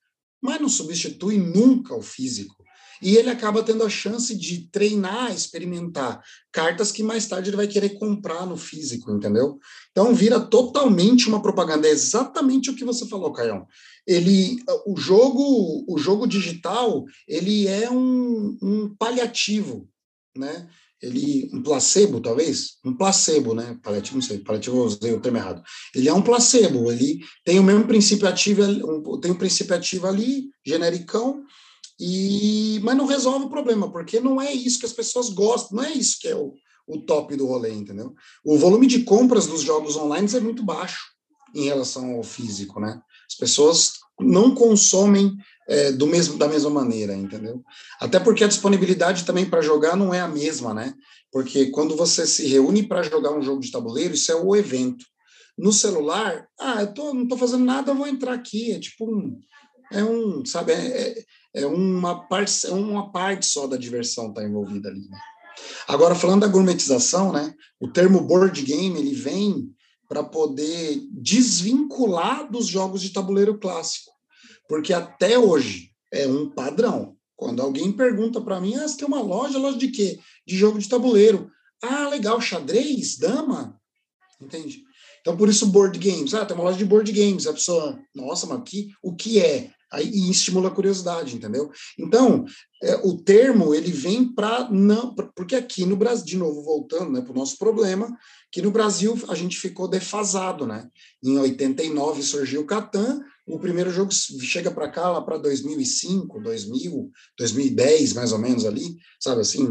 Mas não substitui nunca o físico e ele acaba tendo a chance de treinar, experimentar cartas que mais tarde ele vai querer comprar no físico, entendeu? Então vira totalmente uma propaganda, é exatamente o que você falou, Caião. Ele, o jogo, o jogo digital, ele é um, um paliativo, né? ele um placebo talvez um placebo né paliativo não sei paliativo eu usei o termo errado ele é um placebo ele tem o mesmo princípio ativo tem um princípio ativo ali genericão e, mas não resolve o problema, porque não é isso que as pessoas gostam, não é isso que é o, o top do rolê, entendeu? O volume de compras dos jogos online é muito baixo em relação ao físico, né? As pessoas não consomem é, do mesmo da mesma maneira, entendeu? Até porque a disponibilidade também para jogar não é a mesma, né? Porque quando você se reúne para jogar um jogo de tabuleiro, isso é o evento. No celular, ah, eu tô, não estou fazendo nada, vou entrar aqui. É tipo um, é um, sabe, é, é uma parte, é uma parte só da diversão está envolvida ali. Né? Agora, falando da gourmetização, né, o termo board game ele vem para poder desvincular dos jogos de tabuleiro clássico, porque até hoje é um padrão. Quando alguém pergunta para mim, ah, você tem uma loja, loja de quê? De jogo de tabuleiro. Ah, legal, xadrez, dama, entende? Então, por isso, board games. Ah, tem uma loja de board games. A pessoa, nossa, mas que, o que é? Aí, e estimula a curiosidade, entendeu? Então, é, o termo, ele vem para não... Porque aqui no Brasil, de novo, voltando né, para o nosso problema, que no Brasil a gente ficou defasado, né? Em 89 surgiu o Catan, o primeiro jogo chega para cá lá para 2005, 2000, 2010, mais ou menos ali, sabe assim,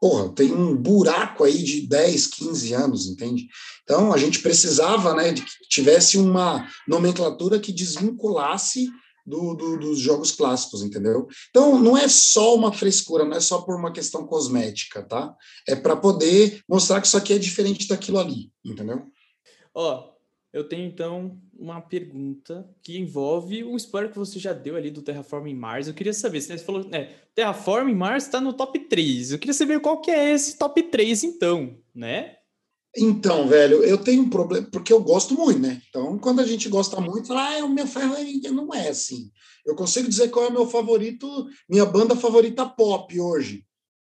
porra, tem um buraco aí de 10, 15 anos, entende? Então, a gente precisava, né, de que tivesse uma nomenclatura que desvinculasse do, do, dos jogos clássicos, entendeu? Então, não é só uma frescura, não é só por uma questão cosmética, tá? É para poder mostrar que isso aqui é diferente daquilo ali, entendeu?
Ó, eu tenho então uma pergunta que envolve um spoiler que você já deu ali do Terraforming Mars. Eu queria saber, você falou, né, Terraforming Mars está no top 3. Eu queria saber qual que é esse top 3 então, né?
Então, velho, eu tenho um problema, porque eu gosto muito, né? Então, quando a gente gosta muito, fala, ah, é o meu favorito. Não é assim. Eu consigo dizer qual é o meu favorito, minha banda favorita pop hoje.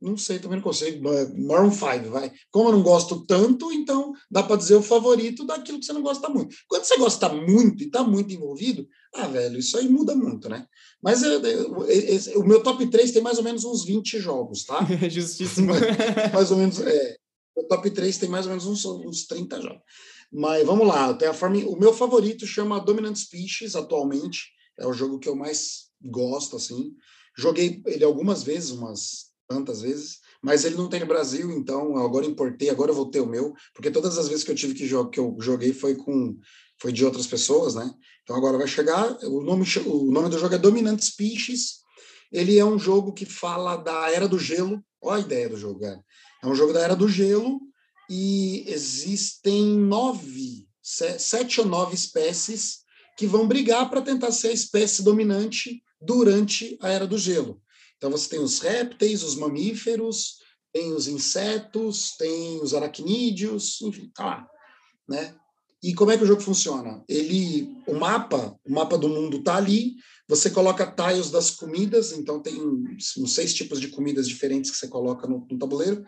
Não sei, também não consigo. Maroon 5, vai. Como eu não gosto tanto, então dá para dizer o favorito daquilo que você não gosta muito. Quando você gosta muito e está muito envolvido, ah, velho, isso aí muda muito, né? Mas eu, eu, eu, o meu top 3 tem mais ou menos uns 20 jogos, tá?
Justíssimo.
mais ou menos, é. O top 3 tem mais ou menos uns, uns 30 jogos. Mas vamos lá, o meu favorito chama Dominant Species atualmente, é o jogo que eu mais gosto, assim. Joguei ele algumas vezes, umas tantas vezes, mas ele não tem no Brasil, então agora importei, agora eu vou ter o meu, porque todas as vezes que eu tive que, jogar, que eu joguei foi com foi de outras pessoas, né? Então agora vai chegar, o nome, o nome do jogo é Dominant Species, ele é um jogo que fala da Era do Gelo, olha a ideia do jogo, é. É um jogo da Era do Gelo e existem nove, sete ou nove espécies que vão brigar para tentar ser a espécie dominante durante a Era do Gelo. Então você tem os répteis, os mamíferos, tem os insetos, tem os aracnídeos, enfim, tá lá, né? E como é que o jogo funciona? Ele, o mapa, o mapa do mundo tá ali. Você coloca tiles das comidas, então tem uns seis tipos de comidas diferentes que você coloca no, no tabuleiro.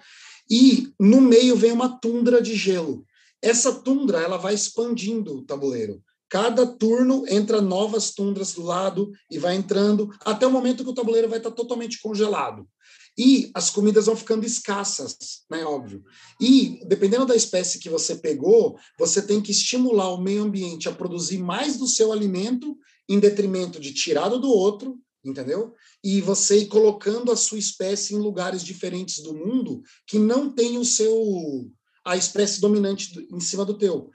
E no meio vem uma tundra de gelo. Essa tundra ela vai expandindo o tabuleiro. Cada turno entra novas tundras do lado e vai entrando até o momento que o tabuleiro vai estar totalmente congelado. E as comidas vão ficando escassas, né? Óbvio. E, dependendo da espécie que você pegou, você tem que estimular o meio ambiente a produzir mais do seu alimento em detrimento de tirado do outro, entendeu? E você ir colocando a sua espécie em lugares diferentes do mundo que não tem o seu a espécie dominante em cima do teu.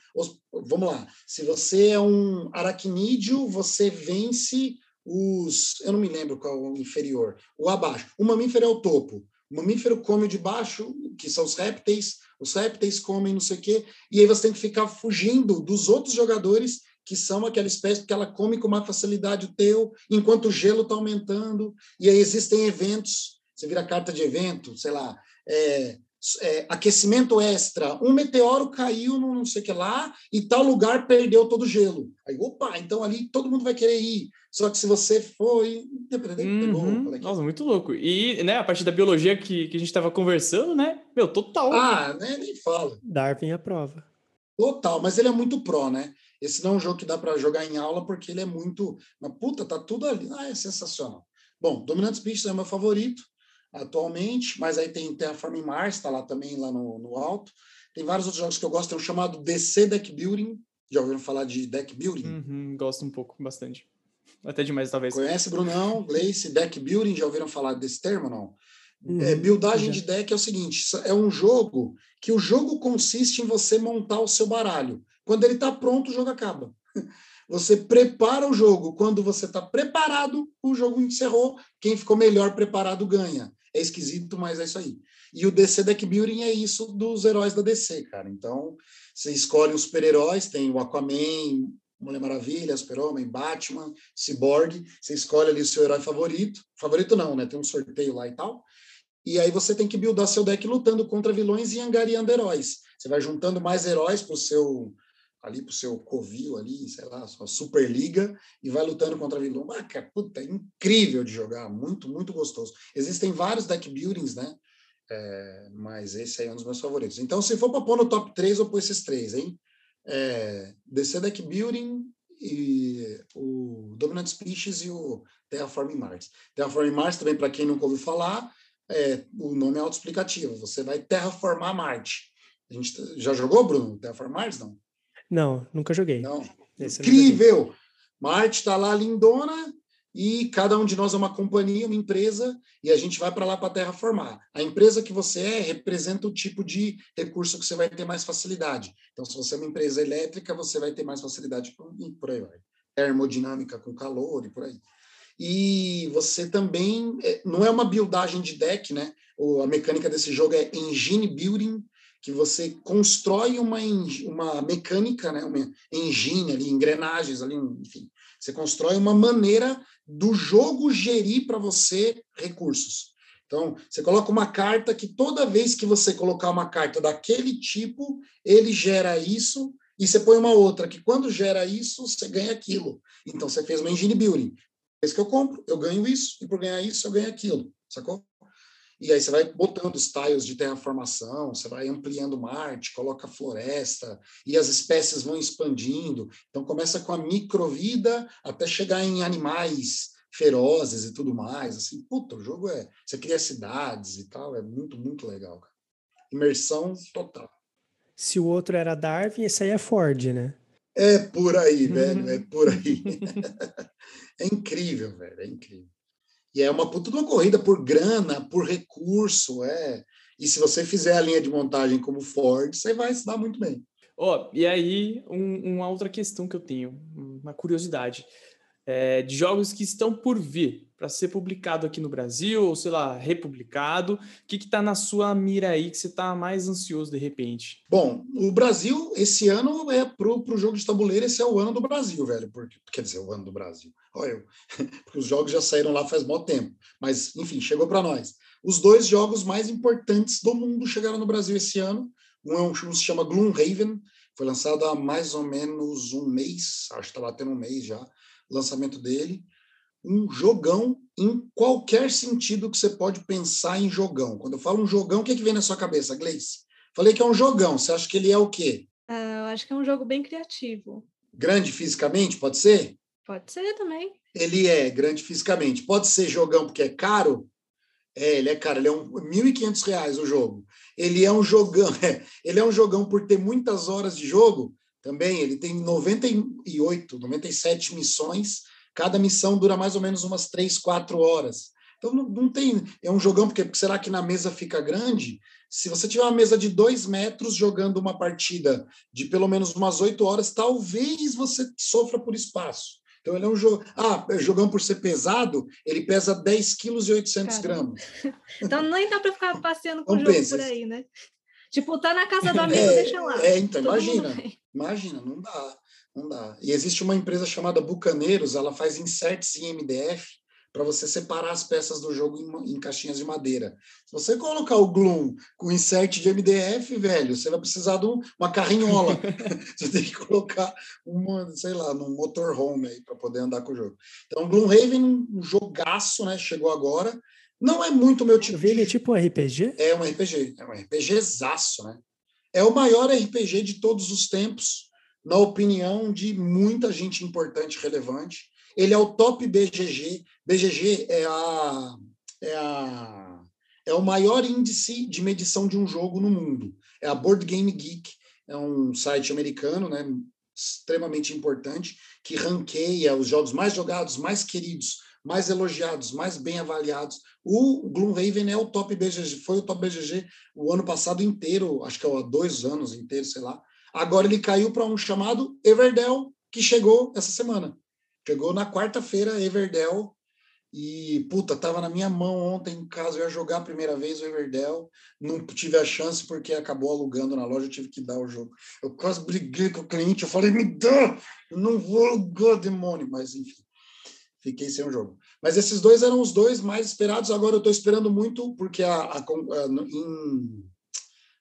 Vamos lá. Se você é um aracnídeo, você vence os. Eu não me lembro qual é o inferior. O abaixo. O mamífero é o topo. O mamífero come o de baixo, que são os répteis. Os répteis comem não sei o quê. E aí você tem que ficar fugindo dos outros jogadores que são aquela espécie que ela come com uma facilidade o teu, enquanto o gelo está aumentando. E aí existem eventos. Você vira carta de evento, sei lá. É, é, aquecimento extra, um meteoro caiu no não sei o que lá e tal lugar perdeu todo o gelo. Aí, opa, então ali todo mundo vai querer ir. Só que se você foi.
Uhum. Nossa, muito louco. E né, a partir da biologia que, que a gente estava conversando, né? Meu, total.
Ah, né, nem fala.
Darwin a prova.
Total, mas ele é muito pró, né? Esse não é um jogo que dá para jogar em aula porque ele é muito. Mas puta, tá tudo ali. Ah, é sensacional. Bom, Dominant Species é meu favorito atualmente, mas aí tem Terraforming Mars, está lá também, lá no, no alto. Tem vários outros jogos que eu gosto, tem um chamado DC Deck Building. Já ouviram falar de Deck Building?
Uhum, gosto um pouco, bastante. Até demais, talvez.
Conhece, Brunão? Gleice, Deck Building, já ouviram falar desse termo, não? Uhum, é, buildagem já. de deck é o seguinte, é um jogo que o jogo consiste em você montar o seu baralho. Quando ele está pronto, o jogo acaba. Você prepara o jogo. Quando você está preparado, o jogo encerrou. Quem ficou melhor preparado ganha. É esquisito, mas é isso aí. E o DC Deck Building é isso dos heróis da DC, cara. Então, você escolhe os super-heróis, tem o Aquaman, Mulher Maravilha, Super-Homem, Batman, Cyborg. Você escolhe ali o seu herói favorito. Favorito não, né? Tem um sorteio lá e tal. E aí você tem que buildar seu deck lutando contra vilões e angariando heróis. Você vai juntando mais heróis para o seu ali pro seu covil ali, sei lá, sua Superliga e vai lutando contra vilão. Ah, cara, puta, é incrível de jogar, muito, muito gostoso. Existem vários deck buildings, né? É, mas esse aí é um dos meus favoritos. Então, se for para pôr no top 3, eu pôr esses três, hein? É, DC Deck Building e o Dominant Species e o Terraforming Mars. Terraforming Mars, também, para quem nunca ouviu falar, é, o nome é autoexplicativo. Você vai terraformar Marte. A gente já jogou, Bruno? Terraformar Mars, não?
Não, nunca joguei.
Não. Incrível! Marte está lá lindona e cada um de nós é uma companhia, uma empresa, e a gente vai para lá para a Terra formar. A empresa que você é representa o tipo de recurso que você vai ter mais facilidade. Então, se você é uma empresa elétrica, você vai ter mais facilidade e por aí vai. Termodinâmica com calor e por aí. E você também é, não é uma buildagem de deck, né? a mecânica desse jogo é engine building, que você constrói uma, uma mecânica, né, uma engine ali, engrenagens ali, enfim. Você constrói uma maneira do jogo gerir para você recursos. Então, você coloca uma carta que toda vez que você colocar uma carta daquele tipo, ele gera isso, e você põe uma outra que quando gera isso, você ganha aquilo. Então, você fez uma engine building. Vez que eu compro, eu ganho isso, e por ganhar isso, eu ganho aquilo. Sacou? E aí você vai botando os tiles de terraformação, você vai ampliando Marte, coloca floresta, e as espécies vão expandindo. Então começa com a microvida até chegar em animais ferozes e tudo mais. Assim, puta, o jogo é. Você cria cidades e tal, é muito, muito legal. Cara. Imersão total.
Se o outro era Darwin, esse aí é Ford, né?
É por aí, velho, é por aí. é incrível, velho, é incrível. E é uma puta de uma corrida por grana, por recurso, é. E se você fizer a linha de montagem como Ford, você vai se dar muito bem.
Ó, oh, e aí, um, uma outra questão que eu tenho, uma curiosidade. É, de jogos que estão por vir para ser publicado aqui no Brasil, ou sei lá, republicado? O que está na sua mira aí que você está mais ansioso de repente?
Bom, o Brasil, esse ano é pro, pro jogo de tabuleiro, esse é o ano do Brasil, velho. Porque, quer dizer, o ano do Brasil. Olha eu. Porque os jogos já saíram lá faz muito tempo. Mas, enfim, chegou para nós. Os dois jogos mais importantes do mundo chegaram no Brasil esse ano. Um, é um se chama Gloomhaven, foi lançado há mais ou menos um mês, acho que está batendo um mês já, lançamento dele. Um jogão em qualquer sentido que você pode pensar em jogão. Quando eu falo um jogão, o que, é que vem na sua cabeça, Gleice? Falei que é um jogão. Você acha que ele é o quê?
Uh, eu acho que é um jogo bem criativo.
Grande fisicamente, pode ser?
Pode ser também.
Ele é grande fisicamente. Pode ser jogão porque é caro? É, ele é caro. Ele é um, R$ 1.500 o jogo. Ele é um jogão. É, ele é um jogão por ter muitas horas de jogo. Também ele tem 98, 97 missões Cada missão dura mais ou menos umas três, quatro horas. Então não, não tem. É um jogão, porque será que na mesa fica grande? Se você tiver uma mesa de dois metros jogando uma partida de pelo menos umas oito horas, talvez você sofra por espaço. Então ele é um jogo. Ah, jogando por ser pesado, ele pesa 10 quilos e 800 gramas.
então nem dá para ficar passeando com o jogo por aí, né? Tipo, tá na casa do amigo, é, deixa lá.
É, então, imagina. Imagina, não dá. Não dá. E existe uma empresa chamada Bucaneiros, ela faz inserts em MDF para você separar as peças do jogo em, em, caixinhas de madeira. Se você colocar o Gloom com insert de MDF, velho, você vai precisar de um, uma carrinhola. você tem que colocar uma, sei lá, num motorhome aí para poder andar com o jogo. Então, Gloomhaven, um jogaço, né? Chegou agora. Não é muito meu tipo.
Ele é tipo um RPG?
É um RPG, é um RPGzaço, né? É o maior RPG de todos os tempos na opinião de muita gente importante relevante. Ele é o top BGG. BGG é a, é a é o maior índice de medição de um jogo no mundo. É a Board Game Geek, é um site americano, né, extremamente importante, que ranqueia os jogos mais jogados, mais queridos, mais elogiados, mais bem avaliados. O Gloomhaven é o top BGG, foi o top BGG o ano passado inteiro, acho que há dois anos inteiros, sei lá. Agora ele caiu para um chamado Everdell, que chegou essa semana. Chegou na quarta-feira, Everdell. E, puta, tava na minha mão ontem em casa, eu ia jogar a primeira vez o Everdell, não tive a chance porque acabou alugando na loja, eu tive que dar o jogo. Eu quase briguei com o cliente, eu falei, me dá, eu não vou alugar, demônio, mas enfim, fiquei sem o jogo. Mas esses dois eram os dois mais esperados, agora eu estou esperando muito, porque a, a, a em,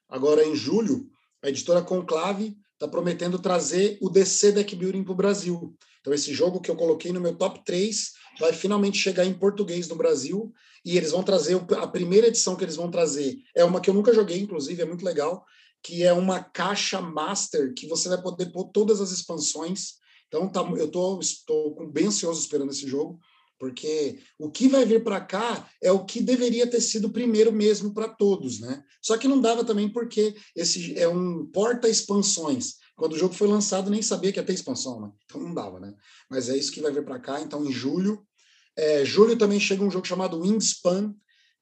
agora em julho, a editora Conclave está prometendo trazer o DC Deck Building para o Brasil. Então, esse jogo que eu coloquei no meu top 3 vai finalmente chegar em português no Brasil. E eles vão trazer, a primeira edição que eles vão trazer é uma que eu nunca joguei, inclusive, é muito legal, que é uma caixa master que você vai poder pôr todas as expansões. Então, tá, eu tô, estou bem ansioso esperando esse jogo porque o que vai vir para cá é o que deveria ter sido primeiro mesmo para todos, né? Só que não dava também porque esse é um porta expansões. Quando o jogo foi lançado nem sabia que ia ter expansão, né? Então não dava, né? Mas é isso que vai vir para cá. Então em julho, é, julho também chega um jogo chamado Wingspan,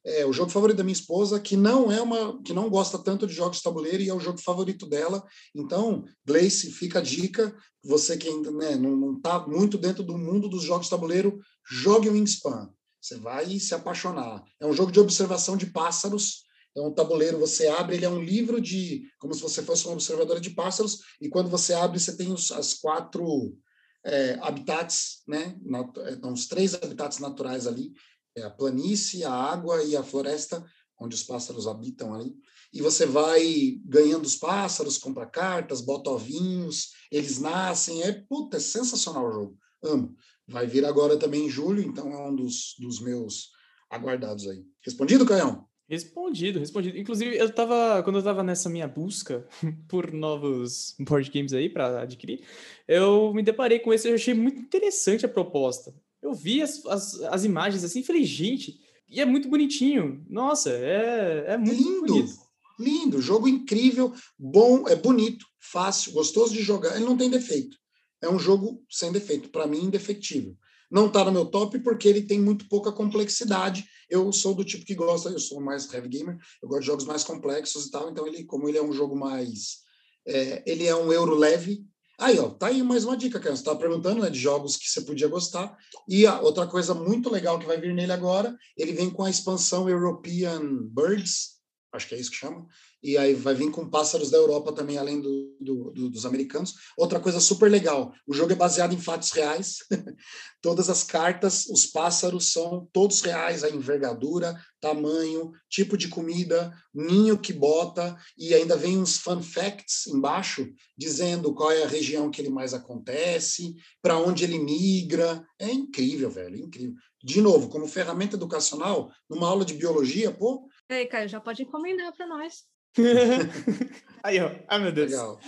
é o jogo favorito da minha esposa, que não é uma, que não gosta tanto de jogos de tabuleiro e é o jogo favorito dela. Então, Gleice, fica a dica, você que ainda né, não está muito dentro do mundo dos jogos de tabuleiro, jogue o Wingspan. Você vai se apaixonar. É um jogo de observação de pássaros. Então, o tabuleiro você abre, ele é um livro de, como se você fosse uma observadora de pássaros, e quando você abre, você tem os, as quatro é, habitats, né? Nat, é, então, os três habitats naturais ali é a planície, a água e a floresta onde os pássaros habitam ali. E você vai ganhando os pássaros, compra cartas, bota ovinhos, eles nascem. É, puta, é sensacional o jogo. Amo. Vai vir agora também em julho, então é um dos, dos meus aguardados aí. Respondido, Caião?
Respondido, respondido. Inclusive, eu tava, quando eu tava nessa minha busca por novos board games aí para adquirir, eu me deparei com esse, eu achei muito interessante a proposta. Eu vi as, as, as imagens assim e falei, gente, e é muito bonitinho. Nossa, é, é muito
lindo,
bonito.
Lindo, jogo incrível, bom, é bonito, fácil, gostoso de jogar. Ele não tem defeito. É um jogo sem defeito, para mim, indefectível. Não está no meu top porque ele tem muito pouca complexidade. Eu sou do tipo que gosta, eu sou mais heavy gamer, eu gosto de jogos mais complexos e tal. Então, ele, como ele é um jogo mais. É, ele é um euro leve. Aí, ó, tá aí mais uma dica, cara. Você estava perguntando né, de jogos que você podia gostar. E a outra coisa muito legal que vai vir nele agora, ele vem com a expansão European Birds, acho que é isso que chama, e aí vai vir com pássaros da Europa também, além do, do, do, dos americanos. Outra coisa super legal: o jogo é baseado em fatos reais. Todas as cartas, os pássaros são todos reais, a envergadura, tamanho, tipo de comida, ninho que bota, e ainda vem uns fun facts embaixo, dizendo qual é a região que ele mais acontece, para onde ele migra. É incrível, velho, incrível. De novo, como ferramenta educacional, numa aula de biologia, pô.
E aí, Caio, já pode encomendar para nós.
Aí, ó. Ai, meu Deus.
Legal.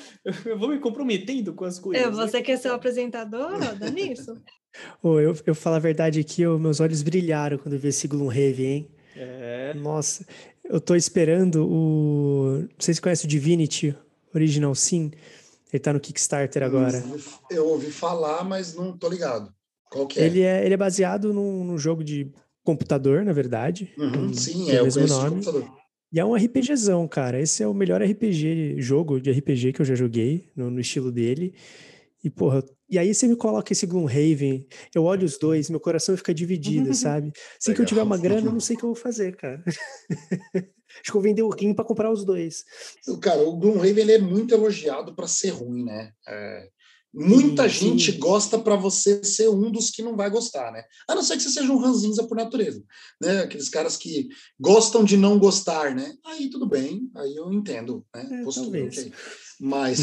Eu vou me comprometendo com as coisas.
É,
né?
você quer ser o apresentador, nisso.
Ô, eu, eu falo a verdade aqui, ô, meus olhos brilharam quando eu vi esse Gloomhaven, hein?
É.
Nossa, eu tô esperando o. Não sei se conhece o Divinity Original Sin. Ele tá no Kickstarter agora.
Eu ouvi, falar, mas não tô ligado. Qual que é?
Ele é, ele é baseado num, num jogo de computador, na verdade.
Uhum,
um-
sim,
tem
é
o mesmo nome.
computador.
E é um RPGzão, cara. Esse é o melhor RPG, jogo de RPG que eu já joguei, no, no estilo dele. E, porra, e aí você me coloca esse Gloomhaven, eu olho os dois, meu coração fica dividido, sabe? Assim que eu tiver uma grana, eu não sei o que eu vou fazer, cara. Acho que eu vou vender o rim pra comprar os dois.
Cara, o Gloomhaven é muito elogiado para ser ruim, né? É, muita gente gosta para você ser um dos que não vai gostar, né? A não ser que você seja um ranzinza por natureza, né? Aqueles caras que gostam de não gostar, né? Aí tudo bem, aí eu entendo, né?
É,
Postura,
talvez.
ok. Mas,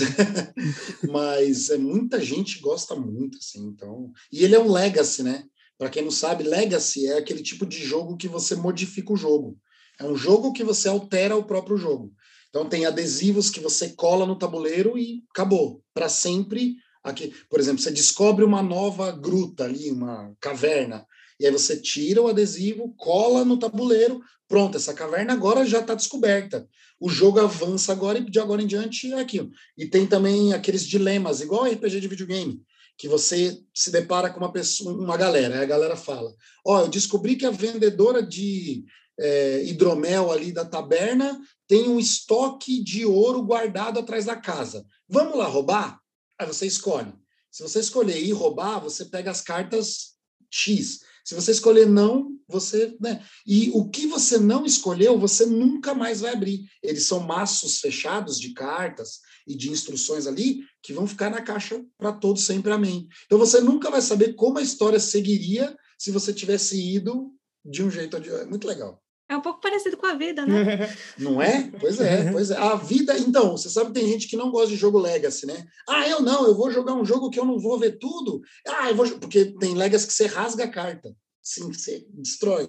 mas é, muita gente gosta muito, assim, então... E ele é um legacy, né? Para quem não sabe, legacy é aquele tipo de jogo que você modifica o jogo. É um jogo que você altera o próprio jogo. Então tem adesivos que você cola no tabuleiro e acabou. Para sempre. Aqui, por exemplo, você descobre uma nova gruta ali, uma caverna. E aí você tira o adesivo, cola no tabuleiro, pronto, essa caverna agora já está descoberta. O jogo avança agora e de agora em diante é aquilo. E tem também aqueles dilemas, igual RPG de videogame, que você se depara com uma pessoa, uma galera, aí a galera fala: Ó, eu descobri que a vendedora de é, hidromel ali da taberna tem um estoque de ouro guardado atrás da casa. Vamos lá roubar? Aí você escolhe. Se você escolher ir roubar, você pega as cartas X. Se você escolher não, você. Né? E o que você não escolheu, você nunca mais vai abrir. Eles são maços fechados de cartas e de instruções ali que vão ficar na caixa para todos sempre. Amém. Então você nunca vai saber como a história seguiria se você tivesse ido de um jeito ou de outro. É muito legal.
É um pouco parecido com a vida, né?
Não é? Pois é, pois é. A vida, então, você sabe que tem gente que não gosta de jogo Legacy, né? Ah, eu não, eu vou jogar um jogo que eu não vou ver tudo. Ah, eu vou. Porque tem Legacy que você rasga a carta. Sim, você destrói.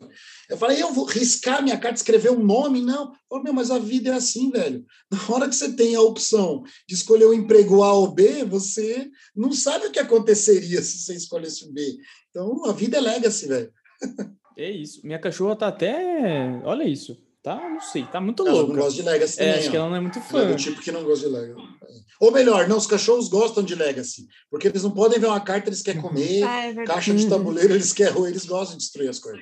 Eu falei, eu vou riscar minha carta, escrever um nome? Não. Eu falei, meu, mas a vida é assim, velho. Na hora que você tem a opção de escolher o emprego A ou B, você não sabe o que aconteceria se você escolhesse o B. Então, a vida é Legacy, velho.
É isso. Minha cachorra tá até. Olha isso. Tá, não sei, tá muito
Ela não gosta de Legacy
É,
também,
acho
ó.
que ela não é muito
Ela é
fã.
do tipo que não gosta de Legacy. Ou melhor, não, os cachorros gostam de Legacy, porque eles não podem ver uma carta, eles querem comer,
Ah, é verdade.
caixa de tabuleiro, eles querem roer, eles gostam de destruir as coisas.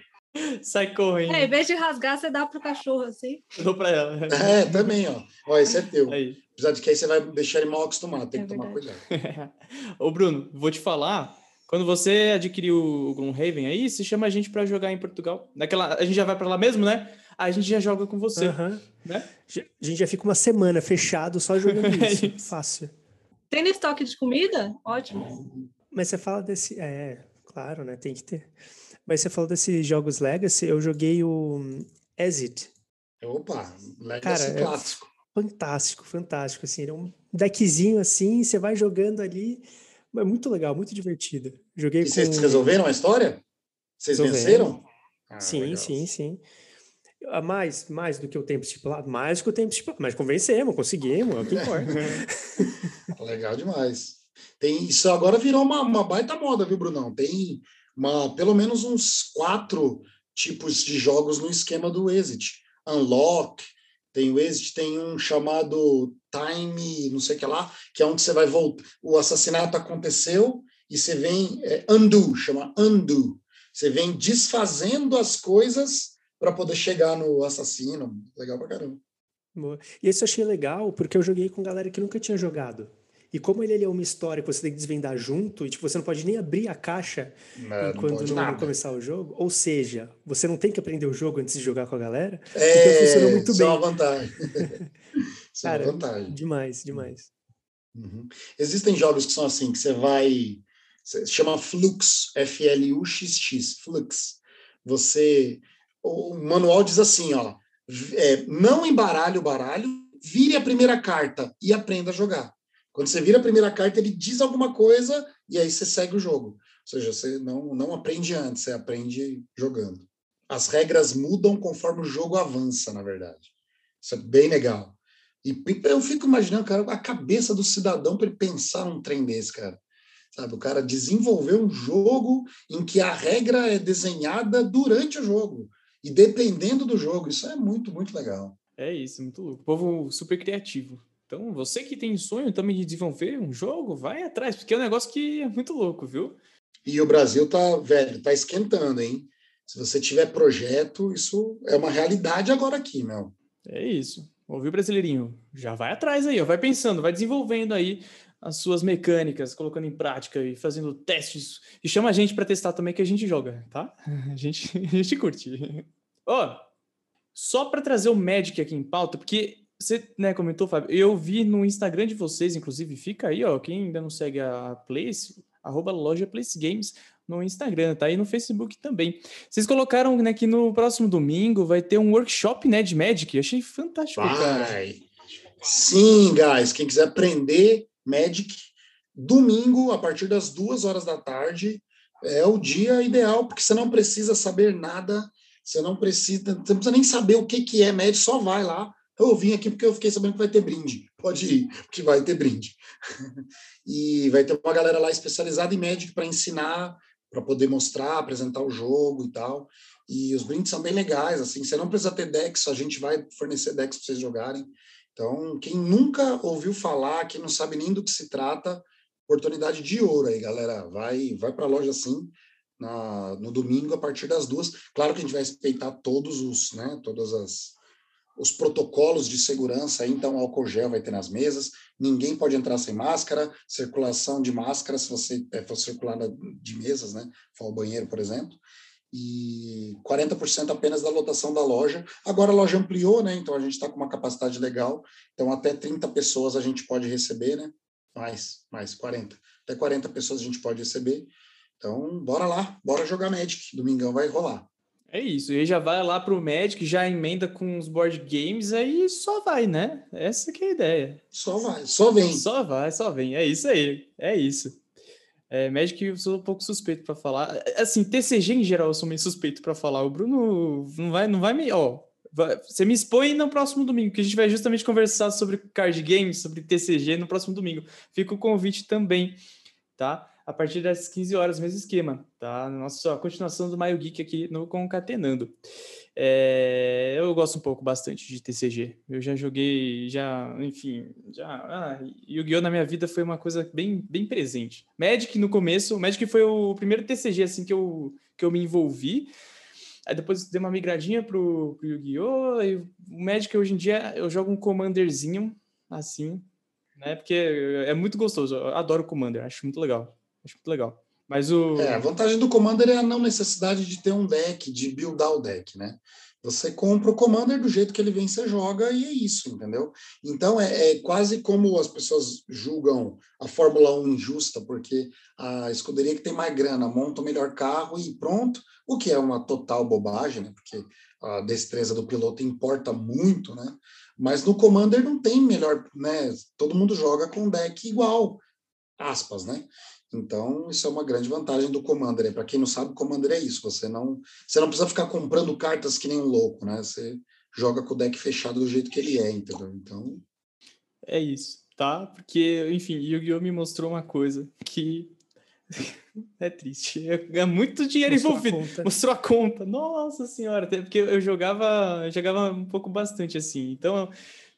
Sai correndo.
É, em vez de rasgar, você dá pro cachorro, assim.
Eu dou pra ela.
É, também, ó. Ó, esse é teu.
Aí.
Apesar de que aí você vai deixar ele mal acostumado, tem
É
que tomar
verdade.
cuidado.
Ô, Bruno, vou te falar. Quando você adquirir o Gloomhaven aí, você chama a gente pra jogar em Portugal. Naquela, a gente já vai pra lá mesmo, né? A gente já joga com você,
Aham.
né?
A gente já fica uma semana fechado só jogando
É
isso.
isso.
Fácil.
Tem no estoque de comida? Ótimo.
Mas você fala desse. É, claro, né? Tem que ter. Mas você falou desses jogos Legacy, eu joguei o Exit.
Opa, Legacy
Cara, é
clássico.
fantástico, fantástico. Assim, é um deckzinho assim, você vai jogando ali. É muito legal, muito divertido. Joguei
E
com...
vocês resolveram a história? Vocês
Resolvemos.
venceram? Ah,
Sim,
legal.
sim, sim. Ah, Mais, mais do que o tempo estipulado, mais do que o tempo estipulado, mas convencemos, conseguimos, é o que importa.
Legal demais. Tem, isso agora virou uma, uma baita moda, viu, Brunão? Tem uma, pelo menos uns quatro tipos de jogos no esquema do Exit. Unlock, tem o Exit, tem um chamado Time, não sei o que lá, que é onde você vai voltar. O assassinato aconteceu e você vem. É, undo, chama Undo. Você vem desfazendo as coisas para poder chegar no assassino. Legal pra caramba.
Boa. E esse eu achei legal, porque eu joguei com galera que nunca tinha jogado. E como ele, ele é uma história que você tem que desvendar junto, e tipo, você não pode nem abrir a caixa
Não,
enquanto não, não começar o jogo. Ou seja, você não tem que aprender o jogo antes de jogar com a galera.
É,
Então funcionou muito
isso é uma
bem.
vantagem. isso é
Cara,
uma vantagem.
demais, demais.
Uhum. Existem jogos que são assim, que você vai. você- chama Flux, F-L-U-X-X, Flux. Você. O manual diz assim: ó, é, não embaralhe o baralho, vire a primeira carta e aprenda a jogar. Quando você vira a primeira carta, ele diz alguma coisa e aí você segue o jogo. Ou seja, você não, não aprende antes, você aprende jogando. As regras mudam conforme o jogo avança, na verdade. Isso é bem legal. E eu fico imaginando, cara, a cabeça do cidadão para ele pensar num trem desse, cara. Sabe, o cara desenvolveu um jogo em que a regra é desenhada durante o jogo. E dependendo do jogo, isso é muito, muito legal.
É isso, muito louco. Povo super criativo. Então, você que tem sonho também de desenvolver um jogo, vai atrás, porque é um negócio que é muito louco, viu?
E o Brasil tá, velho, tá esquentando, hein? Se você tiver projeto, isso é uma realidade agora aqui, meu.
É isso. Ouviu, brasileirinho? Já vai atrás aí, ó. Vai pensando, vai desenvolvendo aí as suas mecânicas, colocando em prática e fazendo testes. E chama a gente para testar também que a gente joga, tá? A gente, a gente curte. Ó, só para trazer o Magic aqui em pauta, porque você né, comentou, Fábio, eu vi no Instagram de vocês, inclusive, fica aí, ó, quem ainda não segue a Place, arroba loja Place Games no Instagram, tá aí no Facebook também. Vocês colocaram né, que no próximo domingo vai ter um workshop né, de Magic. Achei fantástico, cara.
Vai. Sim, guys. Quem quiser aprender Magic, domingo, a partir das duas horas da tarde, é o dia ideal, porque você não precisa saber nada, você não precisa, você não precisa nem saber o que, que é Magic, só vai lá. Eu vim aqui porque eu fiquei sabendo que vai ter brinde. Pode ir, porque vai ter brinde. e vai ter uma galera lá especializada em Magic para ensinar, para poder mostrar, apresentar o jogo e tal. E os brindes são bem legais, assim, você não precisa ter decks, a gente vai fornecer decks para vocês jogarem. Então, quem nunca ouviu falar, quem não sabe nem do que se trata, oportunidade de ouro aí, galera. Vai, vai para a loja sim, na, no domingo, a partir das duas. Claro que a gente vai respeitar todos os, né, todas as os protocolos de segurança, então álcool gel vai ter nas mesas, ninguém pode entrar sem máscara, circulação de máscara se você é, for circular de mesas, né, for ao banheiro, por exemplo, e 40% apenas da lotação da loja. Agora a loja ampliou, né, então a gente está com uma capacidade legal, então até 30 pessoas a gente pode receber, né, mais, mais 40, até 40 pessoas a gente pode receber, então bora lá, bora jogar Magic, domingão vai rolar.
É isso. E já vai lá pro Magic, já emenda com os board games, aí só vai, né? Essa que é a ideia.
Só vai, só vem.
Só vai, só vem. É isso aí. É isso. É, Magic eu sou um pouco suspeito para falar. Assim, TCG em geral eu sou meio suspeito para falar. O Bruno não vai, não vai me. Ó, vai- você me expõe no próximo domingo, que a gente vai justamente conversar sobre card games, sobre TCG no próximo domingo. Fica o convite também, tá? A partir das 15 horas, mesmo esquema, tá? Nossa, a continuação do Maio Geek aqui no Concatenando. É, eu gosto um pouco bastante de TCG. Eu já joguei, já, enfim, já. Ah, Yu-Gi-Oh! na minha vida foi uma coisa bem, bem presente. Magic no começo, Magic foi o primeiro TCG assim que eu, que eu me envolvi. Aí depois dei uma migradinha pro, pro Yu-Gi-Oh! E o Magic hoje em dia eu jogo um Commanderzinho, assim, né? Porque é muito gostoso. Eu adoro Commander, acho muito legal. Acho muito legal. Mas o.
É, a vantagem do Commander é a não necessidade de ter um deck, de buildar o deck, né? Você compra o Commander do jeito que ele vem, você joga e é isso, entendeu? Então é, é, quase como as pessoas julgam a Fórmula 1 injusta, porque a escuderia que tem mais grana monta o melhor carro e pronto, o que é uma total bobagem, né? Porque a destreza do piloto importa muito, né? Mas no Commander não tem melhor, né? Todo mundo joga com deck igual, aspas, né? Então, isso é uma grande vantagem do Commander. Para quem não sabe, o Commander é isso. Você não, você não precisa ficar comprando cartas que nem um louco, né? Você joga com o deck fechado do jeito que ele é, entendeu? Então.
É isso, tá? Porque, enfim, Yu-Gi-Oh! me mostrou uma coisa que é triste. É muito dinheiro Mostrou envolvido. A Mostrou a conta. Nossa senhora, até porque eu jogava, eu jogava um pouco bastante assim. Então,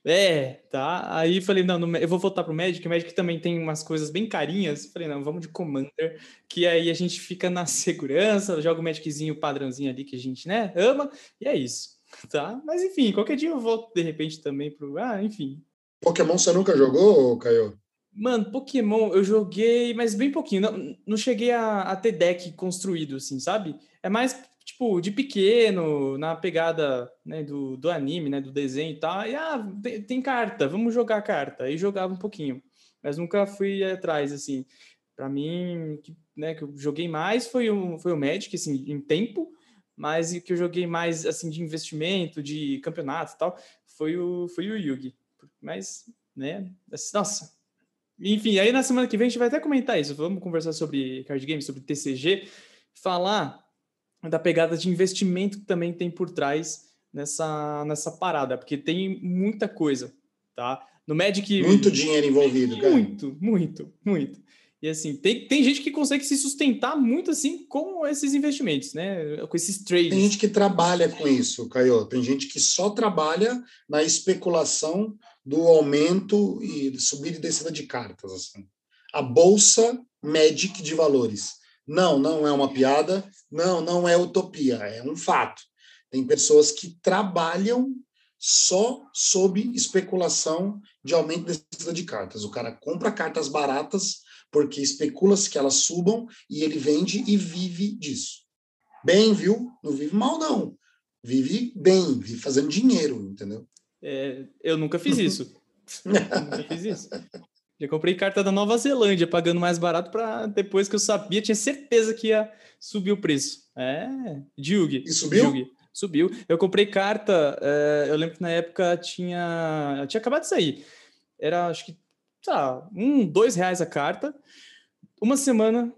é, tá. Aí falei, não, no, eu vou voltar pro Magic. O Magic também tem umas coisas bem carinhas. Falei, não, vamos de Commander, que aí a gente fica na segurança, joga o Magiczinho padrãozinho ali que a gente, né, ama, e é isso, tá? Mas enfim, qualquer dia eu volto de repente também pro. Ah, enfim.
Pokémon você nunca jogou, Caio?
Mano, Pokémon eu joguei, mas bem pouquinho. Não, não cheguei a, a ter deck construído, assim, sabe? É mais tipo, de pequeno, na pegada né, do, do anime, né, do desenho e tal. E, ah, tem, tem carta, vamos jogar carta. Aí jogava um pouquinho, mas nunca fui atrás, assim. Para mim, que, né, que eu joguei mais foi o, foi o Magic, assim, em tempo, mas que eu joguei mais, assim, de investimento, de campeonato e tal, foi o, foi o Yugi. Mas, né, assim, nossa. Enfim, aí na semana que vem a gente vai até comentar isso. Vamos conversar sobre card game, sobre TCG, falar da pegada de investimento que também tem por trás nessa, nessa parada, porque tem muita coisa, tá? No Magic...
Muito dinheiro envolvido,
cara. Muito, muito, muito. E assim, tem, tem gente que consegue se sustentar muito assim com esses investimentos, né? Com esses trades.
Tem gente que trabalha com isso, Caio. Tem gente que só trabalha na especulação do aumento e subida e descida de cartas. Assim. A bolsa Magic de valores. Não, não é uma piada, não, não é utopia, é um fato. Tem pessoas que trabalham só sob especulação de aumento de de cartas. O cara compra cartas baratas porque especula-se que elas subam e ele vende e vive disso. Bem, viu? Não vive mal, não. Vive bem, vive fazendo dinheiro, entendeu?
É, eu nunca fiz isso. nunca fiz isso. Já comprei carta da Nova Zelândia, pagando mais barato para depois que eu sabia, tinha certeza que ia subir o preço. É, Jug.
E subiu? Jug.
Subiu. Eu comprei carta, é, eu lembro que na época tinha, tinha acabado de sair. Era, acho que, tá, um, dois reais a carta. Uma semana,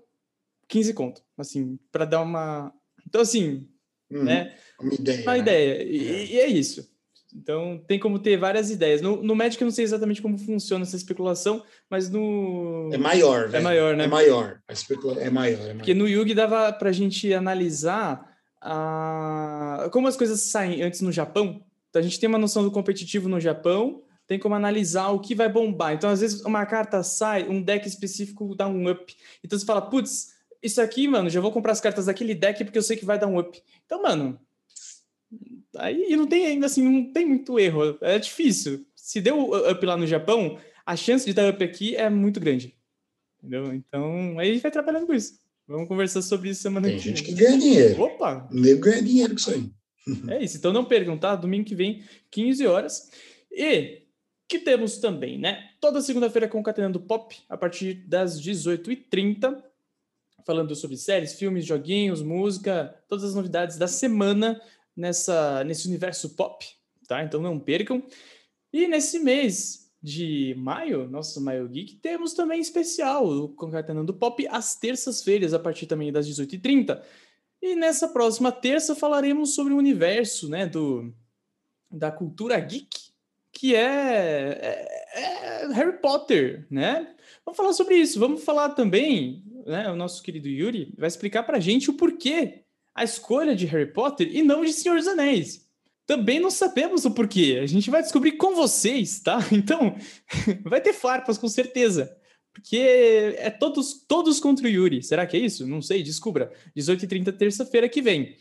15 conto. Assim, para dar uma. Então, assim,
hum,
né?
Uma ideia.
Uma
né?
ideia. E, é. e é isso. Então, tem como ter várias ideias. No, no Magic, eu não sei exatamente como funciona essa especulação, mas no.
É maior,
né? É maior, né?
É maior. A especulação é maior, é maior.
Porque no Yugi dava para a gente analisar a... como as coisas saem antes no Japão. Então, a gente tem uma noção do competitivo no Japão, tem como analisar o que vai bombar. Então, às vezes, uma carta sai, um deck específico dá um up. Então, você fala, putz, isso aqui, mano, já vou comprar as cartas daquele deck porque eu sei que vai dar um up. Então, mano, Aí não tem ainda assim, não tem muito erro. É difícil. Se deu up lá no Japão, a chance de dar up aqui é muito grande. Entendeu? Então, aí a gente vai trabalhando com isso. Vamos conversar sobre isso semana
que vem. Tem gente que ganha dinheiro.
Opa!
Nego ganha dinheiro com isso aí.
É isso. Então não percam, tá? Domingo que vem, 15 horas. E que temos também, né? Toda segunda-feira concatenando pop a partir das 18h30. Falando sobre séries, filmes, joguinhos, música, todas as novidades da semana nessa, nesse universo pop, tá? Então não percam. E nesse mês de maio, nosso Maio Geek, temos também especial, o Concatenando Pop, às terças-feiras, a partir também das 18h30. E nessa próxima terça falaremos sobre o universo, né, do, da cultura geek, que é, é, é Harry Potter, né? Vamos falar sobre isso. Vamos falar também, né, o nosso querido Yuri vai explicar pra gente o porquê a escolha de Harry Potter e não de Senhor dos Anéis. Também não sabemos o porquê. A gente vai descobrir com vocês, tá? Então, vai ter farpas com certeza. Porque é todos, todos contra o Yuri. Será que é isso? Não sei, descubra. 18h30, terça-feira que vem.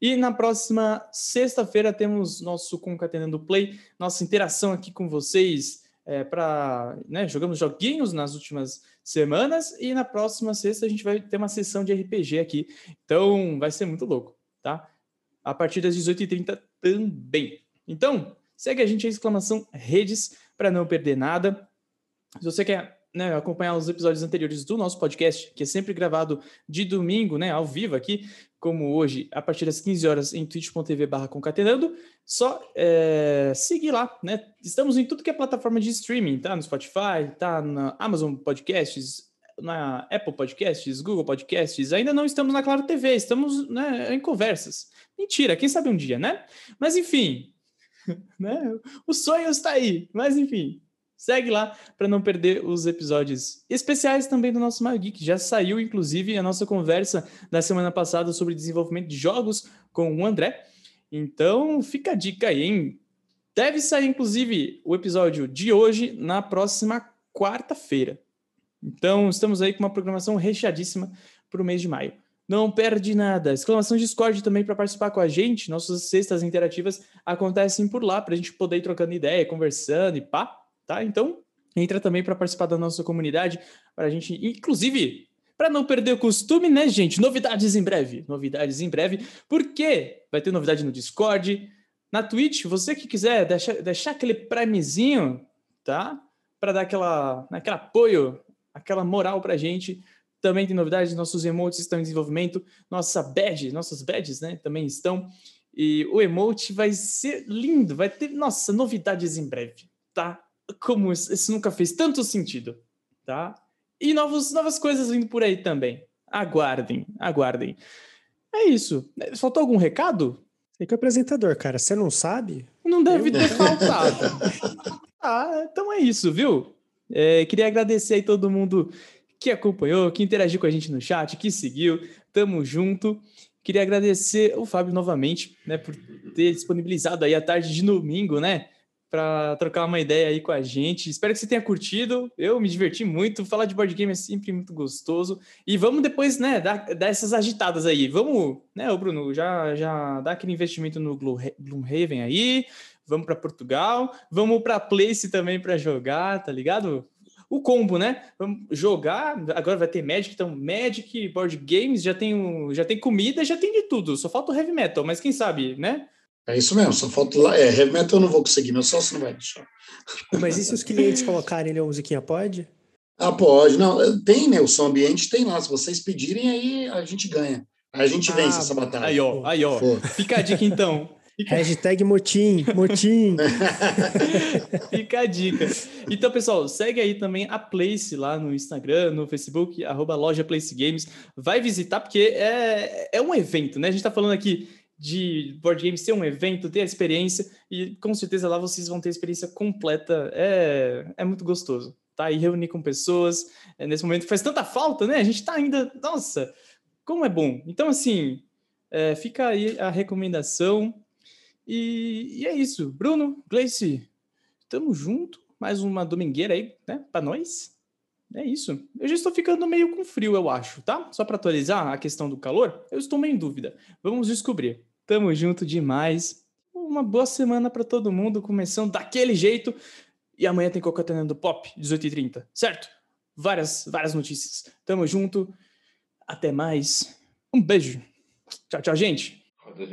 E na próxima sexta-feira temos nosso Concatenando Play, nossa interação aqui com vocês é, para. Né, jogamos joguinhos nas últimas semanas e na próxima sexta a gente vai ter uma sessão de RPG aqui. Então vai ser muito louco, tá? A partir das 18h30, também. Então, segue a gente aí, exclamação redes, para não perder nada. Se você quer né, acompanhar os episódios anteriores do nosso podcast, que é sempre gravado de domingo, né, ao vivo aqui, como hoje, a partir das 15 horas em twitch.tv barra concatenando, só é, seguir lá, né? Estamos em tudo que é plataforma de streaming, tá? No Spotify, tá na Amazon Podcasts, na Apple Podcasts, Google Podcasts, ainda não estamos na Claro TV, estamos né, em conversas. Mentira, quem sabe um dia, né? Mas enfim, né? O sonho está aí, mas enfim, Segue lá para não perder os episódios especiais também do nosso Maio Geek. Já saiu, inclusive, a nossa conversa da semana passada sobre desenvolvimento de jogos com o André. Então, fica a dica aí, hein? Deve sair, inclusive, o episódio de hoje na próxima quarta-feira. Então, estamos aí com uma programação recheadíssima para o mês de maio. Não perde nada. Exclamação Discord também para participar com a gente. Nossas cestas interativas acontecem por lá para a gente poder ir trocando ideia, conversando e pá tá? Então, entra também para participar da nossa comunidade, para a gente, inclusive, para não perder o costume, né, gente? Novidades em breve, novidades em breve, porque vai ter novidade no Discord, na Twitch, você que quiser deixar, deixar aquele primezinho, tá? Para dar aquela, aquele apoio, aquela moral para a gente. Também tem novidades, nossos emotes estão em desenvolvimento, nossa badge, nossas badges, né, também estão. E o emote vai ser lindo, vai ter, nossa, novidades em breve, tá? Como isso nunca fez tanto sentido, tá? E novos, novas coisas vindo por aí também. Aguardem, aguardem. É isso. Faltou algum recado?
Você que é apresentador, cara. Você não sabe?
Não deve ter faltado. ah, então é isso, viu? É, queria agradecer aí todo mundo que acompanhou, que interagiu com a gente no chat, que seguiu. Tamo junto. Queria agradecer o Fábio novamente, né, por ter disponibilizado aí a tarde de domingo, né? Para trocar uma ideia aí com a gente. Espero que você tenha curtido. Eu me diverti muito. Falar de board game é sempre muito gostoso. E vamos depois, né, dar, dar essas agitadas aí. Vamos, né, o Bruno, já, já dá aquele investimento no Gloomhaven aí. Vamos para Portugal. Vamos para Place também para jogar, tá ligado? O combo, né? Vamos jogar. Agora vai ter Magic, então Magic, board games, já tem, já tem comida, já tem de tudo. Só falta o heavy metal, mas quem sabe, né?
É isso mesmo, só falta lá. É, heavy metal eu não vou conseguir, meu sócio não vai deixar.
Mas e se os clientes colocarem a musiquinha, pode?
Ah, pode. Não, tem, né? O som ambiente tem lá. Se vocês pedirem, aí a gente ganha. Aí a gente ah, vence essa batalha.
Aí, ó, aí, ó. Pô. Fica a dica então.
Fica... Hashtag motim, motim.
Fica a dica. Então, pessoal, segue aí também a Place lá no Instagram, no Facebook, arroba loja Place Games. Vai visitar, porque é, é um evento, né? A gente tá falando aqui de board game ser um evento, ter a experiência, e com certeza lá vocês vão ter a experiência completa. É, é muito gostoso. Tá? E reunir com pessoas é, nesse momento faz tanta falta, né? A gente tá ainda. Nossa, como é bom. Então, assim, é, fica aí a recomendação. E, e é isso. Bruno, Gleice, tamo junto. Mais uma domingueira aí, né? Pra nós. É isso. Eu já estou ficando meio com frio, eu acho, tá? Só para atualizar a questão do calor, eu estou meio em dúvida. Vamos descobrir. Tamo junto demais. Uma boa semana para todo mundo, começando daquele jeito. E amanhã tem Cocatanando Pop, 18h30, certo? Várias, várias notícias. Tamo junto. Até mais. Um beijo. Tchau, tchau, gente. Roda